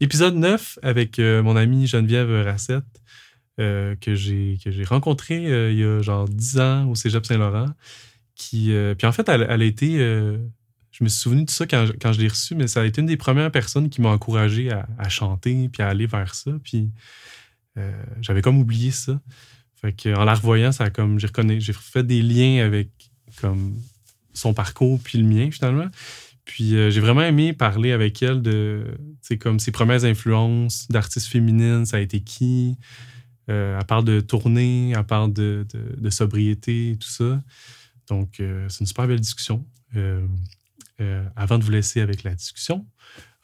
épisode 9 avec euh, mon amie Geneviève Rassette, euh, que j'ai que j'ai rencontré euh, il y a genre 10 ans au Cégep Saint-Laurent. Puis en fait, elle, a été. je me suis souvenu de ça quand, quand je l'ai reçue, mais ça a été une des premières personnes qui m'a encouragé à, chanter puis à aller vers ça. Puis j'avais comme oublié ça. Fait en la revoyant, ça comme j'ai fait des liens avec comme son parcours puis le mien finalement. Puis euh, j'ai vraiment aimé parler avec elle de, comme ses premières influences d'artistes féminines, ça a été qui? Euh, elle parle de tournée, elle parle de, sobriété tout ça. Donc, euh, c'est une super belle discussion. Euh, avant de vous laisser avec la discussion,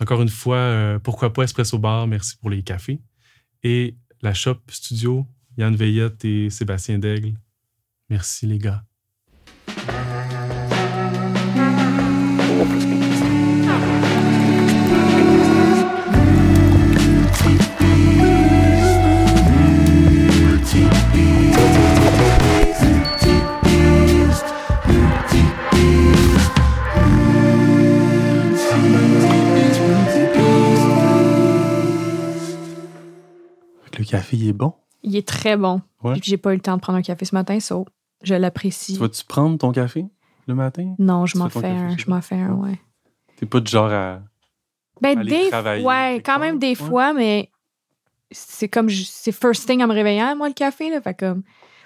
encore une fois, pourquoi pas Espresso Bar, merci pour les cafés. Et la Shop Studio, Yann Veillette et Sébastien Daigle, merci les gars. Café, il est bon? Il est très bon. Ouais. Puis j'ai pas eu le temps de prendre un café ce matin, so je l'apprécie. Tu vas-tu prendre ton café le matin? Non, je m'en fais un. Je m'en fais un, ouais. T'es pas du genre à. Ben, Aller des travailler Ouais, quand même des ouais. fois, mais c'est comme. je- C'est first thing en me réveillant, moi, le café, là. Fait comme.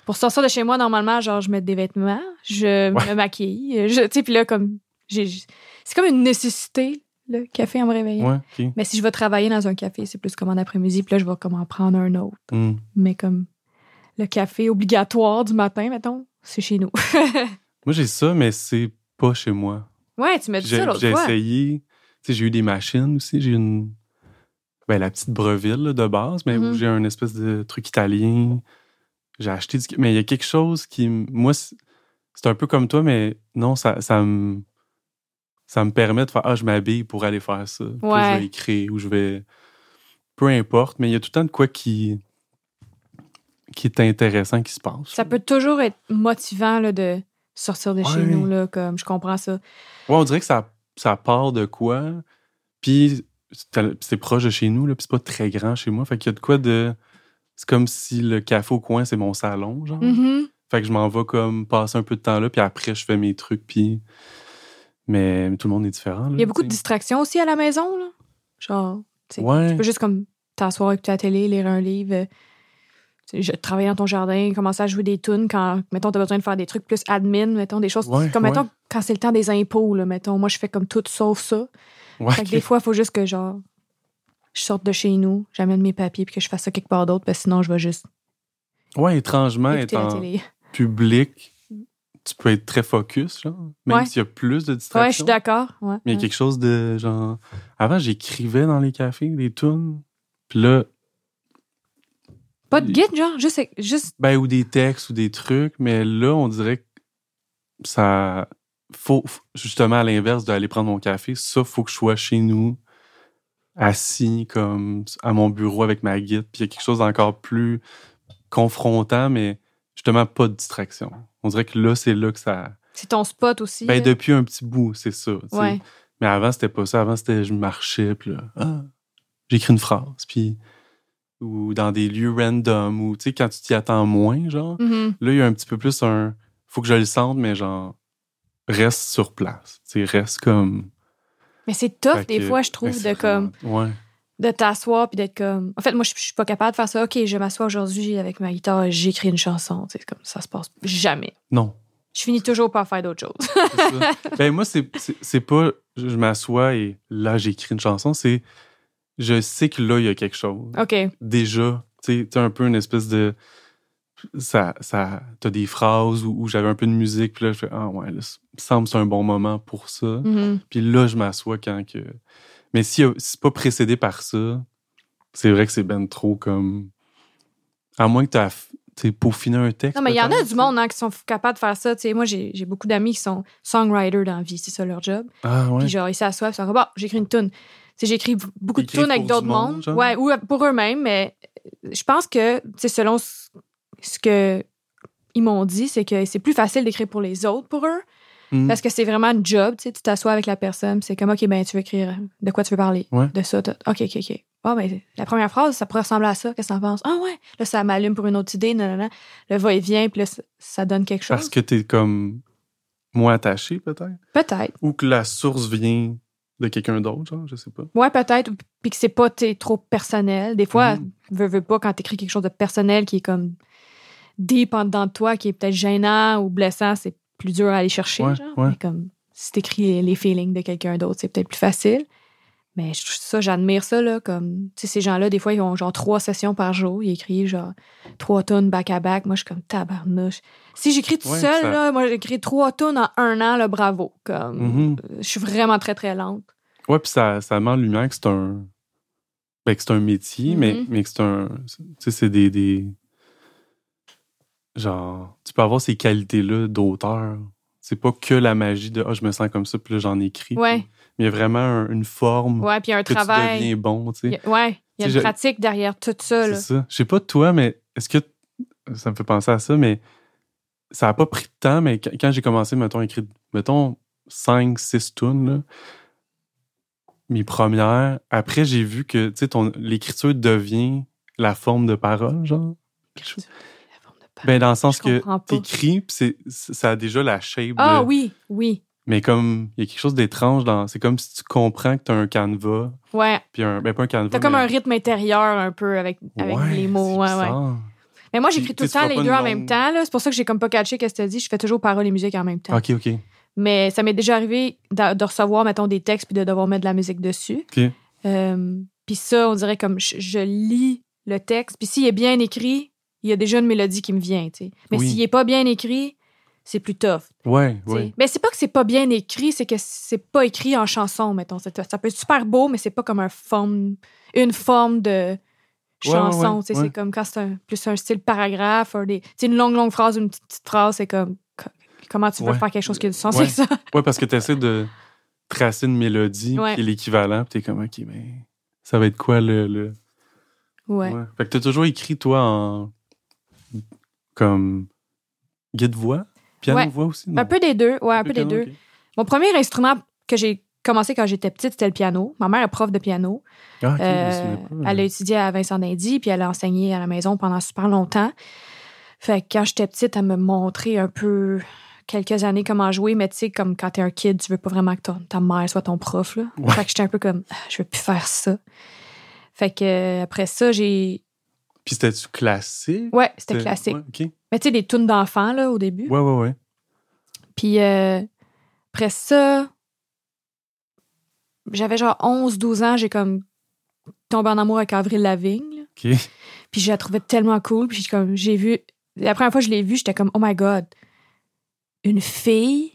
Pour sortir de chez moi, normalement, genre, je mets des vêtements, je Ouais. me maquille. Je, tu sais, puis là, comme. C'est comme une nécessité, le café en me réveillant. Ouais. Mais si je vais travailler dans un café, c'est plus comme en après-midi, puis là, je vais comme en prendre un autre. Hmm. Mais comme le café obligatoire du matin, mettons, c'est chez nous. Moi, j'ai ça, mais c'est pas chez moi. ouais, tu m'as dit J'ai ça l'autre j'ai fois. essayé. Tu sais, j'ai eu des machines aussi. J'ai une. Ben, la petite Breville là, de base, mais où Mhm. j'ai un espèce de truc italien. J'ai acheté du. Mais il y a quelque chose qui. Moi, c'est c'est un peu comme toi, mais non, ça, ça me. Ça me permet de faire Ah, je m'habille pour aller faire ça. Puis Ouais. je vais écrire ou je vais. Peu importe, mais il y a tout le temps de quoi qui. qui est intéressant qui se passe. Ça peut toujours être motivant là, de sortir de chez nous, là, comme je comprends ça. Ouais, on dirait que ça, ça part de quoi? Puis c'est proche de chez nous, là, puis c'est pas très grand chez moi. Fait qu'il y a de quoi de. C'est comme si le café au coin, c'est mon salon, genre. Mhm. Fait que je m'en vais comme passer un peu de temps là, puis après, je fais mes trucs, puis. Mais tout le monde est différent. Il y a beaucoup de distractions aussi à la maison, là. Genre, Ouais. tu peux juste comme t'asseoir avec ta télé, lire un livre, euh, je- travailler dans ton jardin, commencer à jouer des tunes quand, mettons, t'as besoin de faire des trucs plus admin, mettons, des choses Ouais, comme, ouais. mettons, quand c'est le temps des impôts, là, mettons, moi, je fais comme tout sauf ça. Fait que des fois, il faut juste que, genre, je sorte de chez nous, j'amène mes papiers, puis que je fasse ça quelque part d'autre, parce que sinon, je vais juste ouais, étrangement, la étant public, tu peux être très focus, genre. Même Ouais. s'il y a plus de Ouais, je distractions. suis d'accord. Ouais, Mais il y a quelque chose de genre. Avant, j'écrivais dans les cafés des tunes. Puis là, Pas de guide, genre, juste, juste Ben, ou des textes ou des trucs, mais là, on dirait que ça. Faut, justement, à l'inverse d'aller prendre mon café, ça, faut que je sois chez nous, assis comme à mon bureau avec ma guide. Puis il y a quelque chose d'encore plus confrontant, mais justement pas de distraction. On dirait que là, c'est là que ça. c'est ton spot aussi. Ben, là? depuis un petit bout, c'est ça. Ouais. Mais avant, c'était pas ça. Avant, c'était je marchais, puis là, ah, j'écris une phrase, puis. Ou dans des lieux random, ou tu sais, quand tu t'y attends moins, genre. Mhm. Là, il y a un petit peu plus un. Faut que je le sente, mais genre, reste sur place. Tu sais, reste comme. Mais c'est tough, Fait des que- fois, je trouve, de comme Ouais. De t'asseoir puis d'être comme. En fait, moi, je je suis pas capable de faire ça. OK, je m'assois aujourd'hui avec ma guitare, j'écris une chanson. Sais, comme ça se passe jamais. Non. Je finis toujours par faire d'autres choses. c'est ça. ben, moi, c'est c'est- c'est pas. Je, m'assois et là, j'écris une chanson. C'est. Je sais que là, il y a quelque chose. OK. Déjà. Tu sais, t'as un peu une espèce de. Ça. ça t'as des phrases où, où j'avais un peu de musique, puis là, je fais Ah, ouais, là, ça me semble c'est un bon moment pour ça. Mhm. Puis là, je m'assois quand que. Mais si, si c'est pas précédé par ça, c'est vrai que c'est ben trop comme. À moins que tu aies peaufiné un texte. Non, mais il y en a du monde hein, qui sont capables de faire ça. Tu sais, moi, j'ai beaucoup d'amis qui sont songwriters dans la vie. C'est ça leur job. Ah ouais. Puis genre, ils s'assoient, ils sont comme, bon, j'écris une tune. J'écris beaucoup de tunes avec d'autres monde, mondes. genre? Ouais, ou pour eux-mêmes, mais je pense que, selon ce ce que ils m'ont dit, c'est que c'est plus facile d'écrire pour les autres pour eux. Mhm. Parce que c'est vraiment un job, tu sais, tu t'assois avec la personne, c'est comme, OK, ben, tu veux écrire, de quoi tu veux parler? Ouais. De ça, OK, OK, OK. Ben, la première phrase, ça pourrait ressembler à ça, qu'est-ce que t'en penses? Ah ouais, là, ça m'allume pour une autre idée, non, non, non. Le va-et-vient, puis là, ça, donne quelque chose. Parce que t'es comme moins attaché, peut-être? Peut-être. Ou que la source vient de quelqu'un d'autre, genre, je sais pas. Ouais, peut-être, puis que c'est pas trop personnel. Des fois, Mhm. veux, veux pas, quand t'écris quelque chose de personnel qui est comme deep en dedans de toi, qui est peut-être gênant ou blessant, c'est plus dur à aller chercher, Ouais, genre. ouais. Mais comme, si t'écris les, les feelings de quelqu'un d'autre, c'est peut-être plus facile. Mais je- ça, j'admire ça, là, comme, tu sais, ces gens-là, des fois, ils ont genre trois sessions par jour, ils écrivent genre trois tonnes back-à-back. Moi, je suis comme tabarnouche. Si j'écris tout Ouais, seul, ça- là, moi, j'écris trois tonnes en un an, là, bravo. Comme, Mhm. euh, je suis vraiment très, très lente. Ouais, puis ça, ça met en lumière que c'est un. Ben, que c'est un métier, mais, Mhm. mais que c'est un. Tu sais, c'est des, des. Genre, tu peux avoir ces qualités-là d'auteur. C'est pas que la magie de Ah, je me sens comme ça, puis là, j'en écris. Ouais. Puis- Mais il y a vraiment un- une forme Ouais, puis un que tu travail. deviens bon, tu sais. y a- ouais, il y a Tu une je- pratique derrière tout ça. Là. C'est ça. Je sais pas toi, mais est-ce que. Ça me fait penser à ça, mais ça a pas pris de temps, mais quand quand j'ai commencé, mettons, à écrire, mettons, 5, 6 tunes, là, mes premières, après, j'ai vu que, tu sais, l'écriture devient la forme de parole, genre. Ben, dans le sens Je que t'écris, puis ça a déjà la shape Ah de- oui, oui. Mais comme, il y a quelque chose d'étrange dans... C'est comme si tu comprends que t'as un canevas, Ouais. puis un... Ben, pas un canevas, T'as comme mais- un rythme intérieur un peu avec, avec Ouais, les mots. Ouais, ouais. Mais moi, j'écris tout le temps les deux en même temps. là. C'est pour ça que j'ai comme pas catché qu'est-ce que tu dit. Je fais toujours paroles et musique en même temps. OK, OK. Mais ça m'est déjà arrivé de, de recevoir, mettons, des textes puis de devoir mettre de la musique dessus. OK. Euh, puis ça, on dirait comme je, je lis le texte. Puis s'il est bien écrit, il y a déjà une mélodie qui me vient. tu sais. Mais Oui. s'il est pas bien écrit, c'est plus tough. Ouais. Mais c'est pas que c'est pas bien écrit, c'est que c'est pas écrit en chanson, mettons. Ça, ça peut être super beau, mais c'est pas comme un forme, une forme de chanson. ouais. C'est comme quand c'est un- plus un style paragraphe, ou des, une longue, longue phrase, une petite, petite phrase, c'est comme co- comment tu veux faire quelque chose qui a du sens avec ça? Ouais, parce que tu essaies de tracer une mélodie qui est l'équivalent, puis t'es comme, OK, mais ça va être quoi le. Ouais. Fait que t'as toujours écrit, toi, en. Comme. guide-voix Ouais. Piano-voix aussi non? Un peu des deux, ouais, un peu des piano, deux. Mon premier instrument que j'ai commencé quand j'étais petite, c'était le piano. Ma mère est prof de piano. Ah, Euh, elle a étudié à Vincent d'Indy, puis elle a enseigné à la maison pendant super longtemps. Fait que quand j'étais petite, elle me montrait un peu quelques années comment jouer, mais tu sais, comme quand t'es un kid, tu veux pas vraiment que ton- ta mère soit ton prof. Là. Ouais. Fait que j'étais un peu comme, Ah, je veux plus faire ça. Fait que euh, après ça, j'ai. Puis c'était-tu classique? Ouais, c'était classique. Ouais. Mais tu sais, des tunes d'enfants, là, au début. Ouais, ouais, ouais. Puis euh, après ça, j'avais genre 11-12 ans, j'ai comme tombé en amour avec Avril Lavigne. là. Ok. Puis je la trouvais tellement cool. Puis j'ai comme j'ai vu. La première fois que je l'ai vue, j'étais comme Oh my God. Une fille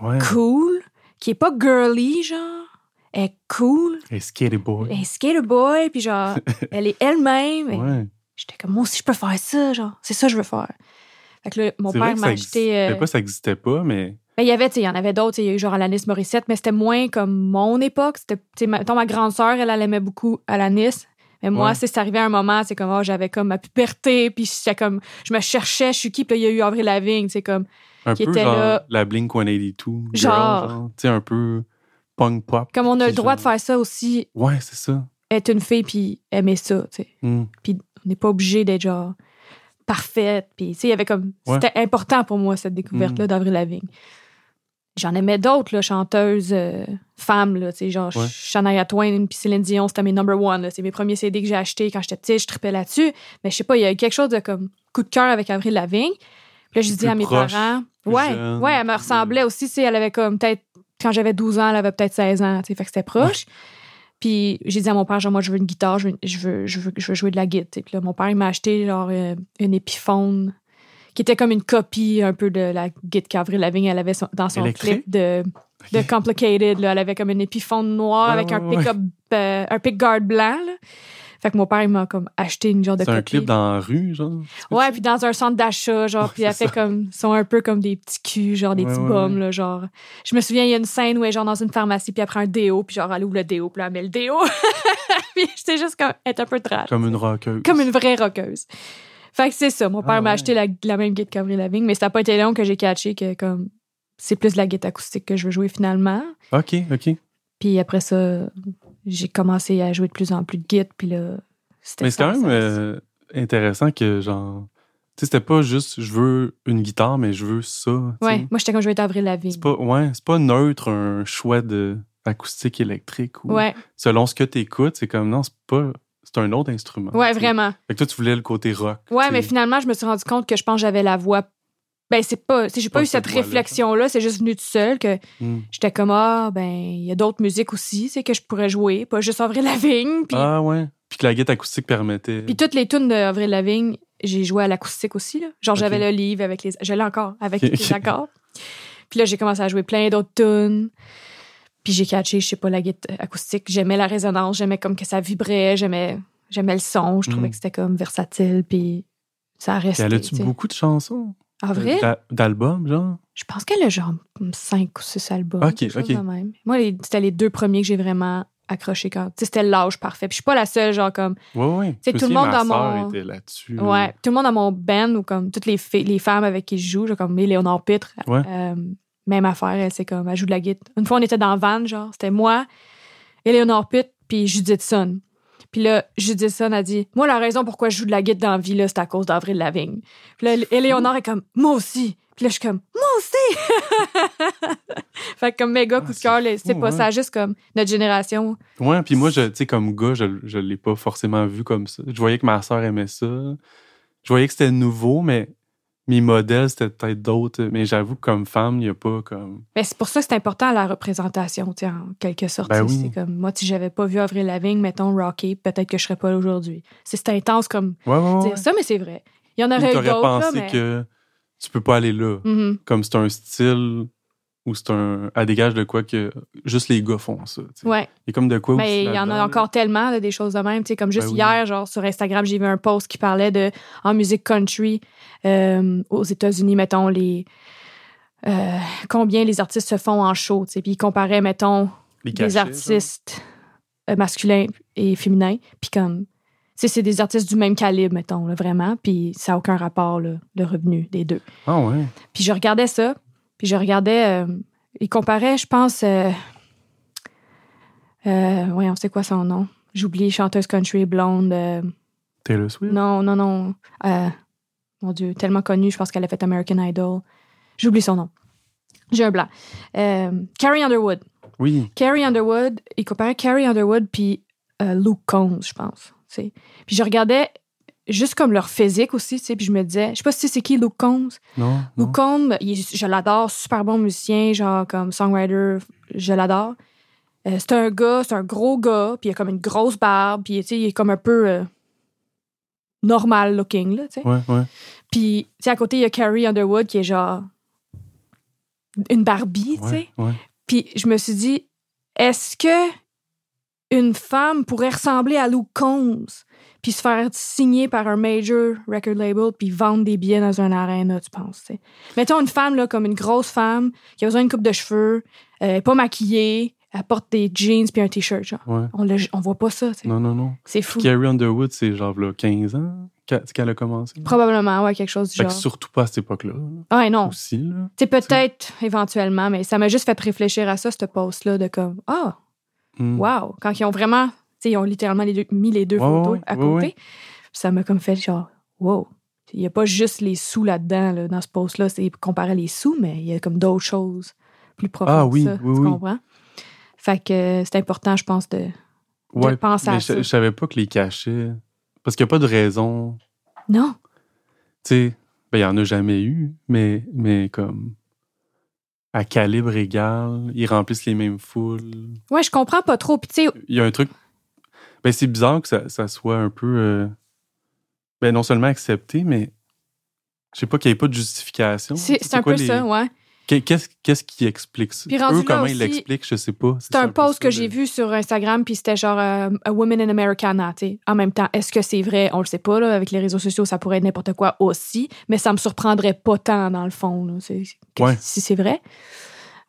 Ouais. cool, qui est pas girly, genre. Elle est cool. Hey, Skater Boy. Elle est skater boy, puis genre, elle est elle-même. Ouais. J'étais comme, moi aussi, je peux faire ça, genre. C'est ça que je veux faire. Fait que là, mon père m'a acheté. euh, pas, ça existait pas, mais. ben, il y avait, tu sais, il y en avait d'autres. Il y a eu genre Alanis Morissette, mais c'était moins comme mon époque. C'était, mettons, ma grande sœur, elle, elle aimait beaucoup Alanis. Mais moi, Ouais. c'est c'est arrivé à un moment, c'est comme, oh, j'avais comme ma puberté, puis j'étais comme, je me cherchais, je suis qui, puis là, il y a eu Avril Lavigne, c'est comme, Un qui peu était genre là. la Blink 182. girl, Genre. Tu sais, un peu punk pop. comme on a le droit de genre- faire ça aussi, Ouais, c'est ça. être une fille, puis aimer ça, tu sais. Hmm. Puis n'est pas obligé d'être genre parfaite. Puis, tu sais, il y avait comme. Ouais. C'était important pour moi, cette découverte-là Mm. d'Avril Lavigne. J'en aimais d'autres, là, chanteuses euh, femmes, là, tu sais, genre Ouais. Shania Twain puis Céline Dion, c'était mes number one. C'est mes premiers CD que j'ai achetés quand j'étais petite, je tripais là-dessus. Mais je sais pas, il y a eu quelque chose de comme coup de cœur avec Avril Lavigne. Puis là, je dis à mes proche, parents. Ouais, jeune. ouais, elle me ressemblait aussi, tu sais, elle avait comme peut-être. Quand j'avais 12 ans, elle avait peut-être 16 ans, tu sais, fait que c'était proche. Puis j'ai dit à mon père, genre, moi, je veux une guitare, je veux, je veux, je veux, je veux jouer de la guitare. Puis là, mon père, il m'a acheté, genre, euh, une épiphone qui était comme une copie un peu de la guitare qu'Avril Lavigne, elle avait son- dans son Électrique? clip de, de Complicated. Là. Elle avait comme une épiphone noire Ouais, avec ouais, un ouais. pick-up, euh, un pick-guard blanc. là. Fait que mon père, il m'a comme acheté une genre de C'est un clip dans la rue, genre? Ouais, puis dans un centre d'achat, genre, Ouais, puis elle fait comme, ils sont un peu comme des petits culs, genre des Ouais, petits ouais, bums, là, genre. Je me souviens, il y a une scène où elle est genre dans une pharmacie, puis elle prend un déo, puis genre elle ouvre le déo, puis là, elle met le déo. puis j'étais juste comme, être un peu trash. Comme une rockeuse. Comme une vraie rockeuse. Fait que c'est ça, mon père Ah, m'a acheté la, la même guide qu'Avril Lavigne, mais ça n'a pas été long que j'ai catché que comme, c'est plus de la guitare acoustique que je veux jouer finalement. OK, OK. Puis après ça, j'ai commencé à jouer de plus en plus de guitare. Puis là, c'était Mais c'est quand même euh, intéressant que, genre, tu sais, c'était pas juste je veux une guitare, mais je veux ça. Ouais, moi, j'étais comme je vais être Avril Lavigne. C'est pas, ouais, c'est pas neutre un choix de acoustique électrique ou Ouais, selon ce que tu écoutes, c'est comme non, c'est pas. C'est un autre instrument. ouais, vraiment. Fait que toi, tu voulais le côté rock. Ouais, mais finalement, je me suis rendu compte que je pense que j'avais la voix. Ben, c'est pas. J'ai pas, Pas eu cette réflexion-là, c'est juste venu tout seul que Hmm. j'étais comme, ah, ben, il y a d'autres musiques aussi, c'est que je pourrais jouer, pas juste Avril Lavigne. Puis, Ah ouais. Puis que la guitare acoustique permettait. puis toutes les tunes d'Avril Lavigne, j'ai joué à l'acoustique aussi, là. Genre, j'avais le livre avec les. Je l'ai encore, avec les accords. Puis là, j'ai commencé à jouer plein d'autres tunes. Puis j'ai catché, je sais pas, la guitare acoustique. J'aimais la résonance, j'aimais comme que ça vibrait, j'aimais, j'aimais le son. Je trouvais Mm. que c'était comme versatile, puis ça resté. elle a-tu beaucoup de chansons? Avril? D'a- D'albums, genre? Je pense qu'elle a genre 5 ou 6 albums. Ok, ok. de même. Moi, c'était les deux premiers que j'ai vraiment accroché quand. Tu sais, c'était l'âge parfait. Puis je suis pas la seule, genre comme. C'est Je me tout le monde ma dans mon- était là-dessus. Ouais. Tout le monde dans mon band ou comme toutes les, les femmes avec qui je joue, genre comme Léonore Pitre. Ouais. euh, même affaire, elle, c'est comme, elle joue de la guitare. Une fois, on était dans van, genre, c'était moi, Éléonore Pitt, puis Judith Son. Puis là, Judith Son a dit Moi, la raison pourquoi je joue de la guitare dans la vie, là, c'est à cause d'Avril Lavigne. Puis là, Éléonore est comme Moi aussi. Puis là, je suis comme Moi aussi. fait que comme méga coup de cœur, c'est pas ouais. ça, juste comme notre génération. Ouais, puis moi, je, tu sais, comme gars, je, je l'ai pas forcément vu comme ça. Je voyais que ma sœur aimait ça. Je voyais que c'était nouveau, mais mes modèles, c'était peut-être d'autres. Mais j'avoue que comme femme, il n'y a pas comme. Mais c'est pour ça que c'est important la représentation, tu sais, en quelque sorte. Ben oui. C'est comme moi, si j'avais pas vu Avril Lavigne, mettons Rocky, peut-être que je serais pas là aujourd'hui. C'est intense comme Ouais, ouais, ouais. dire ça, mais c'est vrai. Il y en aurait eu d'autres, là, pensé mais... que tu peux pas aller là. Mhm. Comme c'est un style ou c'est un. À dégage de quoi que juste les gars font ça. tu sais. Ouais. Il y a comme de quoi Mais aussi il y en a encore tellement, là, des choses de même. Comme juste Ben oui. hier, genre, sur Instagram, j'ai vu un post qui parlait de, en musique country, euh, aux États-Unis, mettons, les, euh, combien les artistes se font en show. Puis ils comparaient, mettons, Les cachets, artistes euh, masculins et féminins. Puis comme, c'est des artistes du même calibre, mettons, là, vraiment. Puis ça n'a aucun rapport, là, le revenu des deux. Ah ouais. Puis je regardais ça, puis je regardais. euh, il comparait, je pense. Euh, euh, voyons, c'est quoi son nom? J'oublie, chanteuse country blonde. euh, Taylor Swift? non, non, non. euh, mon Dieu, tellement connue, je pense qu'elle a fait American Idol. J'oublie son nom. J'ai un blanc. Carrie Underwood. Oui. Carrie Underwood, il comparait Carrie Underwood puis Luke Combs, je pense. Puis je regardais juste comme leur physique aussi, tu sais, puis je me disais, je sais pas si c'est qui Luke Combs. Non. non. Luke Combs, il je l'adore, super bon musicien, genre comme songwriter, je l'adore. Euh, c'est un gars, c'est un gros gars, puis il a comme une grosse barbe, puis tu sais, il est comme un peu euh, normal looking, là, tu sais. Ouais, ouais. Puis, tu sais, à côté, il y a Carrie Underwood qui est genre une Barbie, tu sais. Ouais. Puis je me suis dit, est-ce que une femme pourrait ressembler à Luke Combs? Puis se faire signer par un major record label puis vendre des billets dans un arena, tu penses? tu sais? Mettons une femme là, comme une grosse femme qui a besoin d'une coupe de cheveux, euh, pas maquillée, elle porte des jeans puis un t-shirt. genre. ouais. On, le- on voit pas ça. tu sais. Non, non, non. C'est fou. Carrie Underwood, c'est genre là, 15 ans qu'elle a commencé? Probablement, ouais, quelque chose du Fait que genre. surtout pas à cette époque-là. là. Ah non. Aussi, là. C'est peut-être éventuellement, mais ça m'a juste fait réfléchir à ça, ce post-là, de comme, ah, Hmm. Wow! Quand ils ont vraiment, tu sais, ils ont littéralement les deux- mis les deux Ouais, photos ouais, à côté. ouais. Ça m'a comme fait genre, wow! Il n'y a pas juste les sous là-dedans, là, dans ce post-là. C'est comparer les sous, mais il y a comme d'autres choses plus profondes. Ah que oui, ça, oui, tu oui. comprends? Fait que euh, c'est important, je pense, de. Ouais, penser à ça. je, savais pas que les cachets. Parce qu'il n'y a pas de raison. Non! Tu sais, ben, il n'y en a jamais eu, mais, mais comme. À calibre égal, ils remplissent les mêmes foules. Ouais, je comprends pas trop. Puis, Il y a un truc. Ben, c'est bizarre que ça, ça soit un peu. euh, ben, non seulement accepté, mais. Je sais pas qu'il n'y ait pas de justification. c'est un peu les- ça, ouais. Qu'est- Qu'est-ce qu'est-ce qui explique ça? Puis Eux, comment aussi, ils l'expliquent, je sais pas. C'est un post que j'ai vu sur Instagram, puis c'était genre euh, A Woman in Americana, tu sais. En même temps, est-ce que c'est vrai? On le sait pas, là. Avec les réseaux sociaux, ça pourrait être n'importe quoi aussi, mais ça me surprendrait pas tant, dans le fond, là, Ouais. si c'est vrai.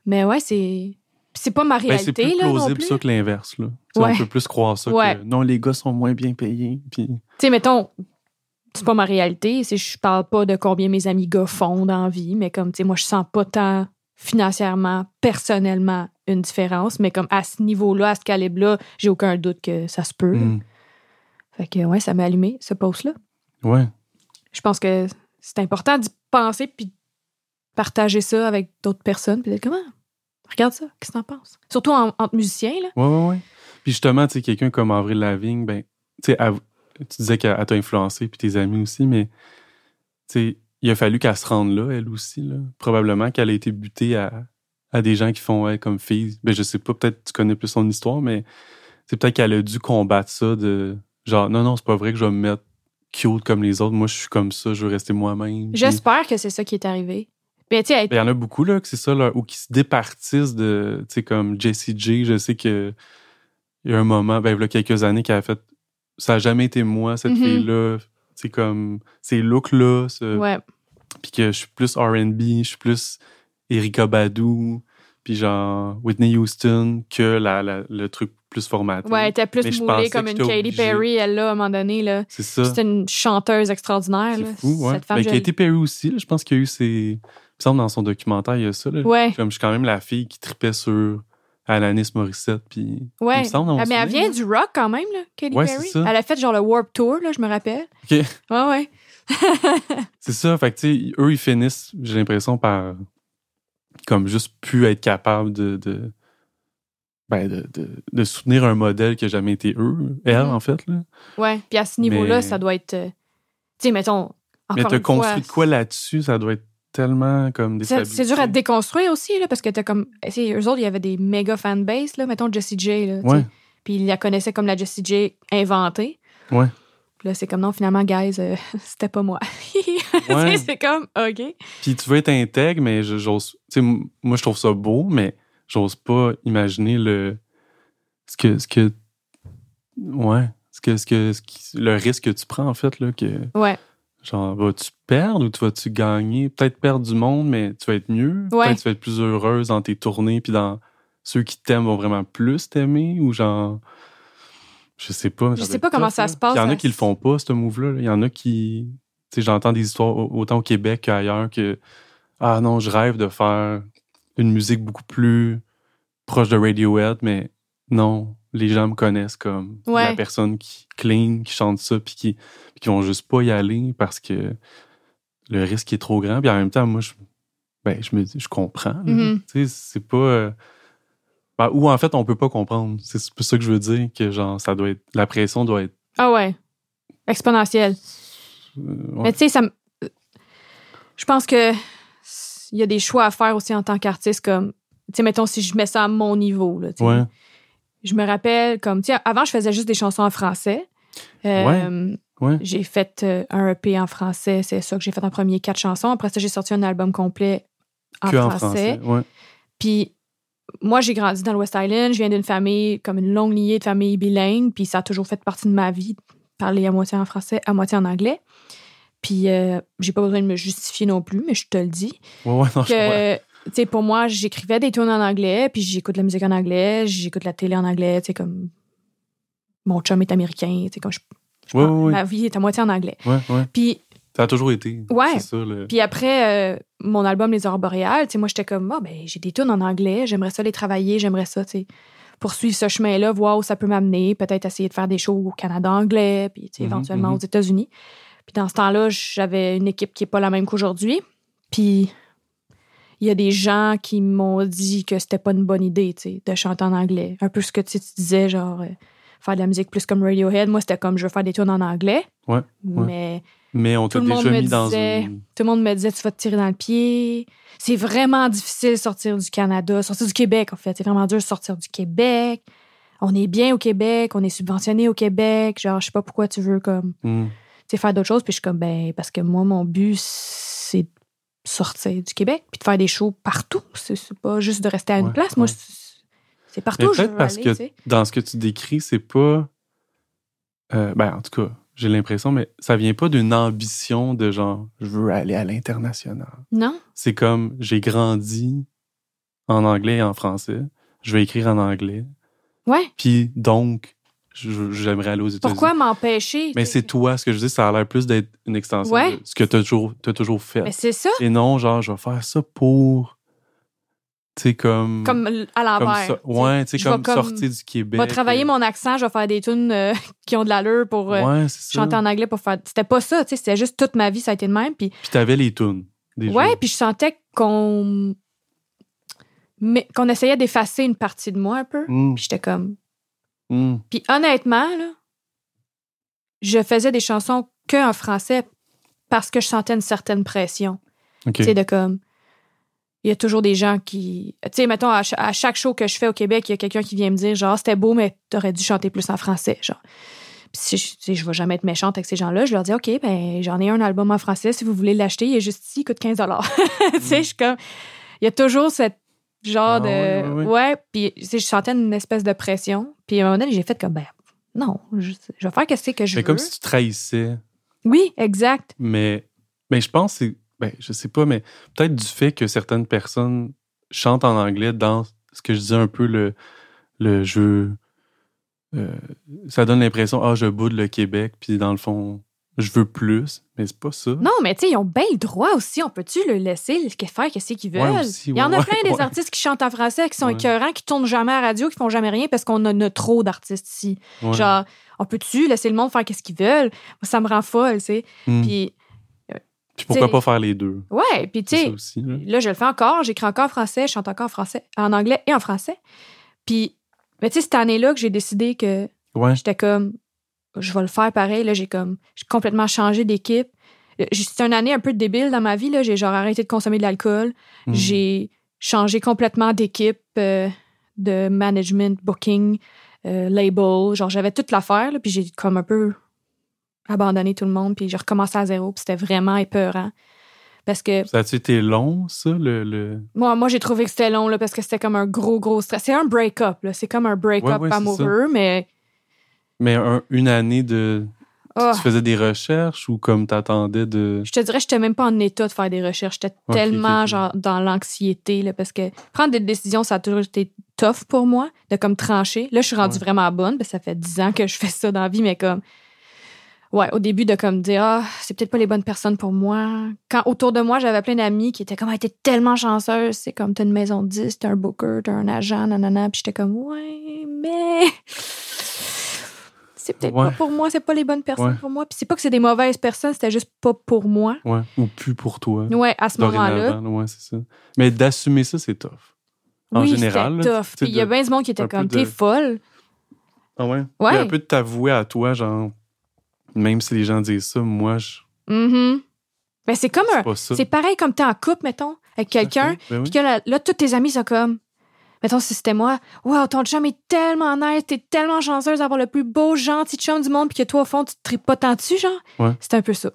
Mais ouais, c'est. C'est pas ma Ben, réalité, c'est plus là, non plus. ça que l'inverse. là. Ouais. On peut plus croire ça Ouais. que non, les gars sont moins bien payés. Puis... Tu sais, mettons, c'est pas ma réalité. c'est- Je parle pas de combien mes amis gars font dans la vie, mais comme, tu sais, moi, je sens pas tant financièrement, personnellement, une différence. Mais comme à ce niveau-là, à ce calibre-là, j'ai aucun doute que ça se peut. là. Mm. Fait que, ouais, ça m'a allumé, ce post-là. Ouais. Je pense que c'est important d'y penser puis de partager ça avec d'autres personnes. Puis d'être comment? Regarde ça, qu'est-ce que t'en penses? Surtout en- entre musiciens, là. Ouais, ouais, ouais. Puis justement, tu sais, quelqu'un comme Avril Lavigne, ben, tu sais, tu disais qu'elle elle t'a influencé, puis tes amis aussi, mais, tu sais, il a fallu qu'elle se rende là, elle aussi, là. Probablement qu'elle a été butée à, à des gens qui font, ouais, comme fille. Ben, je sais pas, peut-être tu connais plus son histoire, mais c'est peut-être qu'elle a dû combattre ça de, genre, non, non, c'est pas vrai que je vais me mettre cute comme les autres. Moi, je suis comme ça, je veux rester moi-même. J'espère que c'est ça qui est arrivé. Ben, tu sais, Il y en a beaucoup, là, que c'est ça, là, ou qui se départissent de, tu sais, comme Jessie J. Je sais que il y a un moment, ben, il y a quelques années, qu'elle a fait, ça n'a jamais été moi, cette Mhm. fille-là. C'est comme, ces looks-là, ce- ouais. puis que je suis plus R&B, je suis plus Erika Badu, puis genre Whitney Houston, que la, la- le truc plus formaté. Ouais, elle était plus Mais moulée comme une Katy. Perry, elle, là, à un moment donné, là. C'est ça. C'était une chanteuse extraordinaire, là. C'est fou, ouais. Cette femme, Ben, Katy Perry aussi, là, je pense qu'il y a eu ses... Il me semble dans son documentaire, il y a ça. Là. Ouais. Comme je suis quand même la fille qui tripait sur Alanis Morissette. Puis, Ouais. Il me semble, on Ah, mais elle vient du rock quand même, là, Katy Ouais, Perry. Elle a fait genre le Warp Tour, là, je me rappelle. OK. Ouais, ouais. C'est ça. Fait que, tu sais, eux, ils finissent, j'ai l'impression, par comme juste plus être capable de... de ben, de, de, de soutenir un modèle qui a jamais été eux, elle, Mhm. en fait. Là. Ouais. Puis à ce niveau-là, Mais- ça doit être. euh, Tu sais, mettons. Mais encore fois, construit quoi là-dessus? Ça doit être tellement comme C'est déstabilisé. c'est dur à déconstruire aussi, là, parce que t'as comme. Eux autres, il y avait des méga fanbase, là, mettons Jessie J, là. Ouais. Puis ils la connaissaient comme la Jessie J inventée. Ouais. Puis là, c'est comme non, finalement, guys, euh, c'était pas moi. Ouais. c'est comme, OK. Puis tu veux être intègre, mais j'ose. Moi, je trouve ça beau, mais j'ose pas imaginer le. Ce que. Ce que ouais. Ce que, ce que, ce le risque que tu prends, en fait, là, que. Ouais. Genre, vas-tu perdre ou tu vas-tu gagner? Peut-être perdre du monde, mais tu vas être mieux. Ouais. Peut-être tu vas être plus heureuse dans tes tournées, puis dans. Ceux qui t'aiment vont vraiment plus t'aimer, ou genre. Je sais pas. Je sais pas comment ça se passe Il y en a qui le font pas, ce move-là. là. Il y en a qui. Tu sais, j'entends des histoires au- autant au Québec qu'ailleurs que. Ah non, je rêve de faire une musique beaucoup plus proche de Radiohead, mais non, les gens me connaissent comme Ouais. la personne qui clean, qui chante ça, puis qui, qui vont juste pas y aller parce que le risque est trop grand. Puis en même temps, moi, je, ben, je me je comprends. Mhm. Sais, c'est pas. euh, ben, ou en fait, on peut pas comprendre. C'est ça que je veux dire, que genre, ça doit être. La pression doit être. Ah ouais. Exponentiel. euh, ouais. Mais tu sais, ça Je pense que il y a des choix à faire aussi en tant qu'artiste, comme, tu sais, mettons, si je mets ça à mon niveau, là. Ouais. Je me rappelle, comme, tu sais, avant, je faisais juste des chansons en français. Euh, Ouais. J'ai fait euh, un EP en français, c'est ça que j'ai fait en premier, quatre chansons. Après ça, j'ai sorti un album complet en que en français. Ouais. Puis moi, j'ai grandi dans le West Island. Je viens d'une famille, comme une longue lignée de famille bilingue. Puis ça a toujours fait partie de ma vie, parler à moitié en français, à moitié en anglais. Puis euh, j'ai pas besoin de me justifier non plus, mais je te le dis. Ouais, ouais, non, je comprends. Tu sais, pour moi, j'écrivais des tunes en anglais, puis j'écoute la musique en anglais, j'écoute la télé en anglais, tu sais, comme mon chum est américain, tu sais, comme je, je Ouais, pense- ouais, ouais. ma vie est à moitié en anglais. Puis Ça a toujours été. Ouais. Ça, le... puis après, euh, mon album Les Aurores Boréales, tu sais, moi, j'étais comme, ah, ben, j'ai des tunes en anglais, j'aimerais ça les travailler, j'aimerais ça, tu sais, poursuivre ce chemin-là, voir où ça peut m'amener, peut-être essayer de faire des shows au Canada anglais, puis, tu sais, Mhm, éventuellement mhm. aux États-Unis. Puis dans ce temps-là, j'avais une équipe qui est pas la même qu'aujourd'hui. Puis il y a des gens qui m'ont dit que c'était pas une bonne idée, tu sais, de chanter en anglais. Un peu ce que tu sais, tu disais, genre, euh, faire de la musique plus comme Radiohead. Moi, c'était comme, je veux faire des tunes en anglais. Ouais, ouais. Mais Mais on t'a déjà me mis dans disait- une. tout le monde me disait tu vas te tirer dans le pied. C'est vraiment difficile de sortir du Canada, sortir du Québec en fait. C'est vraiment dur de sortir du Québec. On est bien au Québec, on est subventionné au Québec. Genre, je sais pas pourquoi tu veux comme Hmm. tu sais, faire d'autres choses. Puis je suis comme ben parce que moi mon but sortir du Québec puis de faire des shows partout. C'est pas juste de rester à une Ouais, place. Moi ouais. c'est- c'est partout. Mais je veux parce aller, que tu sais. dans ce que tu décris, c'est pas. euh, ben, en tout cas, j'ai l'impression, mais ça vient pas d'une ambition de genre, je veux aller à l'international. Non. C'est comme, j'ai grandi en anglais et en français. Je vais écrire en anglais. Ouais. Puis donc, j'aimerais aller aux États-Unis. Pourquoi m'empêcher Mais c'est toi, ce que je dis, ça a l'air plus d'être une extension Ouais. de ce que tu as toujours, fait. Mais c'est ça. Et non, genre, je vais faire ça pour Tu sais, comme. Comme à l'envers. Ouais, tu sais, comme, comme- sortir du Québec. Je vais travailler euh, mon accent, je vais faire des tunes euh, qui ont de l'allure pour euh, Ouais, c'est ça. chanter en anglais pour faire. C'était pas ça, tu sais, c'était juste toute ma vie, ça a été de même. Puis, Puis t'avais les tunes. Déjà. ouais, puis je sentais qu'on. Mais qu'on essayait d'effacer une partie de moi un peu. Mm, Puis j'étais comme. Mm. Puis honnêtement, là, je faisais des chansons que en français parce que je sentais une certaine pression. OK. Tu sais, de comme. Il y a toujours des gens qui. Tu sais, mettons, à, ch- à chaque show que je fais au Québec, il y a quelqu'un qui vient me dire, genre, c'était beau, mais t'aurais dû chanter plus en français, genre. Puis si je, je vais jamais être méchante avec ces gens-là, je leur dis, OK, ben, j'en ai un album en français, si vous voulez l'acheter, il est juste ici, il coûte 15 Tu sais, je suis comme. Il y a toujours cette genre Ah de. ouais, puis je sentais une espèce de pression. Puis à un moment donné, j'ai fait comme, ben, non, je, je vais faire qu'est-ce que je C'est veux. comme si tu trahissais. Oui, exact. Mais, mais je pense que c'est. Ben, je sais pas, mais peut-être du fait que certaines personnes chantent en anglais dans ce que je disais un peu le, le jeu. euh, ça donne l'impression, ah, je boude le Québec, puis dans le fond, je veux plus, mais c'est pas ça. Non, mais tu sais, ils ont bien le droit aussi. On peut-tu le laisser faire qu'est-ce qu'ils veulent? Ouais, aussi, Il y en a ouais, plein des artistes qui chantent en français, qui sont écœurants, qui tournent jamais à la radio, qui font jamais rien parce qu'on en a trop d'artistes ici. Genre, on peut-tu laisser le monde faire qu'est-ce qu'ils veulent? Moi, ça me rend folle, tu sais. Mm. Puis, Puis pourquoi pas faire les deux? ouais, puis tu sais, aussi. là. là, je le fais encore, j'écris encore en français, je chante encore en français, en anglais et en français. Puis, mais tu sais, cette année-là que j'ai décidé que Ouais. j'étais comme, je vais le faire pareil. Là, j'ai comme, j'ai complètement changé d'équipe. Euh, C'était une année un peu débile dans ma vie. Là. J'ai genre arrêté de consommer de l'alcool. Mm. J'ai changé complètement d'équipe, euh, de management, booking, euh, label. Genre, j'avais toute l'affaire. là, Puis j'ai comme un peu abandonné tout le monde. Puis j'ai recommencé à zéro. Puis c'était vraiment épeurant. Parce que Ça a-tu été long, ça, le. le... moi, moi j'ai trouvé que c'était long là, parce que c'était comme un gros, gros stress. C'est un break-up. là. C'est comme un break-up Ouais, ouais, c'est amoureux, mais. Mais un- une année de. Tu faisais des recherches ou comme t'attendais de? Je te dirais, j'étais même pas en état de faire des recherches. J'étais tellement genre dans l'anxiété là, parce que prendre des décisions, ça a toujours été tough pour moi de comme trancher. Là, je suis rendue Ouais. vraiment bonne, parce que ça fait dix ans que je fais ça dans la vie, mais comme ouais, au début de comme dire ah, c'est peut-être pas les bonnes personnes pour moi. Quand autour de moi, j'avais plein d'amis qui étaient comme ah, t'es tellement chanceuse, c'est comme t'as une maison de 10, t'as un booker, t'as un agent, nanana, puis j'étais comme ouais, mais c'est peut-être Ouais. pas pour moi, c'est pas les bonnes personnes Ouais. pour moi. Puis c'est pas que c'est des mauvaises personnes, c'était juste pas pour moi. Ouais. Ou plus pour toi. Ouais, à ce moment-là. Ouais, c'est ça. Mais d'assumer ça, c'est tough. En oui, général, là, tough. Puis il y a de- bien du monde qui était comme, de- t'es folle. Ah ouais? Ouais. Un peu de t'avouer à toi, genre, même si les gens disent ça, moi, je. Mhm. Ben, c'est comme un. C'est pareil comme t'es en couple, mettons, avec quelqu'un. Ben oui. Puis que là, là, tous tes amis sont comme. Mettons, si c'était moi, wow, ton chum est tellement nice, t'es tellement chanceuse d'avoir le plus beau, gentil chum du monde, puis que toi, au fond, tu te tripes pas tant dessus, genre? Ouais. C'est un peu ça.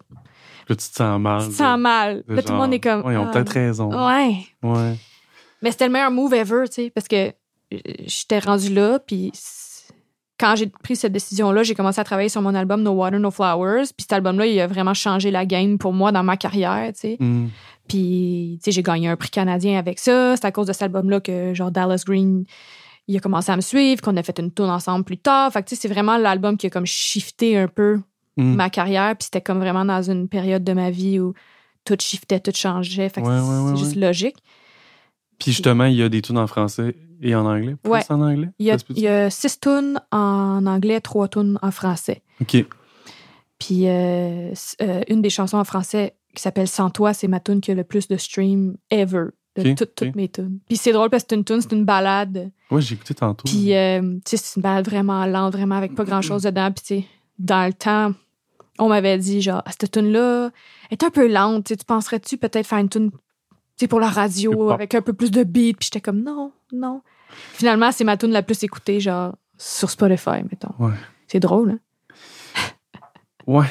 Là, tu te sens mal. Tu te sens mal. Là, tout le monde est comme. Ouais, ils ont ah, peut-être raison. Ouais. Ouais. Mais c'était le meilleur move ever, tu sais, parce que j'étais rendue là, puis quand j'ai pris cette décision-là, j'ai commencé à travailler sur mon album No Water, No Flowers, puis cet album-là, il a vraiment changé la game pour moi dans ma carrière, tu sais. Mm. Puis, tu sais, j'ai gagné un prix canadien avec ça. C'est à cause de cet album-là que, genre, Dallas Green, il a commencé à me suivre, qu'on a fait une tourne ensemble plus tard. Fait que, tu sais, c'est vraiment l'album qui a comme shifté un peu Mm. ma carrière, puis c'était comme vraiment dans une période de ma vie où tout shiftait, tout changeait. Fait que Ouais, c'est ouais, ouais, juste logique. Puis justement, il y a des tunes en français et en anglais. Plus Ouais. en anglais? Il y, a, il y six tunes en anglais, trois tunes en français. OK. Puis euh, euh, une des chansons en français qui s'appelle Sans toi, c'est ma tune qui a le plus de streams ever de toutes, mes tunes. Puis c'est drôle parce que c'est une tune, c'est une balade. Ouais, j'ai écouté tantôt. Puis euh, tu sais, c'est une balade vraiment lente, vraiment avec pas grand-chose dedans. Puis tu sais, dans le temps, on m'avait dit genre, Ah, cette tune-là est un peu lente. Tu penserais-tu peut-être faire une tune tu sais, pour la radio avec un peu plus de beat? Puis j'étais comme, non, non. Finalement, c'est ma tune la plus écoutée, genre, sur Spotify, mettons. Ouais. C'est drôle, hein? Ouais.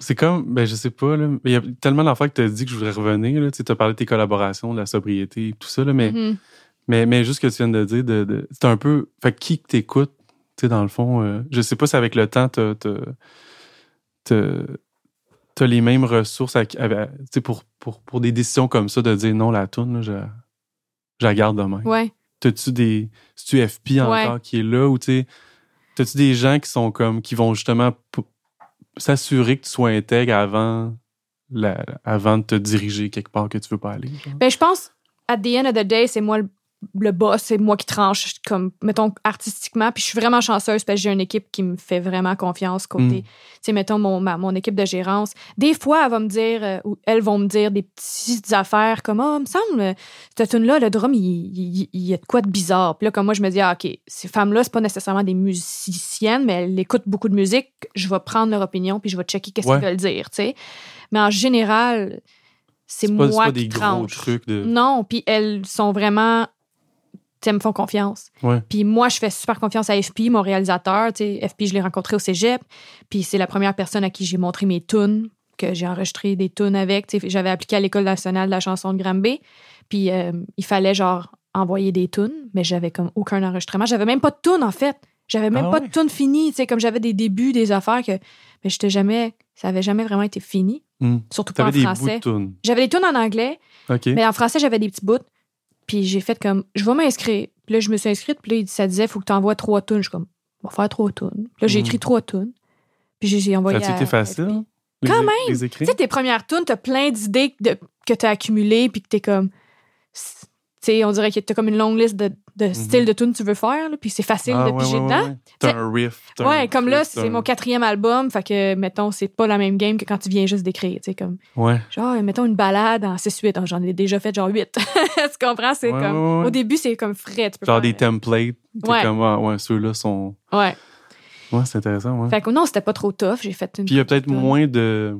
C'est comme, ben je sais pas, là. Il y a tellement d'affaires que tu as dit que je voudrais revenir. Là. Tu as parlé de tes collaborations, de la sobriété, tout ça, là, mais, Mhm. mais, mais juste ce que tu viens de dire, de, de- c'est un peu. Fait que qui que t'écoutes, tu sais, dans le fond, euh, je sais pas si avec le temps, t'as. T'as les mêmes ressources tu pour, pour, pour des décisions comme ça, de dire non, la toune, là, je, je la garde demain. Ouais. T'as-tu des. tu FP encore Ouais. qui est là ou tu. T'as-tu des gens qui sont comme. qui vont justement s'assurer que tu sois intègre avant, la, avant de te diriger quelque part que tu veux pas aller? genre? Ben, je pense, at the end of the day, c'est moi le, le boss, c'est moi qui tranche, comme, mettons, artistiquement. Puis je suis vraiment chanceuse parce que j'ai une équipe qui me fait vraiment confiance côté, Mm. tu sais, mettons, mon, ma- mon équipe de gérance. Des fois, elle va me dire, euh, ou elles vont me dire des petites affaires comme, oh, il me semble, cette tune-là, le drum, il, il- il y a de quoi de bizarre. Puis là, comme moi, je me dis, ah, OK, ces femmes-là, c'est pas nécessairement des musiciennes, mais elles écoutent beaucoup de musique. Je vais prendre leur opinion, puis je vais checker qu'est-ce Ouais. qu'ils veulent dire, tu sais. Mais en général, c'est pas, moi pas qui des gros tranche. trucs de. Non, puis elles sont vraiment. Tu sais, elles me font confiance. Ouais. Puis moi, je fais super confiance à FP, mon réalisateur. Tu sais, FP, je l'ai rencontré au cégep. Puis c'est la première personne à qui j'ai montré mes tunes, que j'ai enregistré des tunes avec. Tu sais, j'avais appliqué à l'École nationale de la chanson de Granby. Puis euh, il fallait, genre, envoyer des tunes, mais j'avais comme aucun enregistrement. J'avais même pas de tunes, en fait. J'avais même Ah pas ouais? de tunes finies. Tu sais, comme j'avais des débuts, des affaires que. Mais j'étais jamais. Ça avait jamais vraiment été fini. Hmm. Surtout pas en français. J'avais des tunes en anglais. Mais en français, j'avais des petits bouts. Puis j'ai fait comme, je vais m'inscrire. Puis là, je me suis inscrite. Puis là, ça disait, faut que tu envoies trois tunes. Je suis comme, on va faire trois tunes. Puis là, j'ai Mhm. écrit trois tunes. Puis j'ai- envoyé. Ça a été facile? Les, Quand même! Tu sais, tes premières tunes, t'as plein d'idées que t'as accumulées. Puis que t'es comme. Tu sais, on dirait que t'as comme une longue liste de, de styles de tunes que tu veux faire. là, puis c'est facile Mhm. Ah, de ouais, piger ouais, ouais, dedans. ouais. T'as un riff. t'as un Ouais, comme là, truc, t'as c'est mon quatrième album. Fait que, mettons, c'est pas la même game que quand tu viens juste d'écrire. Tu sais, comme. Ouais. Genre, mettons une balade en 6-8. Ah, J'en ai déjà fait genre 8. tu comprends? C'est Ouais, comme. ouais, ouais. Au début, c'est comme frais. Tu peux Genre faire- des templates. T'es Ouais. comme, ah, ouais, ceux-là sont. Ouais. Ouais, c'est intéressant, ouais. Fait que non, c'était pas trop tough. J'ai fait une. Puis il y a peut-être moins de.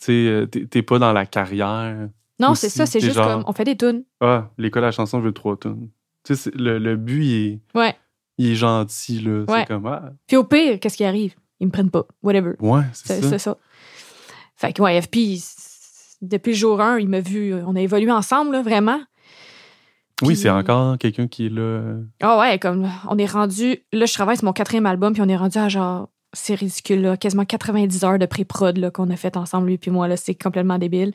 Tu sais, euh, t'es pas dans la carrière. Non, c'est ça. C'est juste genre- comme. On fait des tunes. Ah, l'école à la chanson veut trois tunes. Tu sais, c'est- le, le but, il est, Ouais. il est gentil, là. Ouais. C'est comme, ah, Puis au pire, qu'est-ce qui arrive? Ils me prennent pas. Whatever. ouais, c'est C'est ça. c'est ça. Fait que, ouais, FP, depuis le jour 1, il m'a vu. On a évolué ensemble, là, vraiment. Oui, c'est encore quelqu'un qui est là. Ah ouais, comme. On est rendu. Là, je travaille sur mon quatrième album, puis on est rendu à genre. C'est ridicule, là. Quasiment 90 heures de pré-prod qu'on a fait ensemble, lui puis moi. là C'est complètement débile.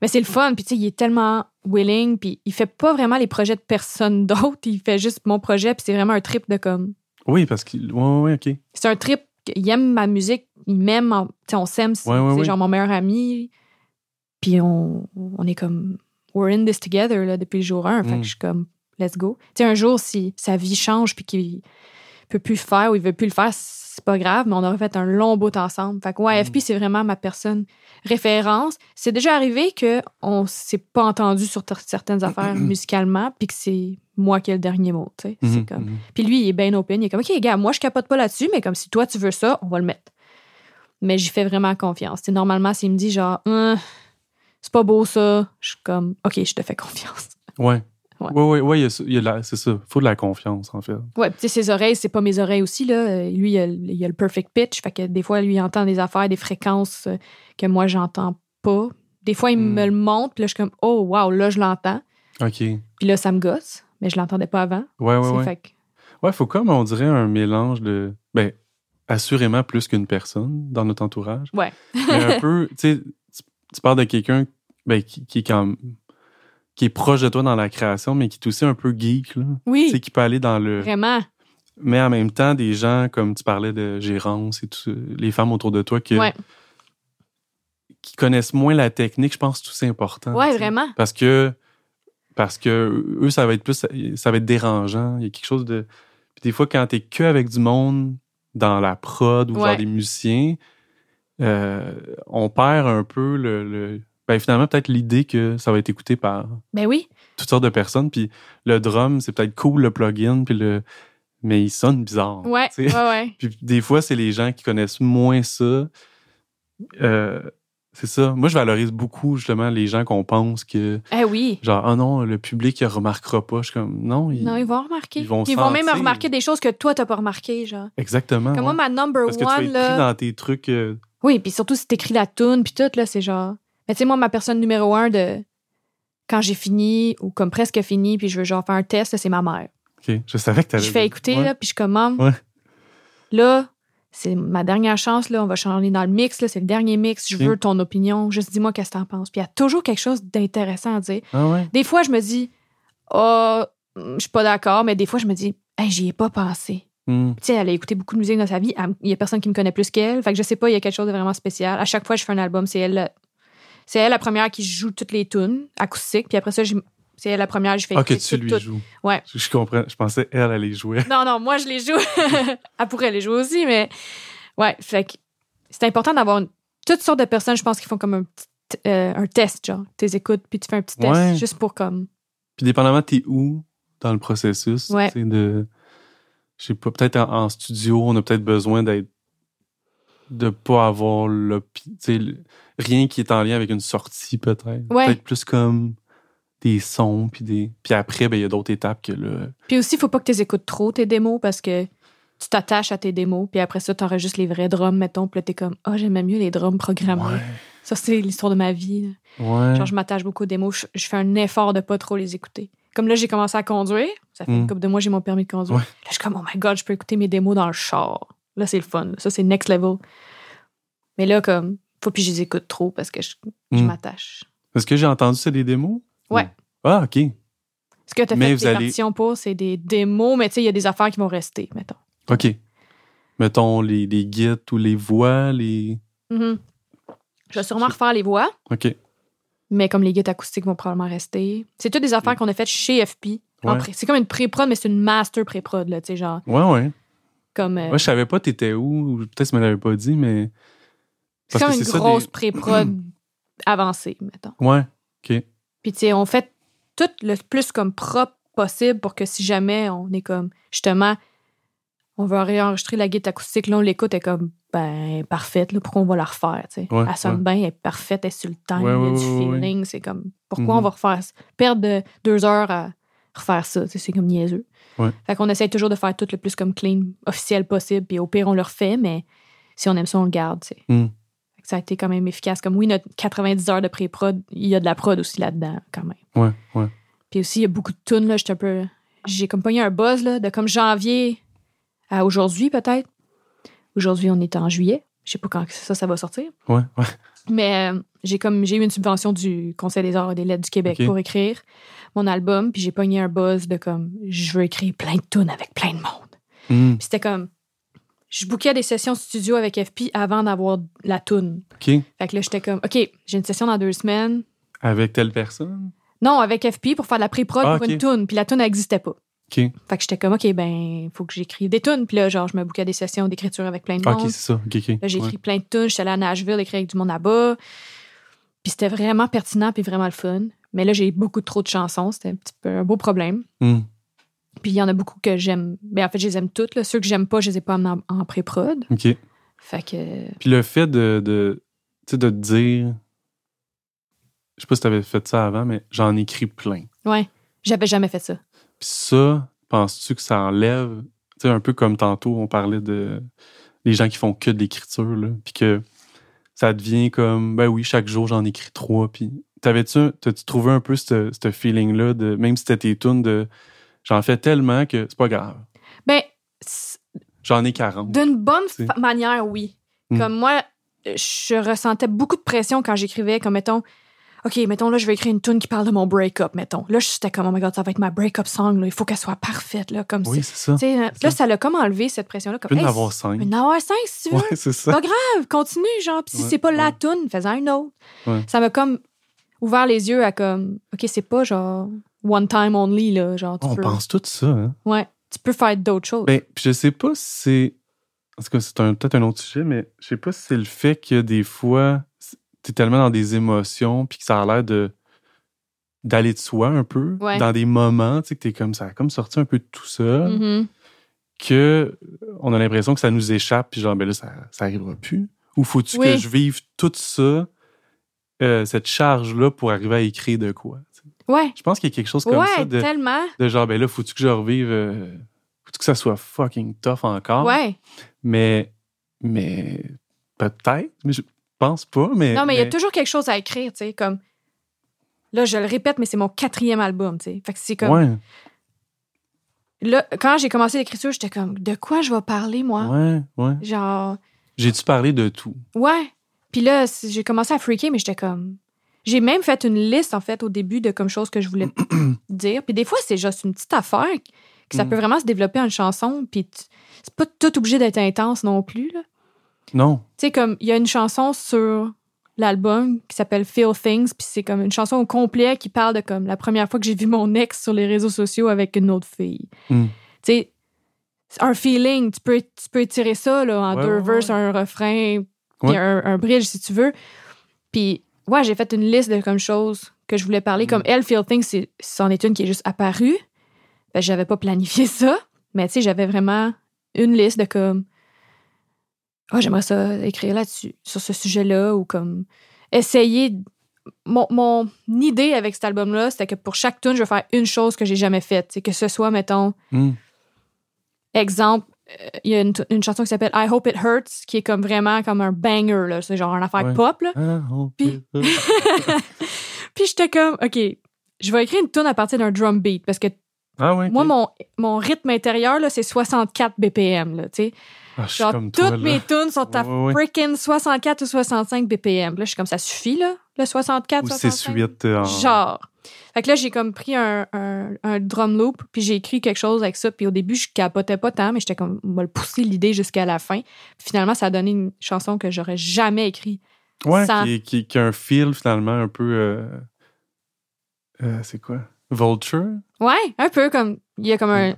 Mais c'est le fun. Puis, tu sais, il est tellement willing. Puis, il fait pas vraiment les projets de personne d'autre. Il fait juste mon projet. Puis, c'est vraiment un trip de comme. Oui, parce qu'il. Ouais, ouais, OK. C'est un trip. Il aime ma musique. Il m'aime. en- Tu sais, on s'aime. C'est Ouais, ouais, genre mon meilleur ami. Puis, on, on est comme. We're in this together là, depuis le jour 1. Fait Mm. que je suis comme. Let's go. Tu sais, un jour, si sa vie change. Puis qu'il peut plus le faire ou il veut plus le faire, c'est pas grave, mais on aurait fait un long bout ensemble. Fait que ouais, Mm. FP, c'est vraiment ma personne référence. C'est déjà arrivé que on s'est pas entendu sur certaines affaires musicalement, puis que c'est moi qui ai le dernier mot, tu sais. C'est Mhm, comme... mhm. Puis lui, il est bien open. Il est comme, OK, gars, moi, je capote pas là-dessus, mais comme si toi, tu veux ça, on va le mettre. Mais j'y fais vraiment confiance. Normalement, s'il me dit genre, Hum, c'est pas beau ça, je suis comme, OK, je te fais confiance. Ouais. A de la- c'est ça. faut de la confiance, en fait. Puis tu sais, ses oreilles, c'est pas mes oreilles aussi, là. Lui, il a, il a le perfect pitch. Fait que des fois, lui, il entend des affaires, des fréquences euh, que moi, j'entends pas. Des fois, il Hmm. me le montre, puis là, je suis comme, oh, wow, là, je l'entends. OK. Puis là, ça me gosse, mais je l'entendais pas avant. Ouais, C'est ouais. Fait que, Ouais, faut comme, on dirait, un mélange de. Ben, assurément plus qu'une personne dans notre entourage. Ouais. Mais un peu, tu sais, tu- parles de quelqu'un ben, qui, qui est comme qui est proche de toi dans la création, mais qui est aussi un peu geek, là. Tu oui, sais, qui peut aller dans le. vraiment. Mais en même temps, des gens, comme tu parlais de gérance et tout, les femmes autour de toi, que, Ouais, qui connaissent moins la technique, je pense que tout c'est important. sais. vraiment. Parce que parce que eux, ça va être plus ça va être dérangeant. Il y a quelque chose de. Puis des fois, quand t'es que avec du monde dans la prod ou Ouais. genre des musiciens, euh, on perd un peu le. le- ben finalement, peut-être l'idée que ça va être écouté par Ben oui, toutes sortes de personnes. Puis le drum, c'est peut-être cool le plugin, puis le. Mais il sonne bizarre. ouais, tu sais. ouais, ouais. Puis des fois, c'est les gens qui connaissent moins ça. Euh, c'est ça. Moi, je valorise beaucoup, justement, les gens qu'on pense que, Eh oui. genre, oh non, le public, il remarquera pas. Je suis comme, non, ils- Non, ils vont remarquer. ils vont ils vont même remarquer des choses que toi, t'as pas remarqué, genre. Exactement. Comme moi, ma number Parce que tu one, là. dans tes trucs. euh, Oui, puis surtout si t'écris la tune puis tout, là, c'est genre. Mais tu sais, moi, ma personne numéro un de quand j'ai fini ou comme presque fini, puis je veux genre faire un test, c'est ma mère. OK. Je savais que t'allais. Je fais écouter, Ouais. là, puis je commande. Ouais. Là, c'est ma dernière chance, là. On va changer dans le mix, là. C'est le dernier mix. Je veux ton opinion. Juste dis-moi qu'est-ce que t'en penses. Puis il y a toujours quelque chose d'intéressant à dire. Ah ouais? Des fois, je me dis, oh, je suis pas d'accord, mais des fois, je me dis, hey, j'y ai pas pensé. Hmm. Tu sais, elle a écouté beaucoup de musique dans sa vie. Il y a personne qui me connaît plus qu'elle. Fait que je sais pas, il y a quelque chose de vraiment spécial. À chaque fois que je fais un album, c'est elle, le- c'est elle la première qui joue toutes les tunes acoustiques. Puis après ça, C'est la première, je fais Ah, que tu lui tout. joues. Ouais. Je, comprends. Je pensais elle allait jouer. Non, non, moi, je les joue. Elle pourrait les jouer aussi, mais ouais, fait que c'est important d'avoir une- toutes sortes de personnes, je pense, qui font comme un petit euh, un test, genre. Tu les écoutes, puis tu fais un petit test, Ouais. juste pour comme. Puis dépendamment t'es où dans le processus, Ouais. tu sais, de je sais pas, peut-être en, en studio, on a peut-être besoin d'être de pas avoir le tu sais, rien qui est en lien avec une sortie peut-être. Ouais. Peut-être plus comme des sons puis des puis après ben il y a d'autres étapes que là. Puis aussi, il faut pas que tu écoutes trop, tes démos, parce que tu t'attaches à tes démos, puis après ça, tu enregistres les vrais drums, mettons, puis là, t'es comme, ah, j'aimais mieux les drums programmés. Ouais. Ça, c'est l'histoire de ma vie. Ouais. Genre, je m'attache beaucoup aux démos. Je, je fais un effort de pas trop les écouter. Comme là, j'ai commencé à conduire. Ça fait une Mm. couple de mois, j'ai mon permis de conduire. Ouais. Là, je suis comme, oh my god, je peux écouter mes démos dans le char. Là, c'est le fun. Ça, c'est next level. Mais là, comme, faut plus que je les écoute trop parce que je, je Mm. m'attache. Est-ce que j'ai entendu c'est des démos? Ouais. Ou- Ah, OK. Ce que tu as Mais fait des allez- partitions pour, c'est des démos, mais tu sais, il y a des affaires qui vont rester, mettons. OK. Mettons les, les guides ou les voix, les. Mhm. Je vais sûrement refaire les voix, OK. mais comme les guides acoustiques vont probablement rester. C'est toutes des affaires qu'on a faites chez FP. Mm. Ouais. C'est comme une pré-prod, mais c'est une master pré-prod, là, tu sais, genre, Ouais, ouais. comme... euh, Ouais, je savais pas t'étais où, peut-être que tu me l'avais pas dit, mais. C'est comme une grosse des- pré-prod avancée, mettons. Ouais. OK. Puis, tu sais, on fait tout le plus comme propre possible pour que si jamais on est comme, justement, on veut réenregistrer la guitare acoustique, là, on l'écoute, elle est comme, ben, parfaite, là, pourquoi on va la refaire, tu sais? Ouais, elle sonne ouais. bien, elle est parfaite, elle est sur le Ouais, il y a du feeling, c'est comme, pourquoi Mhm. on va refaire ça? Perdre de deux heures à refaire ça, tu sais, c'est comme niaiseux. Fait qu'on essaie toujours de faire tout le plus comme clean, officiel possible, puis au pire, on le refait, mais si on aime ça, on le garde, tu sais. Hmm. Ça a été quand même efficace. Comme oui, notre 90 heures de pré-prod, il y a de la prod aussi là-dedans, quand même. Ouais, ouais. Puis aussi, il y a beaucoup de tunes, là. J'étais un peu. J'ai comme pogné un buzz, là, de comme janvier à aujourd'hui, peut-être. Aujourd'hui, on est en juillet. Je sais pas quand ça, ça va sortir. Ouais, ouais. Mais euh, j'ai comme j'ai eu une subvention du Conseil des arts et des lettres du Québec pour écrire mon album. Puis j'ai pogné un buzz de comme je veux écrire plein de tunes avec plein de monde. Hmm. Puis c'était comme. Je bookais des sessions studio avec FP avant d'avoir la tune. OK. Fait que là, j'étais comme, OK, j'ai une session dans deux semaines. Avec telle personne? Non, avec FP pour faire de la pré-prod Ah, pour une tune. Puis la tune n'existait pas. OK. Fait que j'étais comme, OK, ben, faut que j'écrive des tunes. Puis là, genre, je me bouquais des sessions d'écriture avec plein de Ah, monde. OK, c'est ça. OK, OK. Là, j'ai Ouais. écrit plein de tunes. J'étais allée à Nashville écrire avec du monde là-bas. Puis c'était vraiment pertinent puis vraiment le fun. Mais là, j'ai beaucoup trop de chansons. C'était un petit peu un beau problème. Hmm. Puis il y en a beaucoup que j'aime. Ben, en fait, je les aime toutes. Là. Ceux que j'aime pas, je les ai pas amenés en, en pré-prod. OK. Fait que. Puis le fait de, de, de te dire. Je sais pas si t'avais fait ça avant, mais j'en écris plein. Ouais, j'avais jamais fait ça. Puis ça, penses-tu que ça enlève, tu sais, un peu comme tantôt, on parlait de les gens qui font que de l'écriture, là, puis que ça devient comme, ben oui, chaque jour, j'en écris trois, puis t'avais-tu, t'as-tu trouvé un peu ce feeling-là, de même si c'était tes tunes, de j'en fais tellement que c'est pas grave, Ben, j'en ai 40. D'une bonne manière, oui. Mm. Comme moi, je ressentais beaucoup de pression quand j'écrivais, comme mettons, OK, mettons, là, je vais écrire une tune qui parle de mon break-up, mettons. Là, j'étais comme, oh my god, ça va être ma break-up song, là. Il faut qu'elle soit parfaite, là, comme Oui, ça. c'est ça. Sais, là, ça. l'a comme enlevé cette pression-là. Comme, en hey, avoir cinq. Une avoir cinq, si tu veux. Ouais, c'est ça. Pas grave, continue, genre. Puis si Ouais, c'est pas la tune, fais-en une autre. Ça m'a comme ouvert les yeux à comme, OK, c'est pas genre one time only, là. Genre, tu On peux. pense tout ça, hein. Ouais, tu peux faire d'autres choses. Ben, je sais pas si c'est. En tout cas, c'est un- peut-être un autre sujet, mais je sais pas si c'est le fait que des fois, t'es tellement dans des émotions, puis que ça a l'air de d'aller de soi un peu, Ouais. dans des moments, tu sais, que t'es comme ça, a comme sorti un peu de tout ça, Mhm. que on a l'impression que ça nous échappe, puis genre, ben là, ça, ça arrivera plus. Ou faut-tu Oui. que je vive tout ça, euh, cette charge-là, pour arriver à écrire de quoi? Ouais. Je pense qu'il y a quelque chose comme Ouais, ça de, tellement. de genre, ben là, faut-tu que je revive, euh, faut-tu que ça soit fucking tough encore? Ouais. Mais, mais peut-être, mais je pense pas. Mais, Non, mais il y a toujours quelque chose à écrire, tu sais, comme. Là, je le répète, mais c'est mon quatrième album, tu sais. Fait que c'est comme. Ouais, Là, quand j'ai commencé l'écriture, j'étais comme, de quoi je vais parler, moi? ouais, ouais. Genre, J'ai-tu parlé de tout? ouais. Puis là, j'ai commencé à freaker, mais j'étais comme. J'ai même fait une liste, en fait, au début de comme choses que je voulais dire. Puis des fois, c'est juste une petite affaire que ça Mm. peut vraiment se développer en une chanson. Puis c'est pas tout obligé d'être intense non plus, là. Non. Tu sais, comme, il y a une chanson sur l'album qui s'appelle Feel Things, puis c'est comme une chanson au complet qui parle de comme la première fois que j'ai vu mon ex sur les réseaux sociaux avec une autre fille. Hmm. Tu sais, c'est un feeling, tu peux, tu peux étirer ça là, en Ouais, deux ouais, verses, ouais. un refrain, puis un, un bridge si tu veux. Puis, ouais, j'ai fait une liste de comme choses que je voulais parler. Mm. Comme elle, Feel Things, c'en est une qui est juste apparue. Ben, j'avais pas planifié ça, mais tu sais, j'avais vraiment une liste de comme. Ah, j'aimerais ça écrire là-dessus, sur ce sujet-là, ou comme essayer. Mon, mon idée avec cet album-là, c'était que pour chaque tune, je vais faire une chose que j'ai jamais faite. C'est que ce soit, mettons, Hmm. exemple, il y a une, une chanson qui s'appelle I Hope It Hurts, qui est comme vraiment comme un banger, là. C'est genre une affaire Ouais. pop, là. Puis-. Puis j'étais comme, OK, je vais écrire une tune à partir d'un drum beat, parce que Ah ouais. moi, mon, mon rythme intérieur, là, c'est 64 BPM, là, tu sais. Ah, je suis Genre, comme toutes toi, mes tunes sont à ouais. freaking 64 ou 65 BPM. Là, je suis comme, ça suffit, là, le 64, Ou 65? 6-8 euh, en... Genre. Fait que là, j'ai comme pris un, un, un drum loop, puis j'ai écrit quelque chose avec ça. Puis au début, je capotais pas tant, mais j'étais comme, on va le pousser l'idée jusqu'à la fin. Puis finalement, ça a donné une chanson que j'aurais jamais écrite. Ouais, sans- qui, qui, qui a un feel finalement un peu. euh, euh, c'est quoi? Vulture? Ouais, un peu comme, il y a comme un.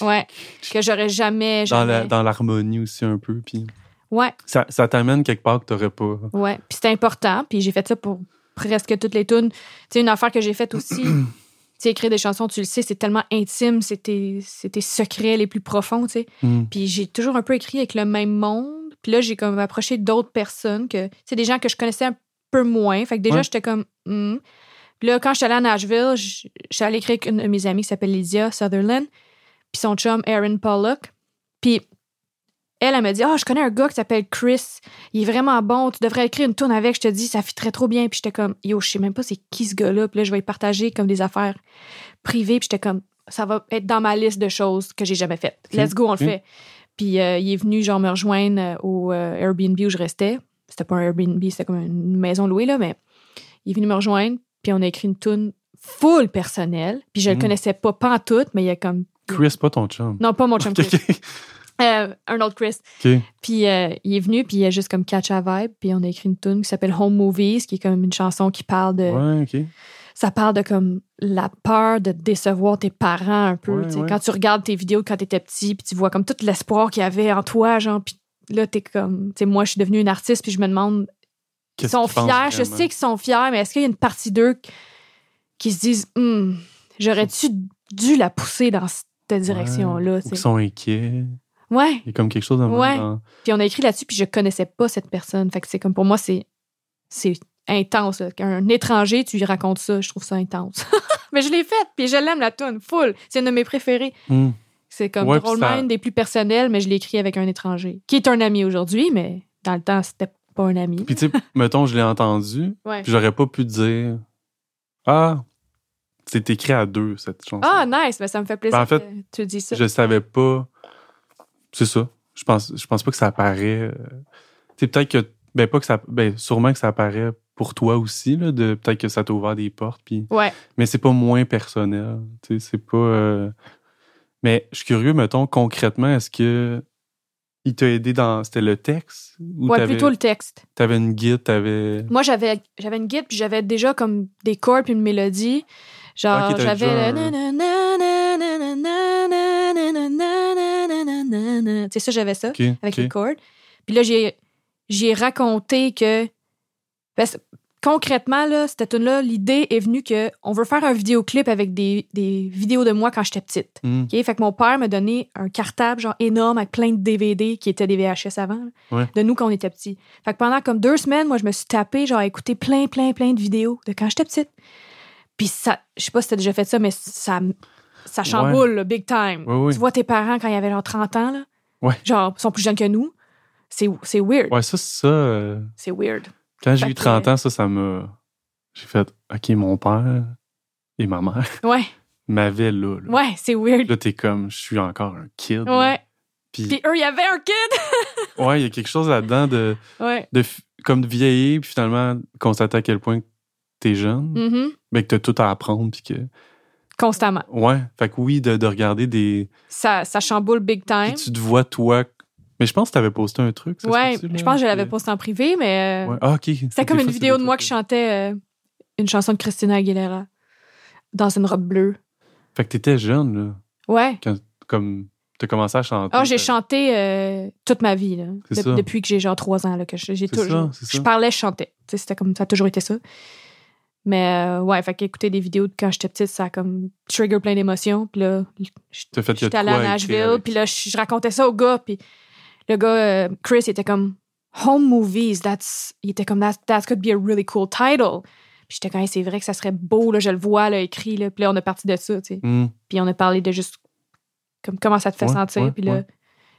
Ouais, que j'aurais jamais. Dans jamais... la- dans l'harmonie aussi un peu. Puis Ouais, ça, ça t'amène quelque part que t'aurais pas. ouais. Puis c'était important. Puis j'ai fait ça pour presque toutes les tunes. Tu sais, une affaire que j'ai faite aussi. tu sais, écrire des chansons, tu le sais, c'est tellement intime, c'est tes, c'est tes secrets les plus profonds, tu sais. Hmm. Puis j'ai toujours un peu écrit avec le même monde. Puis là, j'ai comme approché d'autres personnes que, c'est des gens que je connaissais un peu moins. Fait que déjà, Ouais. j'étais comme, Hmm. Là, quand j'étais allée à Nashville, je je suis allée écrire avec une de mes amies qui s'appelle Lydia Sutherland, puis son chum Aaron Pollock. Puis elle, elle m'a dit, ah, je connais un gars qui s'appelle Chris. Il est vraiment bon. Tu devrais écrire une tourne avec. Je te dis, ça fitterait trop bien. Puis j'étais comme, yo, je sais même pas c'est qui ce gars-là. Puis là, je vais y partager comme des affaires privées. Puis j'étais comme, ça va être dans ma liste de choses que j'ai jamais faites. Let's go, on le fait. Puis euh, il est venu, genre, me rejoindre euh, au euh, Airbnb où je restais. C'était pas un Airbnb, c'était comme une maison louée, là, mais il est venu me rejoindre. Puis on a écrit une tune full personnelle. Puis je le Mm. connaissais pas, pas en tout, mais il y a comme. Chris, pas ton chum. Non, pas mon chum Chris. Euh, un autre Chris. Puis euh, il est venu, puis il a juste comme catch a vibe. Puis on a écrit une tune qui s'appelle Home Movies, qui est comme une chanson qui parle de. Ouais, ok. Ça parle de comme la peur de décevoir tes parents un peu. Ouais, ouais. Quand tu regardes tes vidéos quand t'étais petit, puis tu vois comme tout l'espoir qu'il y avait en toi, genre. Puis là, t'es comme. Tu sais, moi, je suis devenue une artiste, puis je me demande. Ils sont fiers, je sais qu'ils sont fiers, mais est-ce qu'il y a une partie d'eux qui se disent Hum, j'aurais-tu dû la pousser dans cette direction-là, sais? sont inquiets. Ouais. Il y a comme quelque chose dans Ouais. dans- Puis on a écrit là-dessus, puis je connaissais pas cette personne. Fait que c'est comme pour moi, c'est intense. là. Un étranger, tu lui racontes ça, je trouve ça intense. Mais je l'ai faite, puis je l'aime la tune full. C'est une de mes préférées. Hmm. C'est comme Ouais, puis drôlement ça- une des plus personnelles, mais je l'ai écrit avec un étranger, qui est un ami aujourd'hui, mais dans le temps, c'était pas un ami. Puis tu sais, mettons, je l'ai entendu, Ouais. puis j'aurais pas pu dire Ah, c'est écrit à deux, cette chanson. Ah, nice, mais ça me fait plaisir Ben, en fait, que tu dis ça. je savais pas. C'est ça. Je pense, je pense pas que ça apparaît. euh, Tu sais, peut-être que. Ben, pas que ça. Ben, sûrement que ça apparaît pour toi aussi, là, de peut-être que ça t'a ouvert des portes, puis. Ouais. Mais c'est pas moins personnel. Tu sais, c'est pas. euh, Mais je suis curieux, mettons, concrètement, est-ce que. Il t'a aidé dans. C'était le texte? Ou Ouais, plutôt le texte. T'avais une guide, t'avais. Moi, j'avais j'avais une guide, puis j'avais déjà comme des chords puis une mélodie. Genre, j'avais le. Tu sais, ça, j'avais ça avec ok. les chords. Puis là, j'ai j'ai raconté que. Concrètement, là, cette tune-là, l'idée est venue que on veut faire un vidéoclip avec des, des vidéos de moi quand j'étais petite. OK? Fait que mon père m'a donné un cartable genre énorme avec plein de DVD qui étaient des VHS avant, là, Ouais. de nous quand on était petits. Fait que pendant comme deux semaines, moi, je me suis tapé genre à écouter plein, plein, plein de vidéos de quand j'étais petite. Puis ça, je sais pas si t'as déjà fait ça, mais ça, ça chamboule, là, big time. Ouais, ouais. Tu vois tes parents quand ils avaient genre 30 ans, là? Ouais. Genre, ils sont plus jeunes que nous. C'est c'est weird. Ouais, ça, c'est ça. euh, C'est weird. Quand j'ai eu que- 30 ans, ça, ça m'a. J'ai fait, OK, mon père et ma mère Ouais, m'avaient là. là. ouais, c'est weird. Là, t'es comme, je suis encore un kid. là. Ouais. Puis, Puis eux, il y avait un kid. ouais, il y a quelque chose là-dedans de, Ouais. de, comme de vieillir, puis finalement, constater à quel point t'es jeune, Mhm. mais que t'as tout à apprendre, puis que. Constamment. Ouais, fait que oui, de, de regarder des. Ça, ça chamboule big time. Puis tu te vois, toi, Mais je pense que tu avais posté un truc. ça Ouais, je pense que je l'avais posté en privé, mais euh, Ouais. Ah, ok. c'était comme une vidéo de moi qui chantait euh, une chanson de Christina Aguilera dans une robe bleue. Fait que t'étais jeune, là. Ouais. Quand, comme, t'as commencé à chanter. Ah, j'ai chanté euh, toute ma vie, là. C'est De- ça. depuis que j'ai genre trois ans, là, que j'ai toujours. ça, Je parlais, je chantais. Tu sais, C'était comme ça a toujours été ça. Mais euh, ouais, fait qu'écouter des vidéos de quand j'étais petite, ça a comme trigger plein d'émotions. Puis là, j'étais allée à Nashville, puis là, je, je racontais ça au gars, puis le gars, euh, Chris, il était comme Home Movies, that's, il était comme that, that could be a really cool title. Puis j'étais comme, Hey, c'est vrai que ça serait beau, là, je le vois, là, écrit, là. Puis là, on est parti de ça, tu sais. Hmm. Puis on a parlé de juste comme comment ça te fait Ouais, sentir. ouais, puis là, ouais.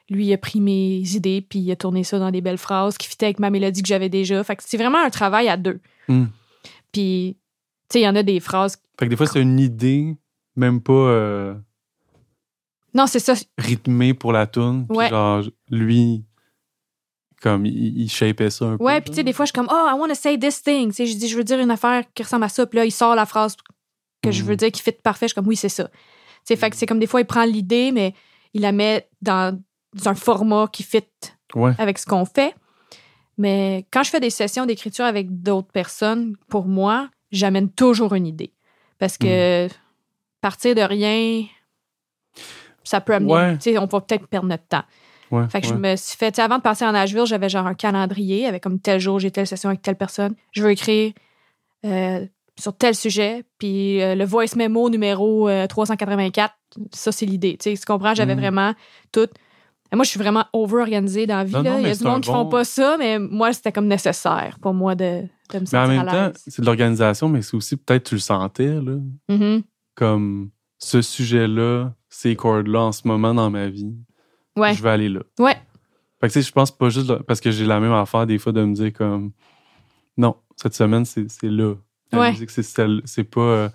lui, il a pris mes idées, puis il a tourné ça dans des belles phrases qui fitaient avec ma mélodie que j'avais déjà. Fait que c'est vraiment un travail à deux. Hmm. Puis, tu sais, il y en a des phrases. Fait que des fois, c'est une idée, même pas euh, Non, c'est ça. rythmée pour la tune. Ouais. genre, lui, comme, il, il shapait ça un peu. Ouais, puis tu sais, des fois, je suis comme, oh, I want to say this thing. Tu sais, je dis, je veux dire une affaire qui ressemble à ça. Puis là, il sort la phrase que je veux dire qui fit parfait. Je suis comme, oui, c'est ça. Tu sais, fait que c'est comme des fois, il prend l'idée, mais il la met dans, un format qui fit Ouais. avec ce qu'on fait. Mais quand je fais des sessions d'écriture avec d'autres personnes, pour moi, j'amène toujours une idée. Parce que partir de rien, ça peut amener. Ouais. Tu sais, on va peut-être perdre notre temps. Ouais. Fait que ouais. je me suis fait. tu sais, Avant de passer en Nashville, j'avais genre un calendrier avec comme tel jour, j'ai telle session avec telle personne. Je veux écrire euh, sur tel sujet. Puis euh, le voice memo numéro euh, 384, ça, c'est l'idée. Tu sais, tu comprends? J'avais Mhm. vraiment tout. Et moi, je suis vraiment over-organisée dans la vie. Non, là. non, Il y a du monde qui font bon- pas ça, mais moi, c'était comme nécessaire pour moi de, de me Mais en même à temps, c'est de l'organisation, mais c'est aussi peut-être tu le sentais, là. Mhm. Comme ce sujet-là, ces chords-là en ce moment dans ma vie, Ouais. je vais aller là. Ouais. Fait que tu sais, je pense pas juste là- parce que j'ai la même affaire des fois de me dire comme non, cette semaine, c'est là. La Ouais. musique, c'est pas. euh,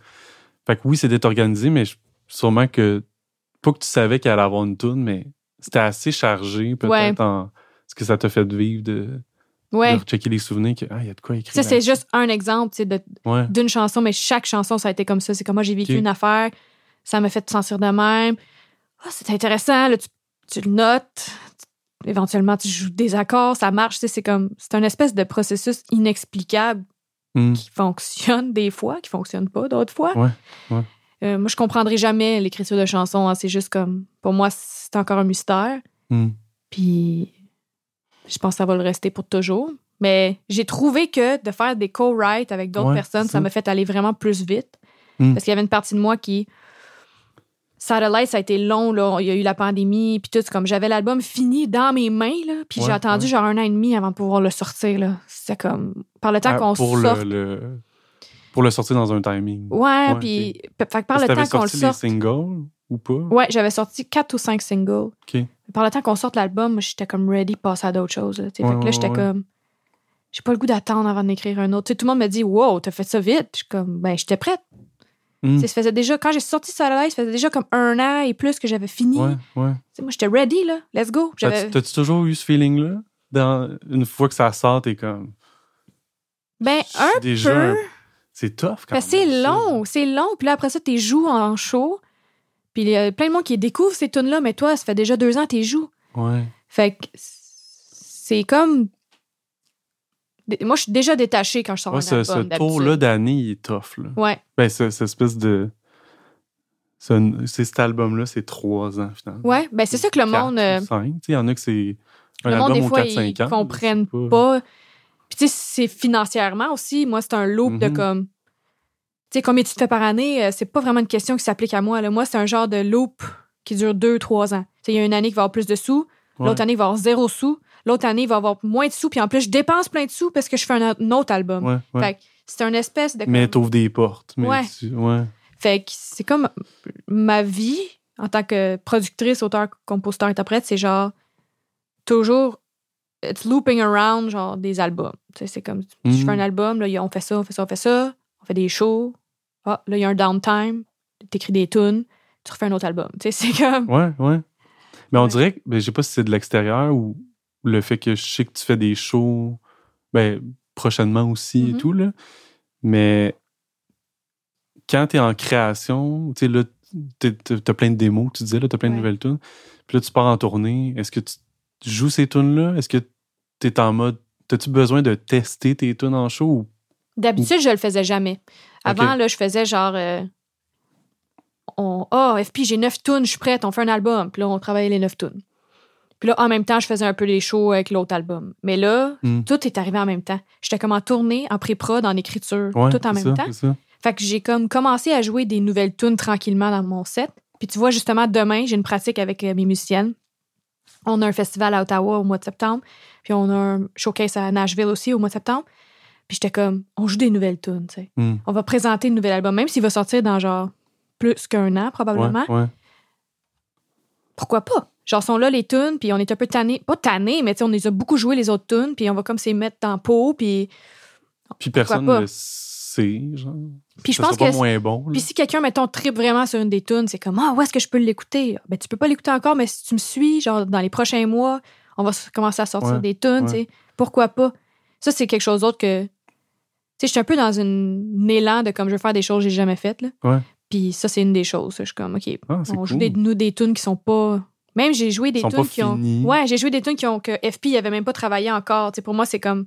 Fait que oui, c'est d'être organisé, mais je- sûrement que. Pas que tu savais qu'il allait avoir une tune, mais c'était assez chargé, peut-être Ouais. en. Ce que ça t'a fait vivre de, Ouais. de checker les souvenirs que, ah, il y a de quoi écrire. Ça, c'est juste un exemple Ouais. d'une chanson, mais chaque chanson, ça a été comme ça. C'est comme moi, j'ai vécu une affaire, ça m'a fait te sentir de même. Ah, c'est intéressant, là, tu, tu le notes. Éventuellement, tu joues des accords, ça marche. tu sais, C'est comme, c'est un espèce de processus inexplicable Hmm. qui fonctionne des fois, qui fonctionne pas d'autres fois. Ouais, ouais. Euh, moi, je comprendrai jamais l'écriture de chansons. hein. C'est juste comme, pour moi, c'est encore un mystère. Hmm. Puis, je pense que ça va le rester pour toujours. Mais j'ai trouvé que de faire des co-writes avec d'autres Ouais, personnes, ça ça. m'a fait aller vraiment plus vite. Mm. Parce qu'il y avait une partie de moi qui. Satellite, ça a été long, là. Il y a eu la pandémie, puis tout. C'est comme j'avais l'album fini dans mes mains, là. Puis j'ai attendu ouais. genre un an et demi avant de pouvoir le sortir, là. C'était comme. Par le temps Ah, qu'on pour sorte. le, le- pour le sortir dans un timing. Ouais, puis. Fait que par Est-ce le temps qu'on le sorte. singles ou pas? Ouais, j'avais sorti quatre ou cinq singles. OK. Par le temps qu'on sorte l'album, moi, j'étais comme ready de passer à d'autres choses. là. Ouais, fait que là, j'étais comme. J'ai pas le goût d'attendre avant d'écrire un autre. Tout le monde me dit, wow, t'as fait ça vite. Je suis comme, ben, j'étais prête. Sais, Ça faisait déjà, quand j'ai sorti Satellite, ça faisait déjà comme un an et plus que j'avais fini. Ouais, ouais. Moi, j'étais ready, là. Let's go. T'as-tu toujours eu ce feeling-là? Dans, une fois que ça sort, t'es comme. Ben, un déjà peu. un- C'est tough quand Ben, même. c'est long, c'est long. Puis là, après ça, t'es joues en show. Puis il y a plein de monde qui découvre ces tunes-là, mais toi, ça fait déjà deux ans que t'es joues. Ouais. Fait que c'est comme. Moi, je suis déjà détachée quand je sors Ouais, un ce, ce album. tour-là d'année, il est tough. Là. Ouais, Ben, ce- cette espèce de. ce- c'est cet album-là, c'est trois ans, finalement. ouais. Ben, c'est ça que le monde. euh, cinq. Tu sais, Il y en a que c'est. Un le monde, album des aux fois, 4-5 ils ans. comprennent c'est pas. Puis, tu sais, c'est financièrement aussi. Moi, c'est un loop de Mhm. comme. Tu sais, combien tu te fais par année, euh, c'est pas vraiment une question qui s'applique à moi. Là. Moi, c'est un genre de loop qui dure deux, trois ans. Tu sais, il y a une année qui va avoir plus de sous, Ouais. l'autre année, il va avoir zéro sous, l'autre année, il va avoir moins de sous, puis en plus, je dépense plein de sous parce que je fais un, un autre album. Ouais, ouais. Fait que c'est un espèce de. Mais t'ouvres des portes. Mais Ouais. tu- ouais. Fait que c'est comme ma vie en tant que productrice, auteur, compositeur, interprète, c'est genre toujours it's looping around genre des albums. Tu sais, c'est comme je Mhm. fais un album, là, on fait ça, on fait ça, on fait ça, on fait des shows. Ah, là, il y a un downtime, t'écris des tunes, tu refais un autre album. Tu sais, c'est comme. Ouais, ouais. Mais on Ouais. dirait que, je sais pas si c'est de l'extérieur ou le fait que je sais que tu fais des shows, ben, prochainement aussi et Mhm. tout, là. Mais quand t'es en création, tu sais, là, t'es- t'as plein de démos, tu disais, là, t'as plein de nouvelles tunes. Puis là, tu pars en tournée. Est-ce que tu tu joues ces tunes-là? Est-ce que tu es en mode. As-tu besoin de tester tes tunes en show ou D'habitude, je le faisais jamais. Avant, là, je faisais genre. euh, on, oh, FP, j'ai neuf tunes, je suis prête, on fait un album. Puis là, on travaillait les neuf tunes. Puis là, en même temps, je faisais un peu les shows avec l'autre album. Mais là, Hmm. tout est arrivé en même temps. J'étais comme en tournée, en pré-prod, en écriture, Ouais, tout en même ça, temps. ça. Fait que j'ai comme commencé à jouer des nouvelles tunes tranquillement dans mon set. Puis tu vois, justement, demain, j'ai une pratique avec euh, mes musiciennes. On a un festival à Ottawa au mois de septembre. Puis on a un showcase à Nashville aussi au mois de septembre. Puis j'étais comme, on joue des nouvelles tunes, tu sais. Hmm. On va présenter le nouvel album, même s'il va sortir dans genre plus qu'un an, probablement. Ouais, ouais. Pourquoi pas? Genre, sont là les tunes, puis on est un peu tannés. Pas tannés, mais on les a beaucoup joué les autres tunes, puis on va comme s'y mettre dans le pot, puis... Puis personne ne le sait, genre. Puis je pense que pas moins bon. Puis si quelqu'un, mettons, tripe vraiment sur une des tunes, c'est comme Ah, où est-ce que je peux l'écouter? Ben, tu peux pas l'écouter encore, mais si tu me suis, genre, dans les prochains mois, on va commencer à sortir Ouais, des tunes, ouais. tu sais. Pourquoi pas? Ça, c'est quelque chose d'autre que. Tu sais, je suis un peu dans une, un élan de comme je veux faire des choses que j'ai jamais faites, là. Ouais. Puis ça, c'est une des choses. Je suis comme, OK, Ah, on cool. joue des, nous des tunes qui sont pas. Même j'ai joué des tunes qui ont. Ouais, j'ai joué des tunes qui ont que FP avait même pas travaillé encore. Tu sais, pour moi, c'est comme.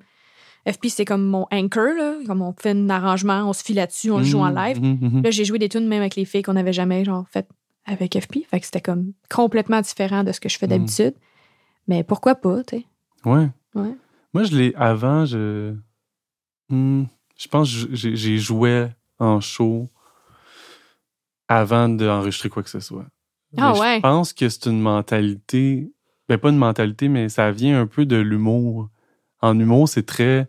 FP, c'est comme mon anchor, là. Comme on fait un arrangement, on se file là-dessus, on le joue en Mhm, live. mhm, mhm. Là, j'ai joué des tunes même avec les filles qu'on n'avait jamais genre fait avec FP. Fait que c'était comme complètement différent de ce que je fais Mm. d'habitude. Mais pourquoi pas, tu sais? Ouais. Ouais. Moi, je l'ai. Avant, je. Hmm, je pense que j'ai joué en show avant d'enregistrer quoi que ce soit. Ah ouais. Je pense que c'est une mentalité. Ben, pas une mentalité, mais ça vient un peu de l'humour. En humour, c'est très.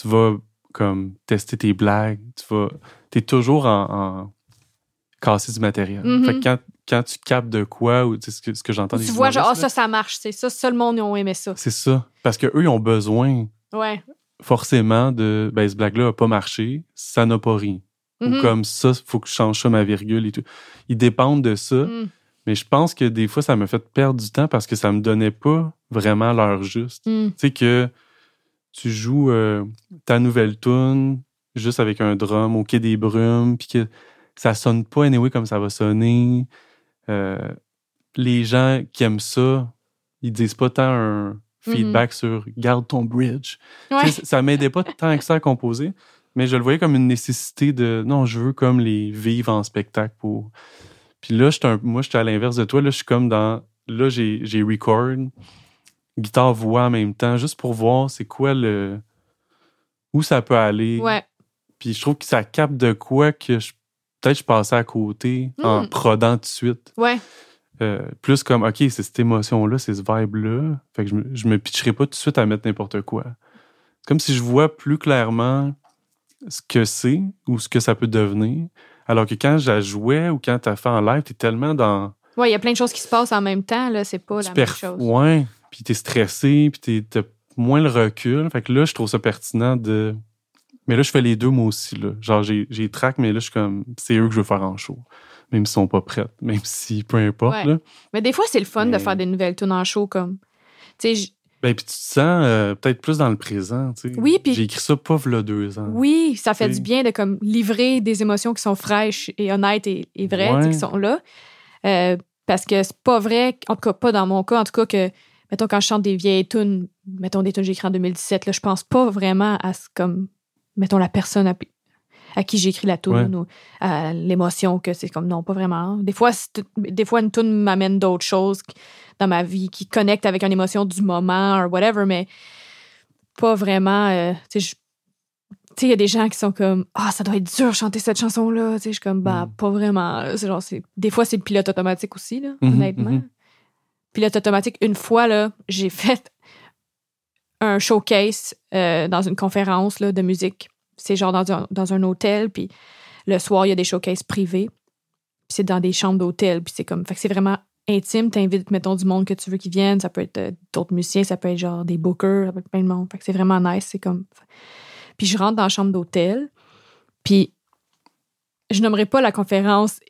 Tu vas comme tester tes blagues. Tu vas. T'es toujours en, en casser du matériel. Mhm. Fait que quand, quand tu captes de quoi, ou tu sais, ce que, ce que j'entends des Tu vois, genre, ah, humoristes, ça, ça marche. C'est ça, le monde, ils ont aimé ça. C'est ça. Parce qu'eux, ils ont besoin Ouais. forcément de ben ce blague-là a pas marché, ça n'a pas ri. Ou Mhm. comme ça, faut que je change ça ma virgule et tout. Ils dépendent de ça, Mm. Mais je pense que des fois ça m'a fait perdre du temps parce que ça me donnait pas vraiment l'heure juste. Mm. Tu sais que tu joues euh, ta nouvelle tune juste avec un drum au quai des brumes puis que ça sonne pas anyway comme ça va sonner. Euh, les gens qui aiment ça, ils disent pas tant un feedback sur garde ton bridge. Tu Ouais. sais, ça m'aidait pas tant que ça à composer, mais je le voyais comme une nécessité de non, je veux comme les vivre en spectacle pour. Puis là, j'étais un- moi, j'étais à l'inverse de toi. Là, je suis comme dans. Là, j'ai j'ai record, guitare, voix en même temps, juste pour voir c'est quoi le. où ça peut aller. Ouais. Puis je trouve que ça capte de quoi que je. Peut-être je passais à côté en Mm. prodant tout de suite. Ouais. Euh, plus comme, OK, c'est cette émotion-là, c'est ce vibe-là. Fait que je me, je me pitcherai pas tout de suite à mettre n'importe quoi. C'est comme si je vois plus clairement ce que c'est ou ce que ça peut devenir. Alors que quand je la jouais ou quand t'as fait en live, t'es tellement dans. Ouais, il y a plein de choses qui se passent en même temps, là. C'est pas la tu même chose. Ouais. Puis t'es stressé, puis t'es- t'as moins le recul. Fait que là, je trouve ça pertinent de. Mais là, je fais les deux, moi aussi. Là. Genre, j'ai tracks, mais là, je suis comme. C'est eux que je veux faire en show. Même s'ils sont pas prêts. Même si, peu importe. Ouais. Là. Mais des fois, c'est le fun de faire des nouvelles tunes en show, comme. Tu sais, Ben, puis tu te sens euh, peut-être plus dans le présent, tu sais. Oui, puis- J'ai écrit ça pas v'là deux ans. Oui, ça fait du bien de comme livrer des émotions qui sont fraîches et honnêtes et, et vraies, Ouais. qui sont là. Euh, parce que c'est pas vrai, en tout cas pas dans mon cas, en tout cas que, mettons, quand je chante des vieilles tunes, mettons des tunes que j'ai écrites en 2017, là, je pense pas vraiment à ce comme, mettons, la personne à, à qui j'ai écrit la tune ou à l'émotion que c'est comme, non, pas vraiment. Des fois, des fois une tune m'amène d'autres choses dans ma vie qui connectent avec une émotion du moment ou whatever, mais pas vraiment, euh, tu sais, il y a des gens qui sont comme Ah, ça doit être dur chanter cette chanson-là. Tu sais, je suis comme Bah, Mm. pas vraiment. C'est genre, c'est... Des fois, c'est le pilote automatique aussi, là, Mhm, honnêtement. mhm. Pilote automatique, une fois, là, j'ai fait un showcase euh, dans une conférence là, de musique. C'est genre dans un, dans un hôtel, puis le soir, il y a des showcases privés. Puis c'est dans des chambres d'hôtel, puis c'est comme. Fait que c'est vraiment intime. T'invites, mettons, du monde que tu veux qui viennent. Ça peut être euh, d'autres musiciens, ça peut être genre des bookers, ça peut être plein de monde. Fait que c'est vraiment nice. C'est comme. Puis je rentre dans la chambre d'hôtel, puis je nommerai pas la conférence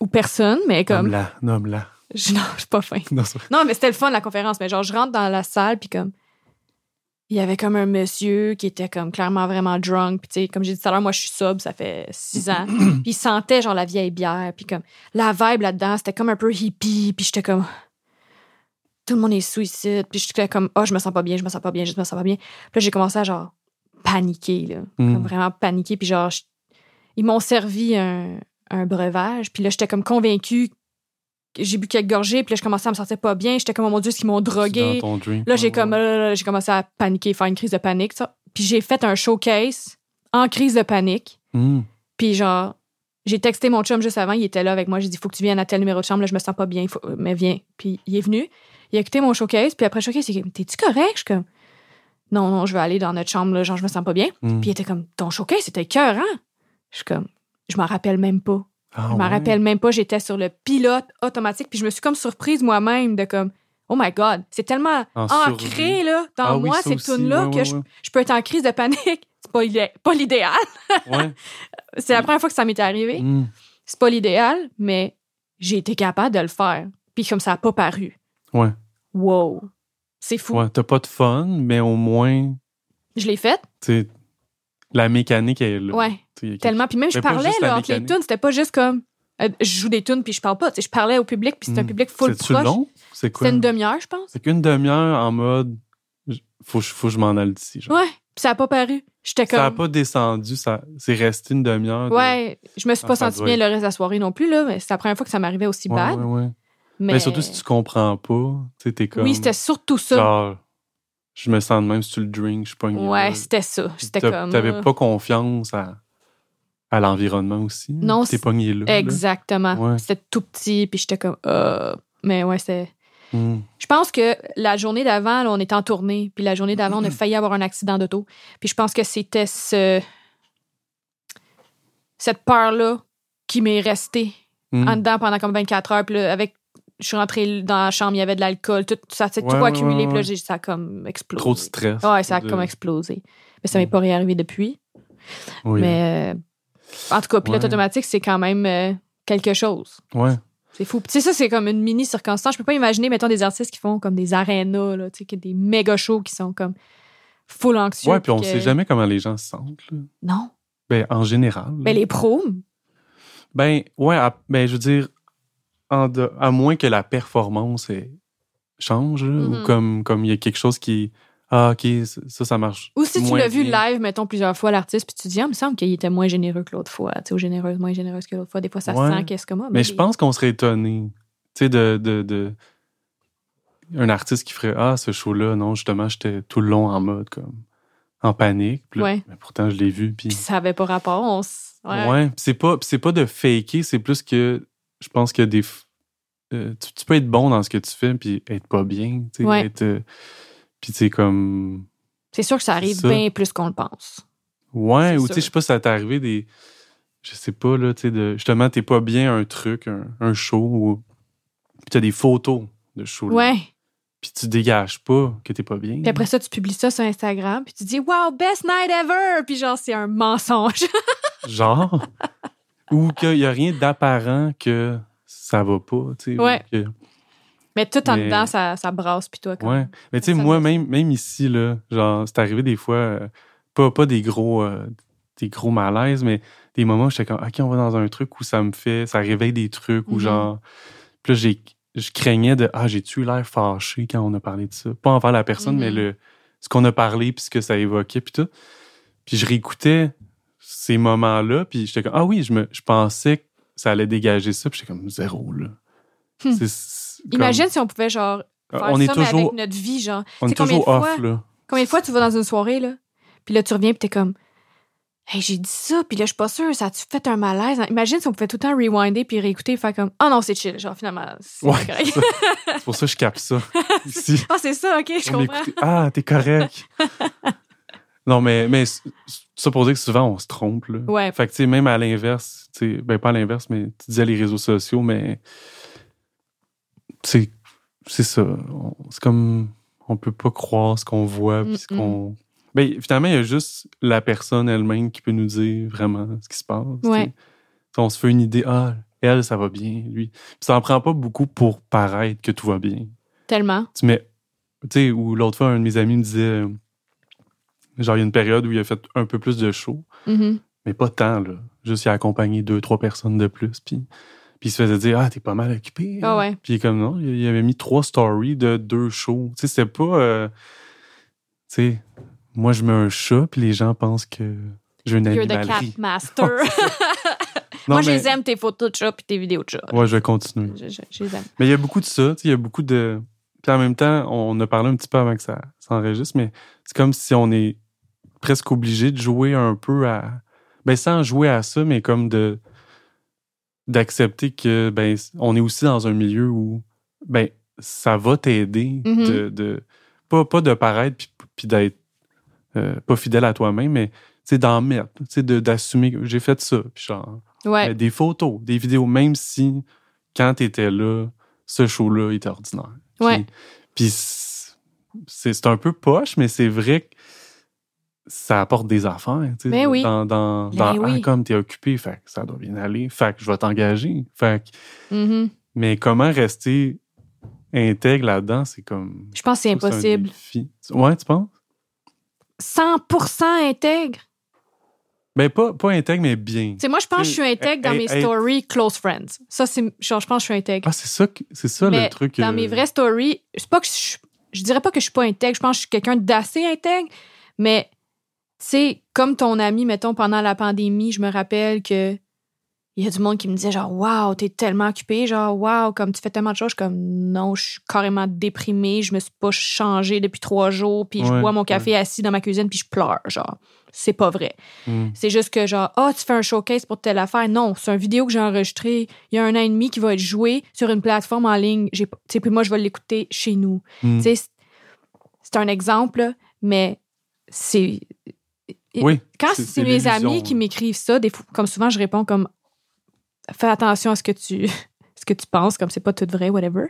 ou personne, mais comme. Nomme-la, nomme-la. Je, non, je suis pas fin. Non. Non, mais c'était le fun, la conférence. Mais genre, je rentre dans la salle, puis comme. Il y avait comme un monsieur qui était comme clairement vraiment drunk. Puis, tu sais, comme j'ai dit tout à l'heure, moi, je suis sobre, ça fait six ans. puis, il sentait genre la vieille bière. Puis, comme, la vibe là-dedans, c'était comme un peu hippie. Puis, j'étais comme. tout le monde est suicide. Puis j'étais comme, oh, je me sens pas bien, je me sens pas bien, je me sens pas bien. Puis là, j'ai commencé à genre paniquer, là. Mm. Comme vraiment paniquer. Puis genre, je- ils m'ont servi un, un breuvage. Puis là, j'étais comme convaincue. J'ai bu quelques gorgées, puis là, je commençais à me sentir pas bien. J'étais comme, oh mon Dieu, est-ce qu'ils m'ont drogué? Là, j'ai Ouais, comme, là, j'ai commencé à paniquer, faire une crise de panique, ça. Puis j'ai fait un showcase en crise de panique. Mm. Puis genre, j'ai texté mon chum juste avant, il était là avec moi. J'ai dit, faut que tu viennes à tel numéro de chambre, là, je me sens pas bien, faut- mais viens. Puis il est venu, il a écouté mon showcase, puis après le showcase, il est comme, t'es-tu correct? Je suis comme, non, non, je vais aller dans notre chambre, là, genre, je me sens pas bien. Mm. Puis il était comme, ton showcase, c'était cœur, hein? Je suis comme, je m'en rappelle même pas. Ah, je m'en ouais? rappelle même pas, j'étais sur le pilote automatique, puis je me suis comme surprise moi-même de comme, oh my God, c'est tellement En ancré, là, dans Ah moi, ces tunes-là, ouais, que ouais, je, peux être en crise de panique. C'est pas, pas l'idéal. C'est la première fois que ça m'est arrivé. Mm. C'est pas l'idéal, mais j'ai été capable de le faire. Puis comme ça a pas paru. Ouais. Wow. C'est fou. Ouais, t'as pas de fun, mais au moins, Je l'ai faite. La mécanique est là. Ouais. A Tellement. Puis même, je parlais là, entre les tunes. C'était pas juste comme. euh, je joue des tunes puis je parle pas. Tu sais, je parlais au public puis c'était un Mm. public full proche. long? C'est quoi? C'était une demi-heure, je pense. C'est qu'une demi-heure en mode, faut, que je- faut que je m'en aille d'ici. genre. Ouais. Puis ça a pas paru. J'étais Ça n'a comme. pas descendu, ça, c'est resté une demi-heure. de- Ouais, je me suis Ah, pas ça senti bien être- le reste de la soirée non plus, là, mais c'est la première fois que ça m'arrivait aussi Ouais, bad. ouais, ouais. Mais... Mais surtout si tu comprends pas, tu sais, t'es comme. Oui, c'était surtout ça. Genre, je me sens de même si tu le drink, je suis pas ouais, c'était ça. C'était comme. T'avais euh, pas confiance à, à l'environnement aussi. Non, T'es c'est- pogné là. Exactement. Ouais. C'était tout petit, puis j'étais comme. euh, Mais ouais, c'était. Mm. Je pense que la journée d'avant, on était en tournée, puis la journée d'avant, on a failli avoir un accident d'auto. Puis je pense que c'était ce. Cette peur-là qui m'est restée Mm. en dedans pendant comme 24 heures. Puis là, avec. Je suis rentrée dans la chambre, il y avait de l'alcool, tout ça s'est Ouais, tout ouais, accumulé, puis là, j'ai- ça a comme explosé. Trop de stress. Ouais, ça a de- comme explosé. Mais ça m'est Mm. pas réarrivé depuis. Oui. Mais euh, en tout cas, pilote automatique, c'est quand même euh, quelque chose. Ouais. C'est fou. Tu sais, ça, c'est comme une mini circonstance. Je peux pas imaginer, mettons, des artistes qui font comme des arénas, là, tu sais, des méga shows qui sont comme full anxieux. Ouais, puis on que- sait jamais comment les gens se sentent. là. Non. Ben, en général. Mais les pros, Ben, ouais, ben, je veux dire, en de- à moins que la performance change, là, Mhm. ou comme comme il y a quelque chose qui. Ah, ok, ça, ça, marche. ou si tu l'as vu live, mettons, plusieurs fois, l'artiste, puis tu te dis, ah, il me semble qu'il était moins généreux que l'autre fois, tu sais, ou généreuse, moins généreuse que l'autre fois. Des fois, ça Ouais. se sent qu'est-ce que moi. Mais je pense qu'on serait étonné, tu sais, de, de, de- un artiste qui ferait ah ce show-là, non, justement, j'étais tout le long en mode comme en panique. Puis là, Ouais. mais pourtant, je l'ai vu. Puis Puis ça avait pas rapport. On s- ouais. ouais, c'est pas, c'est pas de faker, c'est plus que je pense que des, euh, tu, tu peux être bon dans ce que tu fais puis être pas bien, tu sais, Ouais. être, euh, puis tu comme C'est sûr que ça arrive ça. bien plus qu'on le pense. Ouais, ou tu sais, je sais pas si ça t'est arrivé des. Je sais pas, là, tu sais, de. Justement, t'es pas bien un truc, un, un show, ou. Puis t'as des photos de show. là. Ouais. Puis tu dégages pas que t'es pas bien. Puis après ça, tu publies ça sur Instagram, puis tu dis, wow, best night ever! Puis genre, c'est un mensonge. Genre? Ou qu'il y a rien d'apparent que ça va pas, tu sais. ou Ouais. que- Mais tout en Mais- dedans, ça, ça brasse, puis toi. Ouais. Mais tu sais, moi, me- même, même ici, là, genre, c'est arrivé des fois, euh, pas, pas des gros. euh, des gros malaises, mais des moments où j'étais comme, OK, on va dans un truc où ça me fait, ça réveille des trucs, où Mhm. genre. Puis là, j'ai, je craignais de, ah, j'ai-tu l'air fâché quand on a parlé de ça? Pas envers la personne, mais le, ce qu'on a parlé, puis ce que ça évoquait, puis tout. Puis je réécoutais ces moments-là, puis j'étais comme, ah oui, je, me, je pensais que ça allait dégager ça, puis j'étais comme, zéro, là. Hmm. Comme- Imagine si on pouvait, genre, faire on est ça, mais toujours, avec notre vie, genre. on est sais, combien de toujours off, fois- là. Combien de fois tu vas dans une soirée, là, puis là, tu reviens, puis t'es comme, hey, j'ai dit ça, puis là, je suis pas sûre, ça a-tu fait un malaise? Imagine si on pouvait tout le temps rewinder, puis réécouter, faire comme, oh non, c'est chill, genre, finalement, c'est Ouais, correct. c'est pour ça que je capte ça. Ici. Ah, c'est ça, ok, je On comprends. Ah, t'es correct. non, mais, mais c- ça pour dire que souvent, on se trompe. Là. Ouais. Fait que, tu sais, même à l'inverse, tu sais, ben pas à l'inverse, mais tu disais les réseaux sociaux, mais c'est c'est ça. C'est comme, on peut pas croire ce qu'on voit, puis ce Mm-mm. qu'on... Ben, finalement, il y a juste la personne elle-même qui peut nous dire vraiment ce qui se passe. Ouais. On se fait une idée, ah, elle, ça va bien, lui. Puis ça en prend pas beaucoup pour paraître que tout va bien Tellement. tu mets. Tu sais, ou l'autre fois, un de mes amis me disait. Genre, il y a une période où il a fait un peu plus de show, Mhm. mais pas tant, là. Juste, il a accompagné deux, trois personnes de plus. Puis, Puis il se faisait dire, ah, t'es pas mal occupé. Ouais. Puis comme non, il avait mis trois stories de deux shows. Tu sais, c'était pas. euh, tu sais, moi, je mets un chat, puis les gens pensent que j'ai une You're the cat animalerie. master. Non, Moi, je les aime, tes photos de chat puis tes vidéos de chat. Ouais, je vais continuer. Je, je- je les aime. Mais il y a beaucoup de ça, tu sais, il y a beaucoup de. Puis en même temps, on a parlé un petit peu avant que ça s'enregistre, mais c'est comme si on est presque obligé de jouer un peu à. Ben, sans jouer à ça, mais comme de. d'accepter que, ben, on est aussi dans un milieu où, ben, ça va t'aider Mhm. de, de. Pas, pas de paraître puis, puis d'être euh, pas fidèle à toi-même, mais, sais, d'en mettre, de- d'assumer que j'ai fait ça, puis genre. Ouais. Euh, des photos, des vidéos, même si quand tu étais là, ce show-là était ordinaire. Ouais. Puis c'est c'est un peu poche, mais c'est vrai que ça apporte des affaires. tu sais, Ben oui. Dans, dans, Ben dans oui. Ah, comme t'es occupé, fait que ça doit bien aller. Fait que je vais t'engager. Fait que- Mhm. mais comment rester intègre là-dedans, c'est comme. Je pense que c'est impossible. Ouais, tu penses? 100% intègre? Ben, pas, pas intègre, mais bien. Tu sais, moi, je pense que je suis intègre dans mes stories close friends. Ça, c'est. Genre, je pense que je suis intègre. Ah, c'est ça, c'est ça Mais le truc. Dans euh, mes vraies stories, c'est pas que je, je dirais pas que je suis pas intègre, je pense que je suis quelqu'un d'assez intègre, mais tu sais, comme ton ami, mettons, pendant la pandémie, je me rappelle que il y a du monde qui me disait genre Waouh, t'es tellement occupé, genre Waouh, comme tu fais tellement de choses, Je suis comme non, je suis carrément déprimée, je me suis pas changée depuis trois jours, puis je Ouais, bois mon café assis dans ma cuisine, puis je pleure, genre. C'est pas vrai. hmm. C'est juste que genre, ah, tu fais un showcase pour telle affaire. Non, c'est une vidéo que j'ai enregistrée il y a un an et demi qui va être jouée sur une plateforme en ligne. J'ai, tu sais, puis moi, je vais l'écouter chez nous. Tu sais, c'est- un exemple, mais c'est. Oui. Quand c'est- mes amis qui m'écrivent ça, des fois, comme souvent, je réponds comme fais attention à ce que tu, ce que tu penses, comme c'est pas tout vrai, whatever.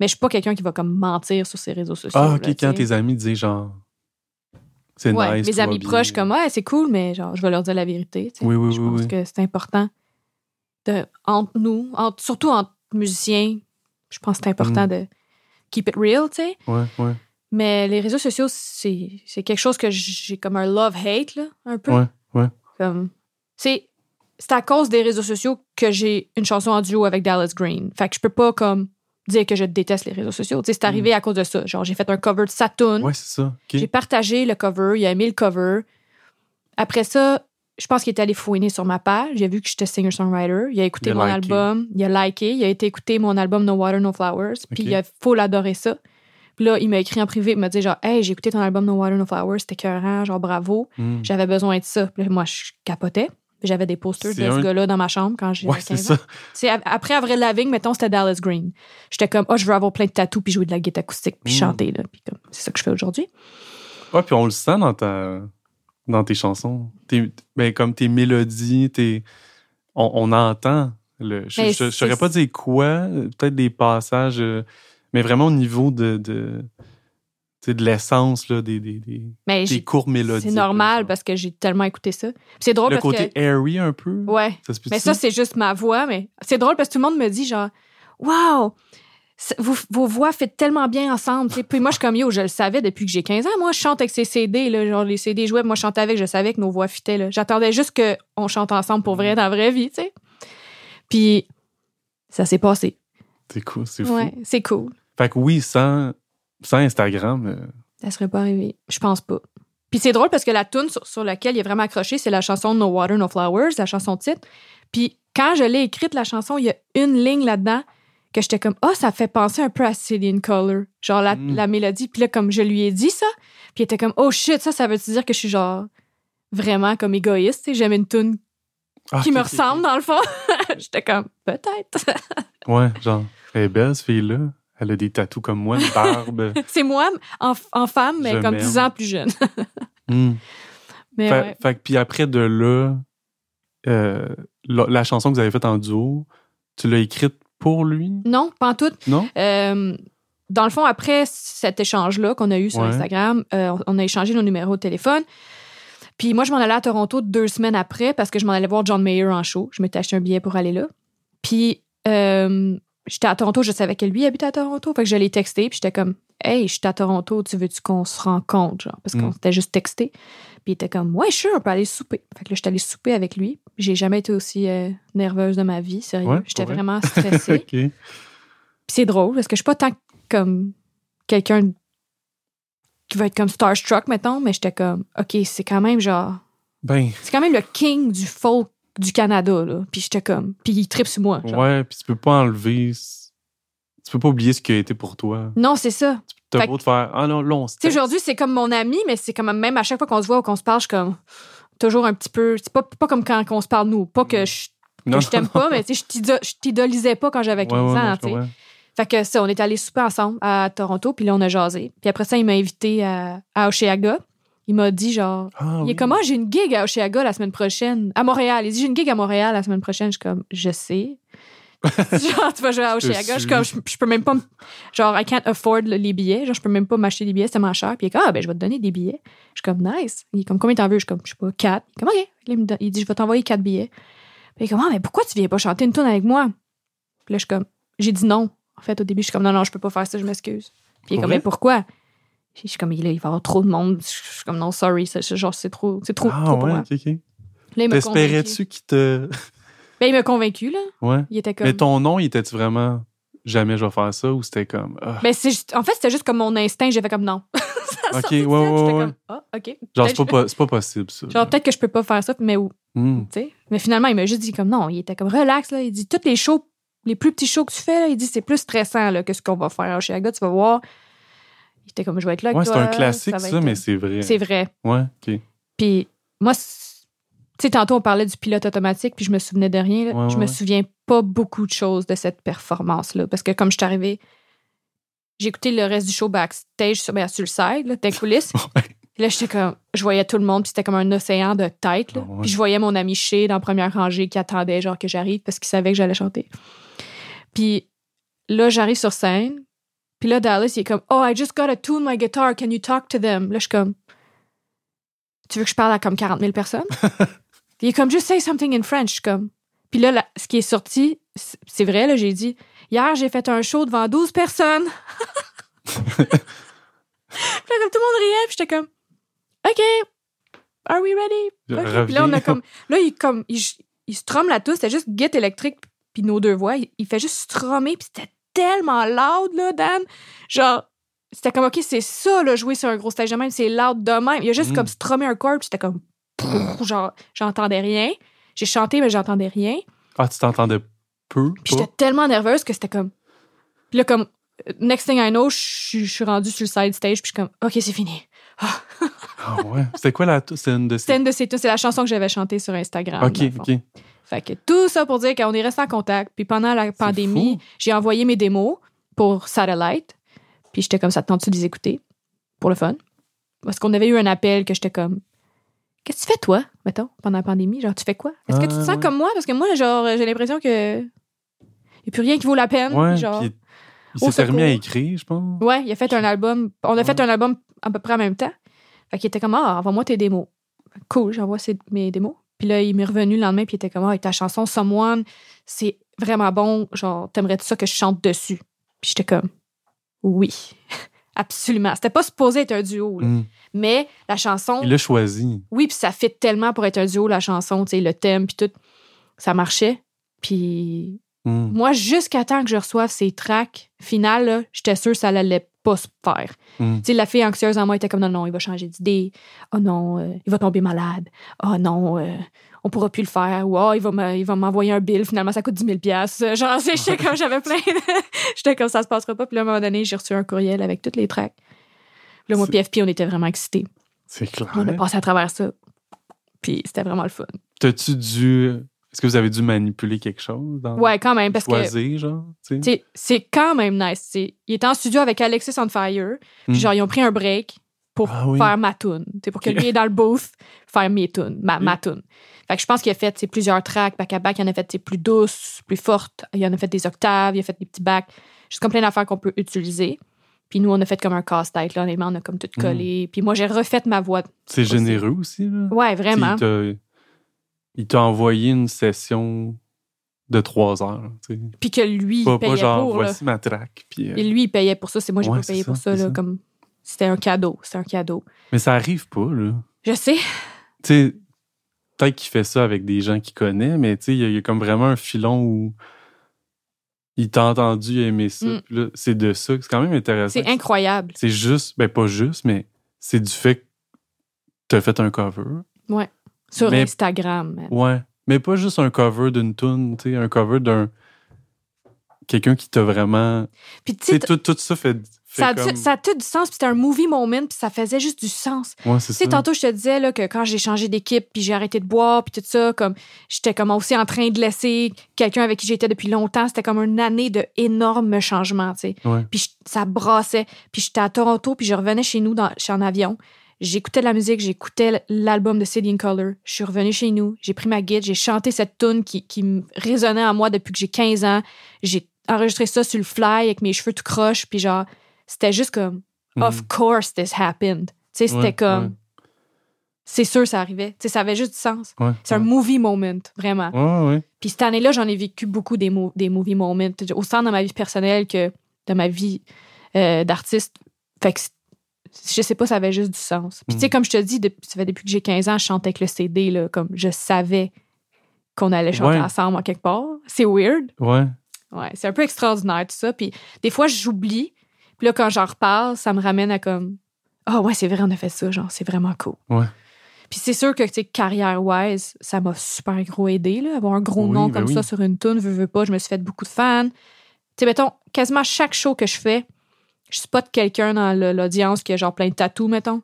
Mais je suis pas quelqu'un qui va comme mentir sur ses réseaux sociaux. Ah, ok, quand tes amis disent genre. C'est Ouais, nice. mes amis bien. proches, comme, ouais, c'est cool, mais genre, je vais leur dire la vérité. Oui, oui, je oui, pense oui. que c'est important. De, entre nous, entre- surtout entre musiciens, je pense que c'est important Mm. de keep it real, tu sais. Ouais, ouais. Mais les réseaux sociaux, c'est c'est quelque chose que j'ai comme un love-hate, là, un peu. Ouais, ouais. Comme, c'est c'est à cause des réseaux sociaux que j'ai une chanson en duo avec Dallas Green. Fait que je peux pas, comme, dire que je déteste les réseaux sociaux. C'est arrivé à cause de ça. Genre, j'ai fait un cover de Saturn. Mm. Ouais, c'est ça. J'ai partagé le cover, il a aimé le cover. Après ça, je pense qu'il est allé fouiner sur ma page. Il a vu que j'étais singer-songwriter. Il a écouté Il a mon liké. album. Il a liké. Il a été écouter mon album No Water, No Flowers. Puis il a full adoré ça. Puis là, il m'a écrit en privé. Il m'a dit genre, Hey, j'ai écouté ton album No Water, No Flowers. C'était écœurant. Genre, bravo. Hmm. J'avais besoin de ça. Puis là, moi, je capotais. J'avais des posters de ce gars-là dans ma chambre quand j'ai Ouais, ça. après Avril Lavigne, mettons, c'était Dallas Green. J'étais comme, oh, je veux avoir plein de tatous puis jouer de la guitare acoustique puis Mm. chanter. Là. Puis comme, c'est ça que je fais aujourd'hui. Ouais, puis on le sent dans ta dans tes chansons. Tes- ben, comme tes mélodies, tes on, on entend le je, je c'est- saurais pas dire quoi, peut-être des passages euh, mais vraiment au niveau de de sais, de l'essence là des des, des, Mais des mélodies. c'est normal parce que j'ai tellement écouté ça. C'est drôle le parce côté que. airy un peu. Ouais. Ça se peut Mais ça, c'est juste ma voix. Mais c'est drôle parce que tout le monde me dit genre, waouh, c'est- vos, vos voix fit tellement bien ensemble. Puis moi, je suis comme yo, je le savais depuis que j'ai 15 ans. Moi, je chante avec ces CD, là, genre les CD jouaient. Moi, je chantais avec, je savais que nos voix fitaient. là. J'attendais juste qu'on chante ensemble pour vrai dans la vraie vie, sais. Puis ça s'est passé. c'est cool, c'est fou. Ouais, c'est cool. Fait que oui, sans sans Instagram, euh, Ça serait pas arrivé. Je pense pas. Puis c'est drôle parce que la tune sur, sur laquelle il est vraiment accroché, c'est la chanson No Water, No Flowers, la chanson titre. Puis quand je l'ai écrite, la chanson, il y a une ligne là-dedans que j'étais comme, oh, ça fait penser un peu à Céline Color. Genre la, Mm. la mélodie. Puis là, comme je lui ai dit ça, puis il était comme, oh shit, ça, ça veut dire que je suis genre vraiment comme égoïste. J'aime une tune ah, qui me ressemble dans le fond. j'étais comme, peut-être. Ouais, genre elle est belle cette fille là. Elle a des tatous comme moi, une barbe. c'est moi en, en femme, mais Je comme m'aime. 10 ans plus jeune. Hmm. mais Fait, ouais. fait puis après de là, euh, la, la chanson que vous avez faite en duo, tu l'as écrite pour lui, Non, pas en tout. non? Euh, dans le fond, après cet échange-là qu'on a eu sur Ouais. Instagram, euh, on- on a échangé nos numéros de téléphone. Puis moi, je m'en allais à Toronto deux semaines après parce que je m'en allais voir John Mayer en show. Je m'étais acheté un billet pour aller là. Puis euh, j'étais à Toronto, je savais que lui habitait à Toronto. Fait que je l'ai texté, puis j'étais comme Hey, je suis à Toronto, tu veux-tu qu'on se rencontre? Genre, parce qu'on Mm. s'était juste texté. Puis il était comme Ouais, sure, on peut aller souper. Fait que là, j'étais allée souper avec lui. j'ai jamais été aussi euh, nerveuse de ma vie, sérieux. Ouais, J'étais vraiment stressée. Puis c'est drôle parce que je suis pas tant comme quelqu'un qui va être comme starstruck, mettons, mais j'étais comme, OK, c'est quand même genre. Ben, C'est quand même le king du folk du Canada, là. Puis j'étais comme. Puis il tripe sur moi. genre. ouais, puis tu peux pas enlever... Tu peux pas oublier ce qui a été pour toi. Non, c'est ça. T'as beau te faire... Ah non, là, on se Tu aujourd'hui, c'est comme mon ami, mais c'est comme même à chaque fois qu'on se voit ou qu'on se parle, je suis comme. Toujours un petit peu. C'est pas, pas comme quand on se parle, nous. Pas que je, que Non, je t'aime pas, mais tu sais, je t'ido- je t'idolisais pas quand j'avais Ouais, 15 ouais, ans, tu sais. Fait que ça, on est allés souper ensemble à Toronto, puis là, on a jasé. Puis après ça, il m'a invité à, à Oshéaga. Il m'a dit, genre, Ah, il oui. est comme, Ah, j'ai une gig à Oshéaga la semaine prochaine. À Montréal. Il dit, j'ai une gig à Montréal la semaine prochaine. Je suis comme, je sais. genre, tu vas jouer à Oshéaga. Je suis comme, je, je peux même pas. Genre, I can't afford le- les billets. Genre, je peux même pas m'acheter des billets, c'est tellement cher. Puis il est comme, ah, ben, je vais te donner des billets. Je suis comme, nice. Il est comme, combien t'en veux? Je suis comme, je sais pas, quatre. Il est comme, OK. Il, me donne- il dit, je vais t'envoyer quatre billets. Puis il est comme, ah, mais pourquoi tu viens pas chanter une tune avec moi? Puis là, je suis comme, j'ai dit non. En fait, au début, je suis comme, non, non, je peux pas faire ça, je m'excuse. Puis il est comme, mais pourquoi? Je suis comme, il, va y avoir trop de monde. Je suis comme, non, sorry. c'est- Genre, c'est trop, c'est trop, Ah, trop pour ouais, moi. OK, OK. Là, il m'a convaincu. T'espérais-tu qu'il te... Ben, il m'a convaincu, là. Ouais. Il était comme. Mais ton nom, il était-tu vraiment jamais je vais faire ça ou c'était comme ah, Ben, c'est juste- en fait, c'était juste comme mon instinct. J'ai fait comme non. Ça Ok, ouais, ouais, ouais. comme, ah, OK. genre c'est pas, c'est pas possible ça. Genre, peut-être que je peux pas faire ça, mais où? Hmm. Tu sais. Mais finalement, il m'a juste dit comme non. Il était comme relax, là. Il dit, tous les shows, les plus petits shows que tu fais, là, il dit, c'est plus stressant, là, que ce qu'on va faire à Oshéaga. Tu vas voir. Il était comme, je vais être là Ouais, c'est un classique ça, mais c'est vrai. C'est vrai. Ouais, OK. Puis moi, tu sais, tantôt, on parlait du pilote automatique, puis je me souvenais de rien. Ouais, je ouais, me souviens pas beaucoup de choses de cette performance-là. Parce que comme je suis arrivée, j'ai écouté le reste du show backstage sur, ben, sur le side, là, des coulisses. Ouais. Là, j'étais comme, je voyais tout le monde, puis c'était comme un océan de tête. là. Ah. Puis je voyais mon ami Shea dans la première rangée qui attendait, genre, que j'arrive parce qu'il savait que j'allais chanter. Puis là, j'arrive sur scène. Puis là, Dallas, il est comme, Oh, I just got to tune my guitar. Can you talk to them? Là, je suis comme, Tu veux que je parle à comme 40 000 personnes? Il est comme, Just say something in French. Je suis comme, puis là, ce qui est sorti, c'est vrai, là, j'ai dit, Hier, j'ai fait un show devant 12 personnes. Puis là, comme tout le monde riait, puis j'étais comme, OK, are we ready? Ok. Puis là, on a comme, là, il, comme, il, il la touche, c'était juste Git électrique, puis nos deux voix. Il, il fait juste strummer, puis c'était tellement loud, là, Dan. Genre, c'était comme, OK, c'est ça, là, jouer sur un gros stage de même, c'est loud de même. Il a juste Mm. comme strummé un chord, puis c'était comme, genre, j'entendais rien. J'ai chanté, mais j'entendais rien. Ah, tu t'entendais peu. Puis j'étais tellement nerveuse que c'était comme. Puis là, comme, next thing I know, je suis- rendue sur le side stage, puis je suis comme, OK, c'est fini. Ah ouais. C'était quoi la C'était une de ces. C'était une de ces c'est la chanson que j'avais chantée sur Instagram. Ok, ok. Fait que tout ça pour dire qu'on est resté en contact. Puis pendant la pandémie, j'ai envoyé mes démos pour Satellite. Puis j'étais comme ça, te tente-tu de les écouter? Pour le fun. Parce qu'on avait eu un appel que j'étais comme. Qu'est-ce que tu fais, toi, mettons, pendant la pandémie? Genre, tu fais quoi? Est-ce que tu te Ah, sens ouais. comme moi? Parce que moi, genre, j'ai l'impression que. Il n'y a plus rien qui vaut la peine. Ouais, genre. il s'était remis à écrire, je pense. Ouais, il a fait un album. On a fait un album à peu près en même temps. Fait qu'il était comme, ah, envoie-moi tes démos. Cool, j'envoie mes démos. Puis là, il m'est revenu le lendemain, puis il était comme, ah, ta chanson Someone, c'est vraiment bon. Genre, t'aimerais-tu ça que je chante dessus? Puis j'étais comme, oui, absolument. C'était pas supposé être un duo, là. Hmm. mais la chanson, Il l'a choisi. oui, puis ça fit tellement pour être un duo, la chanson, tu sais, le thème, puis tout. Ça marchait. Puis Hmm. moi, jusqu'à temps que je reçoive ces tracks finales, j'étais sûre que ça allait pas se faire. Tu sais, la fille anxieuse en moi était comme non, non, il va changer d'idée. Oh non, euh, il va tomber malade. Oh non, euh, on pourra plus le faire. Ou oh, il va m'envoyer un bill. Finalement, ça coûte 10 000 piastres. Genre, j'étais comme, j'avais plein de... J'étais comme, ça se passera pas. Puis là, à un moment donné, j'ai reçu un courriel avec toutes les tracks. Puis là, moi, PFP, on était vraiment excités. C'est clair. On a passé à travers ça. Puis c'était vraiment le fun. T'as-tu dû. Est-ce que vous avez dû manipuler quelque chose dans Ouais, quand même, parce que choisir, genre? c'est quand même nice. Il était en studio avec Alexis on Fire. Puis Mm. genre, ils ont pris un break pour Ah oui. faire ma tune. Pour que lui est dans le booth, faire mes tunes, ma, tune. Fait que je pense qu'il a fait plusieurs tracks back à back. Il en a fait plus douces, plus fortes. Il en a fait des octaves, il a fait des petits backs. Juste comme plein d'affaires qu'on peut utiliser. Puis nous, on a fait comme un casse-tête. Là, honnêtement, on a comme tout Mm. collé. Puis moi, j'ai refait ma voix. C'est généreux aussi, là. Ouais, vraiment. Il t'a- envoyé une session de trois heures. Puis que lui, il payait pas genre, pour. là. voici ma track. Puis, euh, Et lui, il payait pour ça. C'est moi, j'ai Ouais, pas payé ça, pour ça. c'est Là, ça. comme... C'était un cadeau. C'était un cadeau. Mais ça arrive pas, là. Je sais. Tu sais, peut-être qu'il fait ça avec des gens qu'il connaît, mais tu sais, il y, a- il y a comme vraiment un filon où il t'a entendu aimer ça. Mm. C'est de ça. C'est quand même intéressant. C'est incroyable. C'est juste, ben pas juste, mais c'est du fait que t'as fait un cover. Sur Mais- Instagram. man. Ouais. Mais pas juste un cover d'une tune, tu sais, un cover d'un. Quelqu'un qui t'a vraiment. Puis tu sais, tout, tout ça fait. fait ça, a comme... ça a tout du sens, puis c'était un movie moment, puis ça faisait juste du sens. Ouais, c'est Tu sais, ça. tantôt, je te disais là, que quand j'ai changé d'équipe, puis j'ai arrêté de boire, puis tout ça, comme j'étais comme aussi en train de laisser quelqu'un avec qui j'étais depuis longtemps. C'était comme une année de énormes changements, tu sais. Ouais. Puis ça brassait. Puis j'étais à Toronto, puis je revenais chez nous, dans, en avion. J'écoutais de la musique, j'écoutais l'album de City in Color. Je suis revenue chez nous, j'ai pris ma guide, j'ai chanté cette tune qui, qui me résonnait en moi depuis que j'ai 15 ans. J'ai enregistré ça sur le fly avec mes cheveux tout croche, puis genre, c'était juste comme, Mhm. of course this happened. Tu sais, c'était Ouais, comme, ouais. c'est sûr ça arrivait. Tu sais, ça avait juste du sens. Ouais, C'est un movie moment, vraiment. Puis cette année-là, j'en ai vécu beaucoup des, mo- des movie moments, autant dans ma vie personnelle que dans ma vie euh, d'artiste. Fait que je sais pas, ça avait juste du sens. Puis tu sais, Mm. comme je te dis, depuis, ça fait depuis que j'ai 15 ans, je chante avec le CD, là, comme je savais qu'on allait chanter Ouais. ensemble en quelque part. C'est weird. Ouais. Ouais, c'est un peu extraordinaire tout ça. Puis des fois, j'oublie. Puis là, quand j'en reparle, ça me ramène à comme Ah ouais, c'est vrai, on a fait ça, genre, c'est vraiment cool. Ouais. Puis c'est sûr que, tu sais, carrière-wise, ça m'a super gros aidé, là, avoir un gros Oui, nom ben comme oui. ça sur une tune, veux, veux pas, je me suis fait beaucoup de fans. Tu sais, mettons, quasiment chaque show que je fais, je spot quelqu'un dans l'audience qui a genre plein de tatous, mettons.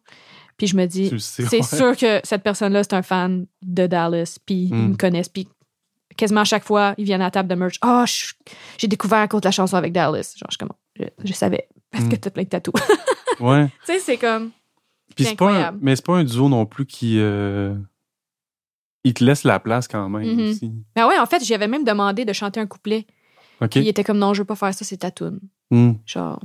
Puis je me dis, c'est ouais. sûr que cette personne-là, c'est un fan de Dallas, puis ils Mm. me connaissent, puis quasiment à chaque fois, ils viennent à la table de merch. Ah, je- j'ai découvert à cause de la chanson avec Dallas. Genre, je, suis comme, je, je savais, parce Mm. que t'as plein de tatous. Ouais. tu sais, c'est comme. Puis C'est pas un, mais c'est pas un duo non plus qui. euh, il te laisse la place quand même Mhm. aussi. Ben ouais, en fait, j'avais même demandé de chanter un couplet. OK? Puis il était comme, non, je veux pas faire ça, c'est ta tune. Hmm. Genre,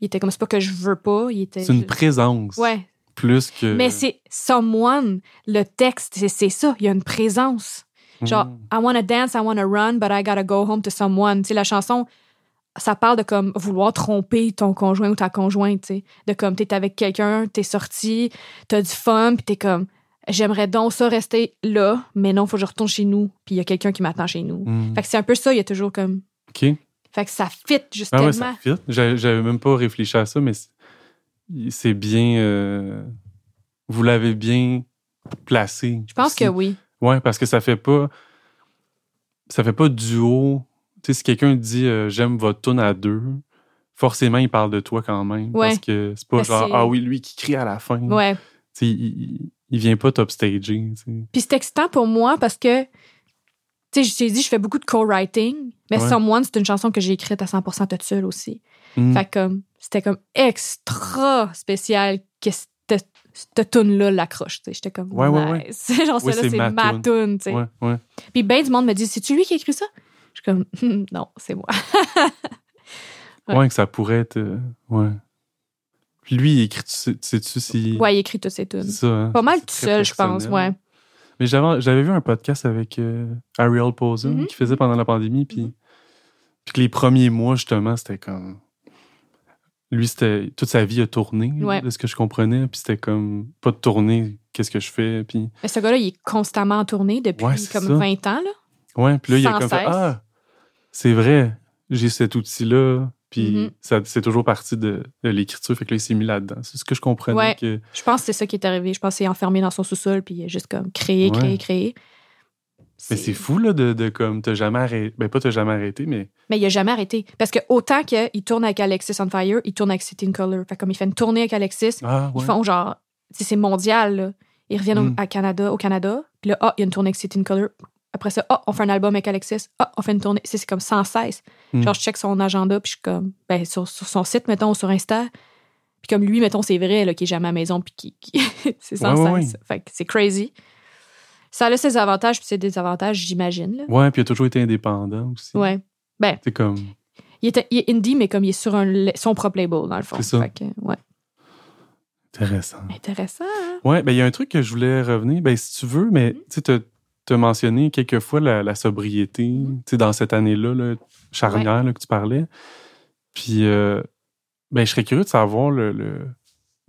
il était comme, c'est pas que je veux pas, il était. C'est une présence. Ouais. Plus que. Mais c'est someone, le texte, c'est- ça, il y a une présence. Genre, Hmm. I wanna dance, I wanna run, but I gotta go home to someone. Tu sais, la chanson, ça parle de comme vouloir tromper ton conjoint ou ta conjointe, tu sais. De comme t'es avec quelqu'un, t'es sorti, t'as du fun, puis t'es comme, j'aimerais donc ça rester là, mais non, faut que je retourne chez nous, puis il y a quelqu'un qui m'attend chez nous. Hmm. Fait que c'est un peu ça, il y a toujours comme. OK. Fait que ça fit juste Ah ouais, ça fit. J'avais même pas réfléchi à ça, mais c'est- bien. euh, Vous l'avez bien placé. Je pense aussi. que oui. Ouais, parce que ça fait pas. Ça fait pas duo. Tu sais, si quelqu'un dit euh, j'aime votre tune à deux, forcément, il parle de toi quand même. Ouais. Parce que c'est pas Ben, genre Ah oui, lui qui crie à la fin. Ouais. Tu sais, il, vient pas top staging. tu sais. Puis c'est excitant pour moi parce que, tu sais, je t'ai dit, je fais beaucoup de co-writing, mais Ouais. Someone, c'est une chanson que j'ai écrite à 100% toute seule aussi. Hmm. Fait que comme, c'était comme extra spécial que cette, cette tune-là l'accroche, tu sais. J'étais comme, Ouais, ouais, ouais. Genre, Ouais, celle-là, c'est ma tune. tu sais. Ouais. Puis ben du monde me dit, c'est-tu lui qui a écrit ça? Je suis comme, non, c'est moi. Ouais. Que ça pourrait être. euh, ouais. Puis lui, il écrit, tu sais- tu sais-tu si. Ouais, il écrit toutes ses tunes. Ça. hein? Pas mal tout seul, je pense, ouais. Mais j'avais, vu un podcast avec euh, Ariel Posen Mhm. qui faisait pendant la pandémie, puis, Mhm. puis que les premiers mois, justement, c'était comme. Lui, c'était. Toute sa vie a tourné, Ouais. de ce que je comprenais, puis c'était comme. Pas de tournée, qu'est-ce que je fais, puis. Mais ce gars-là, il est constamment en tournée depuis Ouais, comme ça. 20 ans, là. Ouais, puis là, il a comme fait. Ah, c'est vrai, j'ai cet outil-là, puis Mhm. ça, c'est toujours partie de, de l'écriture, fait que là, il s'est mis là-dedans. C'est ce que je comprenais. Ouais. Que, Je pense que c'est ça qui est arrivé. Je pense qu'il est enfermé dans son sous-sol, puis il a juste comme créé, Ouais. créé, créé. mais c'est fou, là, de, de comme, t'as jamais arrêté. Ben, pas t'as jamais arrêté, mais. Mais il a jamais arrêté. Parce que autant qu'il tourne avec Alexis on Fire, il tourne avec City in Color. Fait comme il fait une tournée avec Alexis, Ah, ouais. ils font genre, c'est mondial, là. Ils reviennent au, Mm. à Canada, au Canada, puis là, ah, il y a une tournée avec City in Color. Après ça, ah, on fait un album avec Alexis. Ah, on fait une tournée. C'est comme sans cesse. Mm. Genre, je check son agenda, puis je suis comme, ben, sur, sur son site, mettons, ou sur Insta. Puis comme lui, mettons, c'est vrai, là, qu'il est jamais à la maison, puis qui, qui- c'est sans Ouais, ouais, cesse. Fait que c'est crazy. Ça a ses avantages, puis ses désavantages, j'imagine. Ouais, puis il a toujours été indépendant aussi. Ouais. Ben, C'est comme. il est, il est indie, mais comme il est sur un, son propre label, dans le fond. C'est ça. Fait que, ouais. Intéressant. Intéressant, hein? Ouais, ben il y a un truc que je voulais revenir. Ben si tu veux, mais Mm-hmm. tu sais, tu as mentionné quelques fois la, la sobriété, Mm-hmm. tu sais, dans cette année-là, là, charnière là, que tu parlais. Puis, euh, ben je serais curieux de savoir le, le-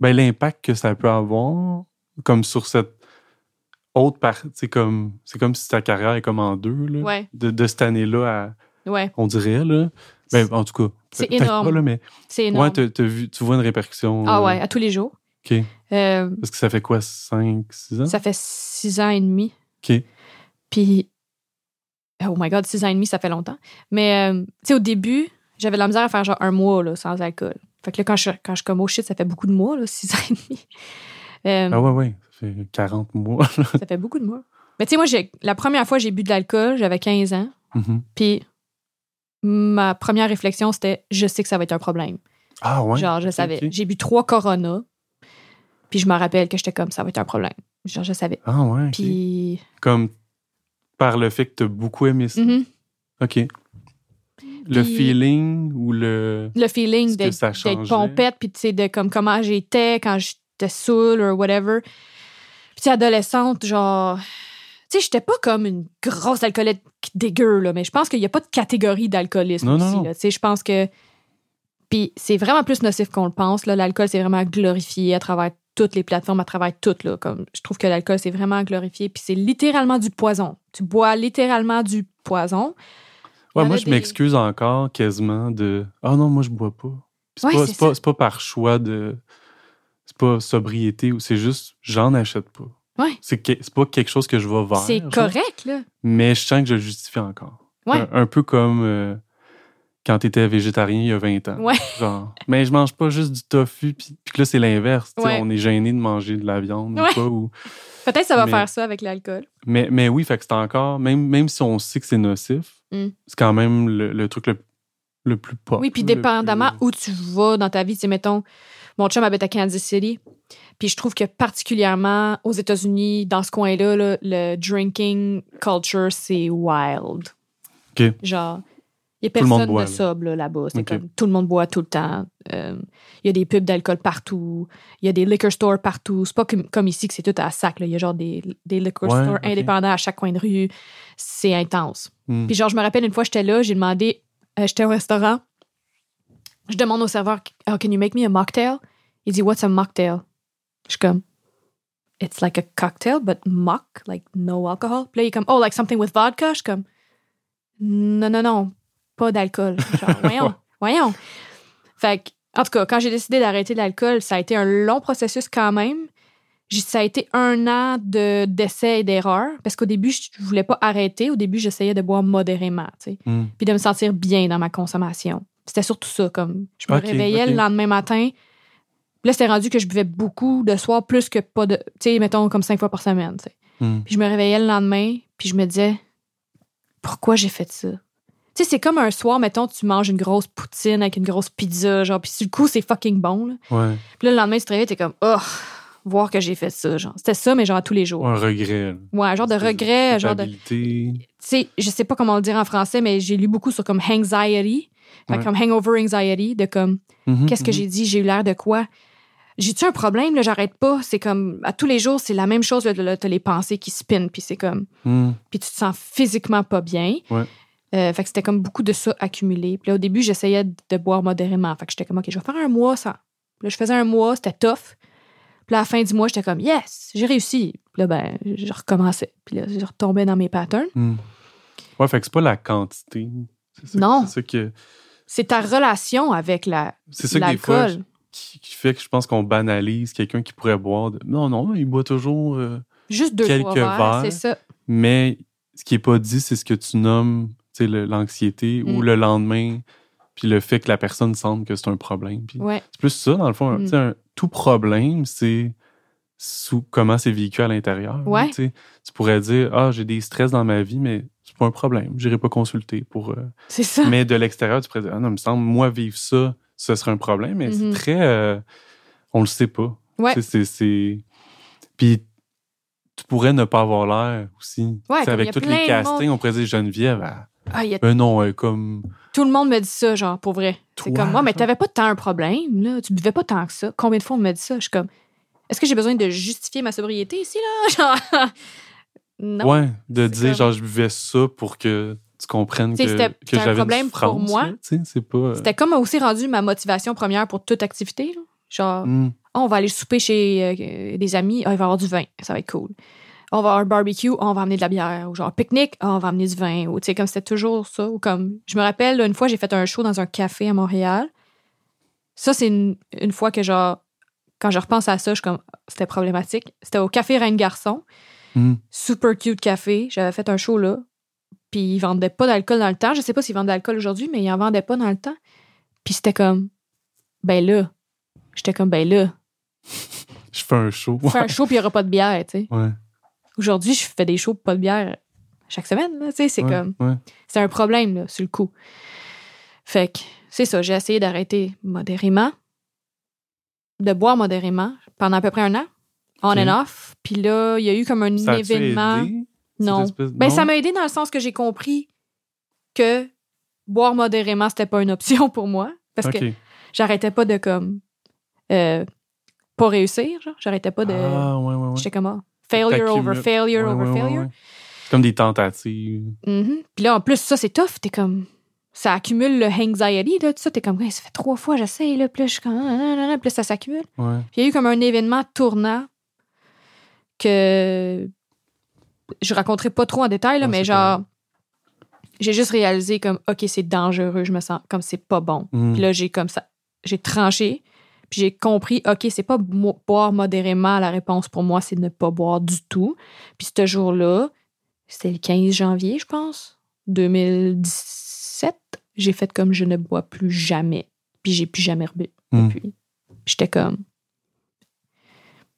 ben, l'impact que ça peut avoir, comme sur cette autre part, c'est comme, c'est comme si ta carrière est comme en deux, là. Ouais. De, de cette année-là à, Ouais. on dirait, là. Ben, en tout cas. C'est énorme. là, mais C'est énorme. ouais, t'as vu, tu vois une répercussion. ah euh, ouais, à tous les jours. OK. Euh, Parce que ça fait quoi, 5, 6 ans? ça fait six ans et demi. OK. Puis, oh my god, six ans et demi, ça fait longtemps. Mais, euh, tu sais, au début, j'avais de la misère à faire genre un mois là, sans alcool. Fait que là, quand je, quand je suis comme, oh shit, ça fait beaucoup de mois, là, six ans et demi. Euh, Ah ouais, ouais. Ça fait 40 mois. là. Ça fait beaucoup de mois. Mais tu sais, moi, la première fois que j'ai bu de l'alcool, j'avais 15 ans. Mhm. Puis, ma première réflexion, c'était, je sais que ça va être un problème. Ah ouais? Genre, je savais. J'ai bu trois Corona. Puis, je me rappelle que j'étais comme, ça va être un problème. Genre, je savais. Ah ouais. Puis, Comme par le fait que t'as beaucoup aimé ça. mhm. OK. Le Puis- feeling ou le. le feeling d'être pompette, puis tu sais, de comme comment j'étais quand j'étais saoule ou whatever. Puis tu adolescente, genre... Tu sais, j'étais pas comme une grosse alcoolique dégueu, là, mais je pense qu'il y a pas de catégorie d'alcoolisme aussi. Tu sais, je pense que... Puis c'est vraiment plus nocif qu'on le pense, là. L'alcool, c'est vraiment glorifié à travers toutes les plateformes, à travers toutes, là. Comme, je trouve que l'alcool, c'est vraiment glorifié, puis c'est littéralement du poison. Tu bois littéralement du poison. Ouais, moi, je des- m'excuse encore quasiment de. Ah non, moi, je bois pas. C'est Ouais, pas, par choix de. C'est pas sobriété ou c'est juste, j'en achète pas. Ouais. C'est que- pas quelque chose que je vais vers. C'est correct, là. Mais je sens que je le justifie encore. Ouais. Un, un peu comme euh, quand t'étais végétarien il y a 20 ans. Ouais. Genre, mais je mange pas juste du tofu, puis, que là, c'est l'inverse. tu Ouais. On est gêné de manger de la viande Ouais. ou pas. Ou... Peut-être ça va Mais- faire ça avec l'alcool. Mais, mais oui, fait que c'est encore, même, même si on sait que c'est nocif, Mm. c'est quand même le, le truc le, le plus pop. Oui, puis dépendamment plus- où tu vas dans ta vie, tu sais, mettons, mon chum habite à Kansas City, puis je trouve que particulièrement aux États-Unis, dans ce coin-là, là, le drinking culture, c'est wild. OK. Genre, il n'y a personne boit, de là. sobre là, là-bas. C'est OK. comme tout le monde boit tout le temps. Euh, Il y a des pubs d'alcool partout. Il y a des liquor stores partout. C'est pas comme, comme ici que c'est tout à sac. là. Il y a genre des, des liquor Ouais, stores indépendants à chaque coin de rue. C'est intense. Mm. Puis genre, je me rappelle une fois, j'étais là, j'ai demandé, euh, j'étais au restaurant, je demande au serveur, oh, can you make me a mocktail? Il dit, what's a mocktail? Je suis comme, it's like a cocktail, but mock, like no alcohol. Puis là, il est comme, oh, like something with vodka? Je suis comme, non, non, non, pas d'alcool. Genre, voyons, voyons. Fait que, en tout cas, quand j'ai décidé d'arrêter l'alcool, ça a été un long processus quand même. Ça a été un an de d'essais et d'erreurs parce qu'au début, je voulais pas arrêter. Au début, j'essayais de boire modérément, tu sais, Mm. puis de me sentir bien dans ma consommation. C'était surtout ça, comme je me réveillais le lendemain matin. Là, c'était rendu que je buvais beaucoup de soir, plus que pas de, tu sais, mettons comme cinq fois par semaine, tu sais. Mm. Puis je me réveillais le lendemain, puis je me disais, pourquoi j'ai fait ça? Tu sais, c'est comme un soir, mettons, tu manges une grosse poutine avec une grosse pizza, genre, puis sur le coup, c'est fucking bon, là. Ouais. Puis là, le lendemain, tu te réveilles, t'es comme, oh, voir que j'ai fait ça, genre. C'était ça, mais genre à tous les jours. Un regret. Ouais, un genre de regret, un genre de. Tu sais, je sais pas comment le dire en français, mais j'ai lu beaucoup sur comme anxiety, Ouais. comme hangover anxiety, de comme, Mhm, qu'est-ce que mhm. j'ai dit, j'ai eu l'air de quoi? J'ai-tu un problème, là, j'arrête pas? C'est comme, à tous les jours, c'est la même chose, là, là, t'as les pensées qui spinent, puis c'est comme, Mm. puis tu te sens physiquement pas bien. Ouais. Euh, fait que c'était comme beaucoup de ça accumulé. Puis là, au début, j'essayais de boire modérément. Fait que j'étais comme, OK, je vais faire un mois sans. Puis là, je faisais un mois, c'était tough. Puis là, à la fin du mois, j'étais comme, yes, j'ai réussi. Puis là, ben, je recommençais. Puis là, je retombais dans mes patterns. Mm. Ouais, fait que c'est pas la quantité. Ça- Non. C'est ça que, C'est ta relation avec la, c'est ça que des fois, l'alcool. qui, qui fait que je pense qu'on banalise quelqu'un qui pourrait boire. de- Non, non, il boit toujours. euh, Juste deux quelques verres, verres. c'est ça. Mais ce qui est pas dit, c'est ce que tu nommes l'anxiété ou Mm. le lendemain, puis le fait que la personne semble que c'est un problème. Ouais. C'est plus ça, dans le fond. Mm. Un- tout problème, c'est sous comment c'est vécu à l'intérieur. Ouais. Tu pourrais dire Ah, j'ai des stress dans ma vie, mais c'est pas un problème. J'irai pas consulter pour. euh, C'est ça. mais de l'extérieur, tu pourrais dire Ah non, il me semble, moi, vivre ça, ce serait un problème. Mais c'est très. euh, on le sait pas. Ouais. C'est-. Puis tu pourrais ne pas avoir l'air aussi. Ouais, avec tous les castings, on pourrait dire Geneviève. Ah, y a- ben non, elle comme. Tout le monde me dit ça, genre, pour vrai. C'est comme, moi, mais genre? t'avais pas tant un problème, là. Tu buvais pas tant que ça. Combien de fois on me dit ça? Je suis comme, est-ce que j'ai besoin de justifier ma sobriété ici, là? Genre, non. Ouais, de dire comme- genre je buvais ça pour que tu comprennes que, que un j'avais problème une pour moi. c'est pas. euh, C'était comme aussi rendu ma motivation première pour toute activité, là. Genre, Ah, on va aller souper chez euh, des amis, Ah, il va y avoir du vin, ça va être cool. On va avoir un barbecue, on va amener de la bière. Ou genre, pique-nique, ah, on va amener du vin. Ou, tu sais, comme c'était toujours ça. Ou comme, je me rappelle, une fois, j'ai fait un show dans un café à Montréal. Ça, c'est une, une fois que, genre, quand je repense à ça, je suis comme, c'était problématique. C'était au Café Reine-Garçon. Hmm. Super cute café. J'avais fait un show là. Puis ils vendaient pas d'alcool dans le temps. Je sais pas s'ils vendent de l'alcool aujourd'hui, mais ils en vendaient pas dans le temps. Puis c'était comme, ben là. J'étais comme, ben là. Je fais un show. Fais un show, puis il y aura pas de bière, tu sais. Ouais. Aujourd'hui, je fais des shows, pas de bière chaque semaine, là, tu sais. C'est ouais, comme, ouais. c'est un problème, là, sur le coup. Fait que, c'est ça. J'ai essayé d'arrêter modérément, de boire modérément pendant à peu près un an, on and off. Puis là, il y a eu comme un Ça événement. aidé, Non. espèce- Ben, non? ça m'a aidé dans le sens que j'ai compris que boire modérément, c'était pas une option pour moi. Parce que j'arrêtais pas de comme. euh, pas réussir, genre. J'arrêtais pas de. Ah, ouais, ouais, ouais. J'étais comme. ah, failure over failure Ouais, over ouais, failure. ouais. C'est comme des tentatives. Mhm. Puis là, en plus, ça, c'est tough. T'es comme. Ça accumule le anxiety, là, tout ça. T'es comme, ça fait trois fois, j'essaye, là. Puis là, je suis comme, ah, non, non. Puis là, ça s'accumule. Ouais. Puis il y a eu comme un événement tournant que je raconterai pas trop en détail, là, mais genre, j'ai juste réalisé comme, OK, c'est dangereux, je me sens comme c'est pas bon. Mm. Puis là, j'ai comme ça, j'ai tranché, puis j'ai compris, OK, c'est pas boire modérément la réponse pour moi, c'est de ne pas boire du tout. Puis ce jour-là, c'était le 15 janvier, je pense, 2017, j'ai fait comme je ne bois plus jamais. Puis j'ai plus jamais rebu Mm. depuis. J'étais comme.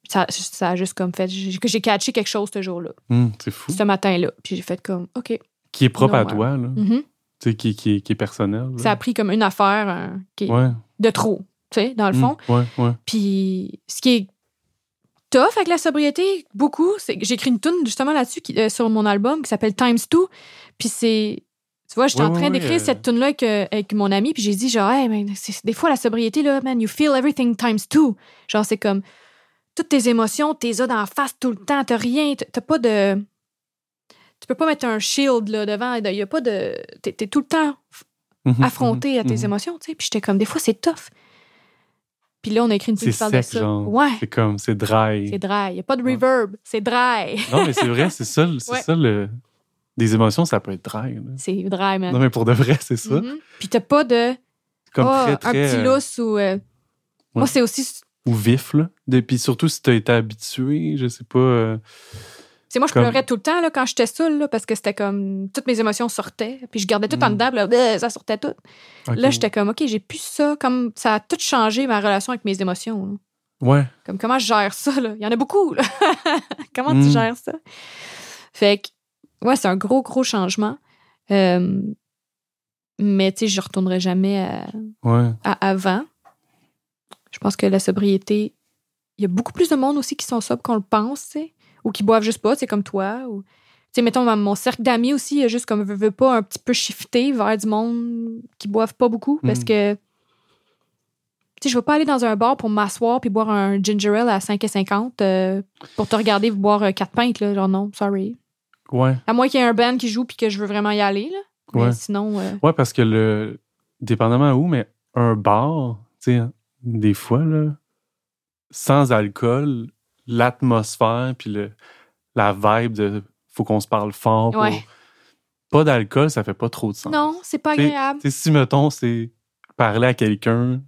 Ça, ça a juste comme fait. J'ai que j'ai catché quelque chose ce jour-là, Hmm, c'est fou. ce matin-là. Puis j'ai fait comme, OK. Qui est propre à toi, là. Mhm. Tu sais, qui, qui, qui est personnel. là. Ça a pris comme une affaire euh, qui est Ouais. de trop, tu sais, dans le fond. Hmm, Ouais, ouais. Puis ce qui est tough avec la sobriété, beaucoup, c'est que j'ai écrit une tune justement là-dessus euh, sur mon album qui s'appelle Times 2. Puis c'est. Tu vois, j'étais Ouais, en train d'écrire cette tune là avec, euh, avec mon ami, puis j'ai dit genre, hey, man, des fois la sobriété, là, man, you feel everything times two. Genre, c'est comme toutes tes émotions, t'es as dans la face tout le temps, t'as rien, t'as- pas de. Tu peux pas mettre un shield là devant, il y a pas de. T'es tout le temps Mhm, affronté à tes mhm. émotions, tu sais. Puis j'étais comme, des fois, c'est tough. Puis là, on a écrit une qui parle de ça. genre. Ouais, C'est comme, c'est dry. c'est dry. Il a pas de Ouais. reverb, c'est dry. Non, mais c'est vrai, c'est ça, c'est Ouais. ça le. Des émotions, ça peut être dry. C'est dry, man. Non, mais pour de vrai, c'est ça. Mhm. Puis t'as pas de. Comme Ah, très, très. un petit euh, lousse ou. euh, Moi, c'est aussi. ou vif, là. De- Puis surtout si t'as été habitué, je sais pas. euh, C'est moi, je Comme- pleurais tout le temps là, quand j'étais seule, là, parce que c'était comme. Toutes mes émotions sortaient. Puis je gardais tout en Mm. dedans, là, ça sortait tout. Là, j'étais comme, OK, j'ai plus ça. Comme ça a tout changé ma relation avec mes émotions. là. Ouais. Comme comment je gère ça, là? Il y en a beaucoup, là. comment Mm. tu gères ça? Fait que, ouais, c'est un gros, gros changement. Euh, mais, tu sais, je retournerai jamais à, Ouais. à avant. Je pense que la sobriété, il y a beaucoup plus de monde aussi qui sont sobres qu'on le pense, tu sais, ou qui boivent juste pas, c'est comme toi. Ou, tu sais, mettons, mon cercle d'amis aussi, il a juste comme veut, veut pas un petit peu shifter vers du monde qui boivent pas beaucoup parce Mm. que, tu sais, je vais pas aller dans un bar pour m'asseoir puis boire un ginger ale à 5,50 euh, pour te regarder boire euh, quatre pintes, là. Genre, non, sorry. Ouais. À moins qu'il y ait un band qui joue puis que je veux vraiment y aller, là. Mais Ouais. sinon, euh, Ouais, parce que le. Dépendamment où, mais un bar, tu sais, des fois, là, sans alcool, l'atmosphère, puis le, la vibe de faut qu'on se parle fort. pour- Ouais. Pas d'alcool, ça fait pas trop de sens. non, c'est pas T'sais, agréable. Tu si, mettons, c'est parler à quelqu'un, tu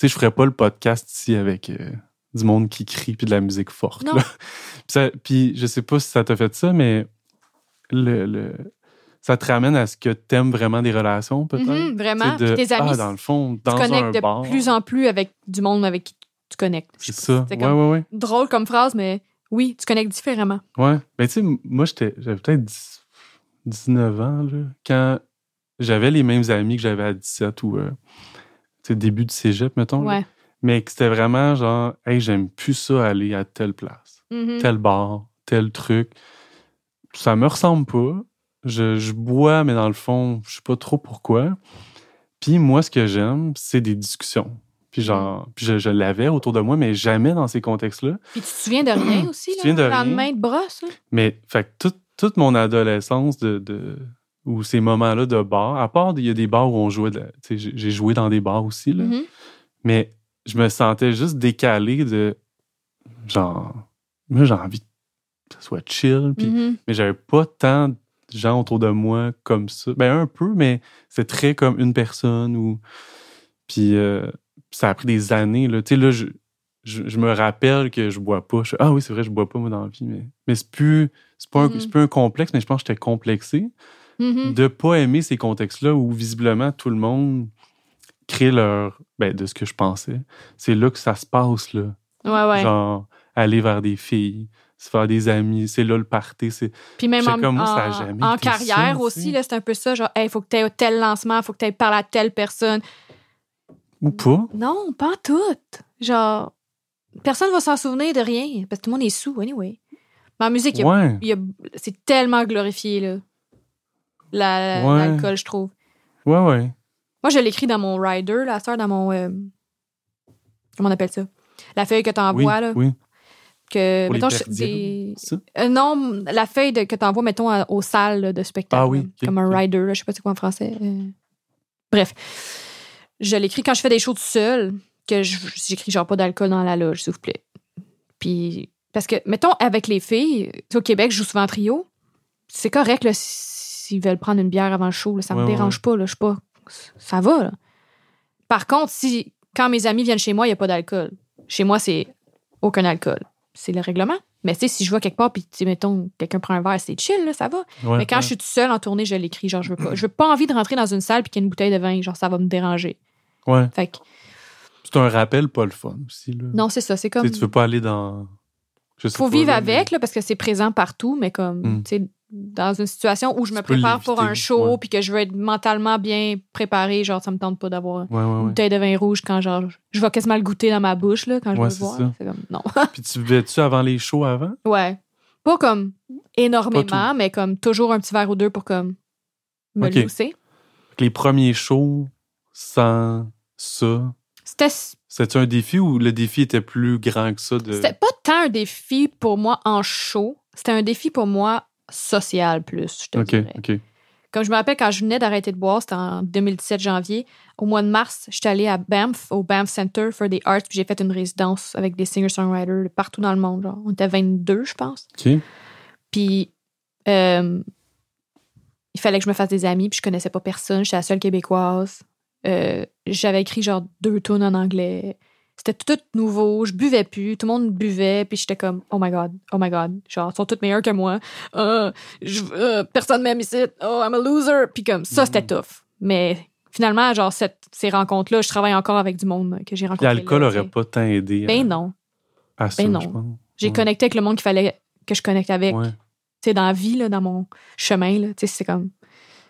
sais, je ferais pas le podcast ici avec euh, du monde qui crie puis de la musique forte. Non. là. puis, ça- puis je sais pas si ça t'a fait ça, mais le, le- ça te ramène à ce que t'aimes vraiment des relations, peut-être? Mhm, vraiment. Tu de- Puis tes amis, ah, dans le fond, tu dans connectes un de bar. plus en plus avec du monde avec qui tu connectes. C'est ça. pas, Ouais, comme ouais, ouais. drôle comme phrase, mais oui, tu connectes différemment. Ouais. Ben, tu sais, moi, j'étais, j'avais peut-être 10 19 ans, là, quand j'avais les mêmes amis que j'avais à 17 ou, euh, début du cégep, mettons. là. Ouais. Mais que c'était vraiment genre, hey, j'aime plus ça aller à telle place, Mhm. tel bar, tel truc. Ça me ressemble pas. Je, je bois, mais dans le fond, je sais pas trop pourquoi. Puis moi, ce que j'aime, c'est des discussions. Puis genre, puis je, je l'avais autour de moi, mais jamais dans ces contextes-là. Puis tu te souviens de rien aussi, Tu te souviens de le rien? lendemain de brosse. hein? Mais fait que toute, toute mon adolescence de, de- ou ces moments-là de bar, à part il y a des bars où on jouait, la- j'ai joué dans des bars aussi là, Mhm. mais je me sentais juste décalé de genre, moi j'ai envie ça soit chill. Puis, Mhm. Mais j'avais pas tant de gens autour de moi comme ça. Ben, un peu, mais c'est très comme une personne ou. Puis euh, ça a pris des années. Là. Tu sais, là, je, je, je me rappelle que je bois pas. Je ah oui, c'est vrai, je bois pas, moi, dans la vie. Mais, mais c'est plus. C'est pas un, c'est plus un complexe, mais je pense que j'étais complexé Mhm. de pas aimer ces contextes-là où visiblement tout le monde crée leur. Ben, de ce que je pensais. C'est là que ça se passe, là. Ouais, ouais. Genre, aller vers des filles, se faire des amis, c'est là le party. C'est... Puis même en, comme, moi, ça a en- jamais en été carrière ça, aussi, là, c'est un peu ça. Genre, il faut que tu aies tel lancement, faut que tu ailles parler à telle personne. Ou pas? Non, pas en tout. Genre, personne va s'en souvenir de rien parce que tout le monde est sous, anyway. Mais en musique, Ouais. c'est tellement glorifié, là. La- Ouais. L'alcool, je trouve. Ouais, ouais. Moi, je l'écris dans mon rider, la sœur, dans mon. euh, comment on appelle ça? La feuille que tu Oui, là. oui. Que, Pour les mettons, je-? Euh, non, la feuille de- que tu envoies, mettons, à- aux salles là, de spectacle. Ah oui, là, comme un rider, là, je sais pas c'est quoi en français. euh. Bref. Je l'écris quand je fais des shows tout seul, que j'écris genre pas d'alcool dans la loge, s'il vous plaît. Puis, parce que, mettons, avec les filles, sais, au Québec, je joue souvent en trio. C'est correct, là, s'ils veulent prendre une bière avant le show, là, ça me Ouais, dérange pas, là, je suis pas. Ça va, là. Par contre, si, quand mes amis viennent chez moi, il n'y a pas d'alcool. Chez moi, c'est aucun alcool. C'est le règlement. Mais tu sais, si je vais quelque part, puis, sais, mettons, quelqu'un prend un verre, c'est chill, là, ça va. Ouais, Mais quand ouais. je suis toute seule en tournée, je l'écris. Genre, je veux pas. Je veux pas envie de rentrer dans une salle puis qu'il y a une bouteille de vin. Genre, ça va me déranger. Ouais. Fait que, C'est un rappel pas le fun aussi. Là. non, c'est ça. C'est comme. tu veux pas aller dans. Je sais faut pas, vivre là, avec, là, parce que c'est présent partout, mais comme, Mm. tu sais, dans une situation où je me Tu prépare pour un show puis que je veux être mentalement bien préparée, genre, ça me tente pas d'avoir mais- Ouais, ouais, une bouteille de vin rouge quand, genre, je vais quasiment le goûter dans ma bouche, là, quand je c'est le voir. C'est comme, non. Puis tu buvais-tu avant les shows avant? ouais. Pas comme énormément, Pas mais comme toujours un petit verre ou deux pour comme me Ok. lousser. Fait que Les premiers shows sans ça, C'était c'était un défi ou le défi était plus grand que ça? De... C'était pas tant un défi pour moi en show, c'était un défi pour moi social plus, je te dirais. ok. Comme je me rappelle quand je venais d'arrêter de boire, c'était en 2017 janvier. Au mois de mars, j'étais allée à Banff, au Banff Center for the Arts, puis j'ai fait une résidence avec des singer-songwriters partout dans le monde. Genre. On était 22, je pense. Ok. Puis euh, il fallait que je me fasse des amis, puis je connaissais pas personne. J'étais la seule québécoise. Euh, J'avais écrit genre deux tunes en anglais. C'était tout nouveau. Je buvais plus. Tout le monde buvait. Puis j'étais comme, oh my God, oh my God. Genre, ils sont toutes meilleures que moi. Euh, je- euh, personne m'aime ici. Oh, I'm a loser. Puis comme, ça, c'était Mhm. tough. Mais finalement, genre, cette- ces rencontres-là, je travaille encore avec du monde que j'ai rencontré. l'alcool là, aurait pas tant aidé Ben non. à ça, Ben non. J'ai Ouais. connecté avec le monde qu'il fallait que je connecte avec Ouais. tu sais, dans la vie, là, dans mon chemin, là, tu sais, c'est comme.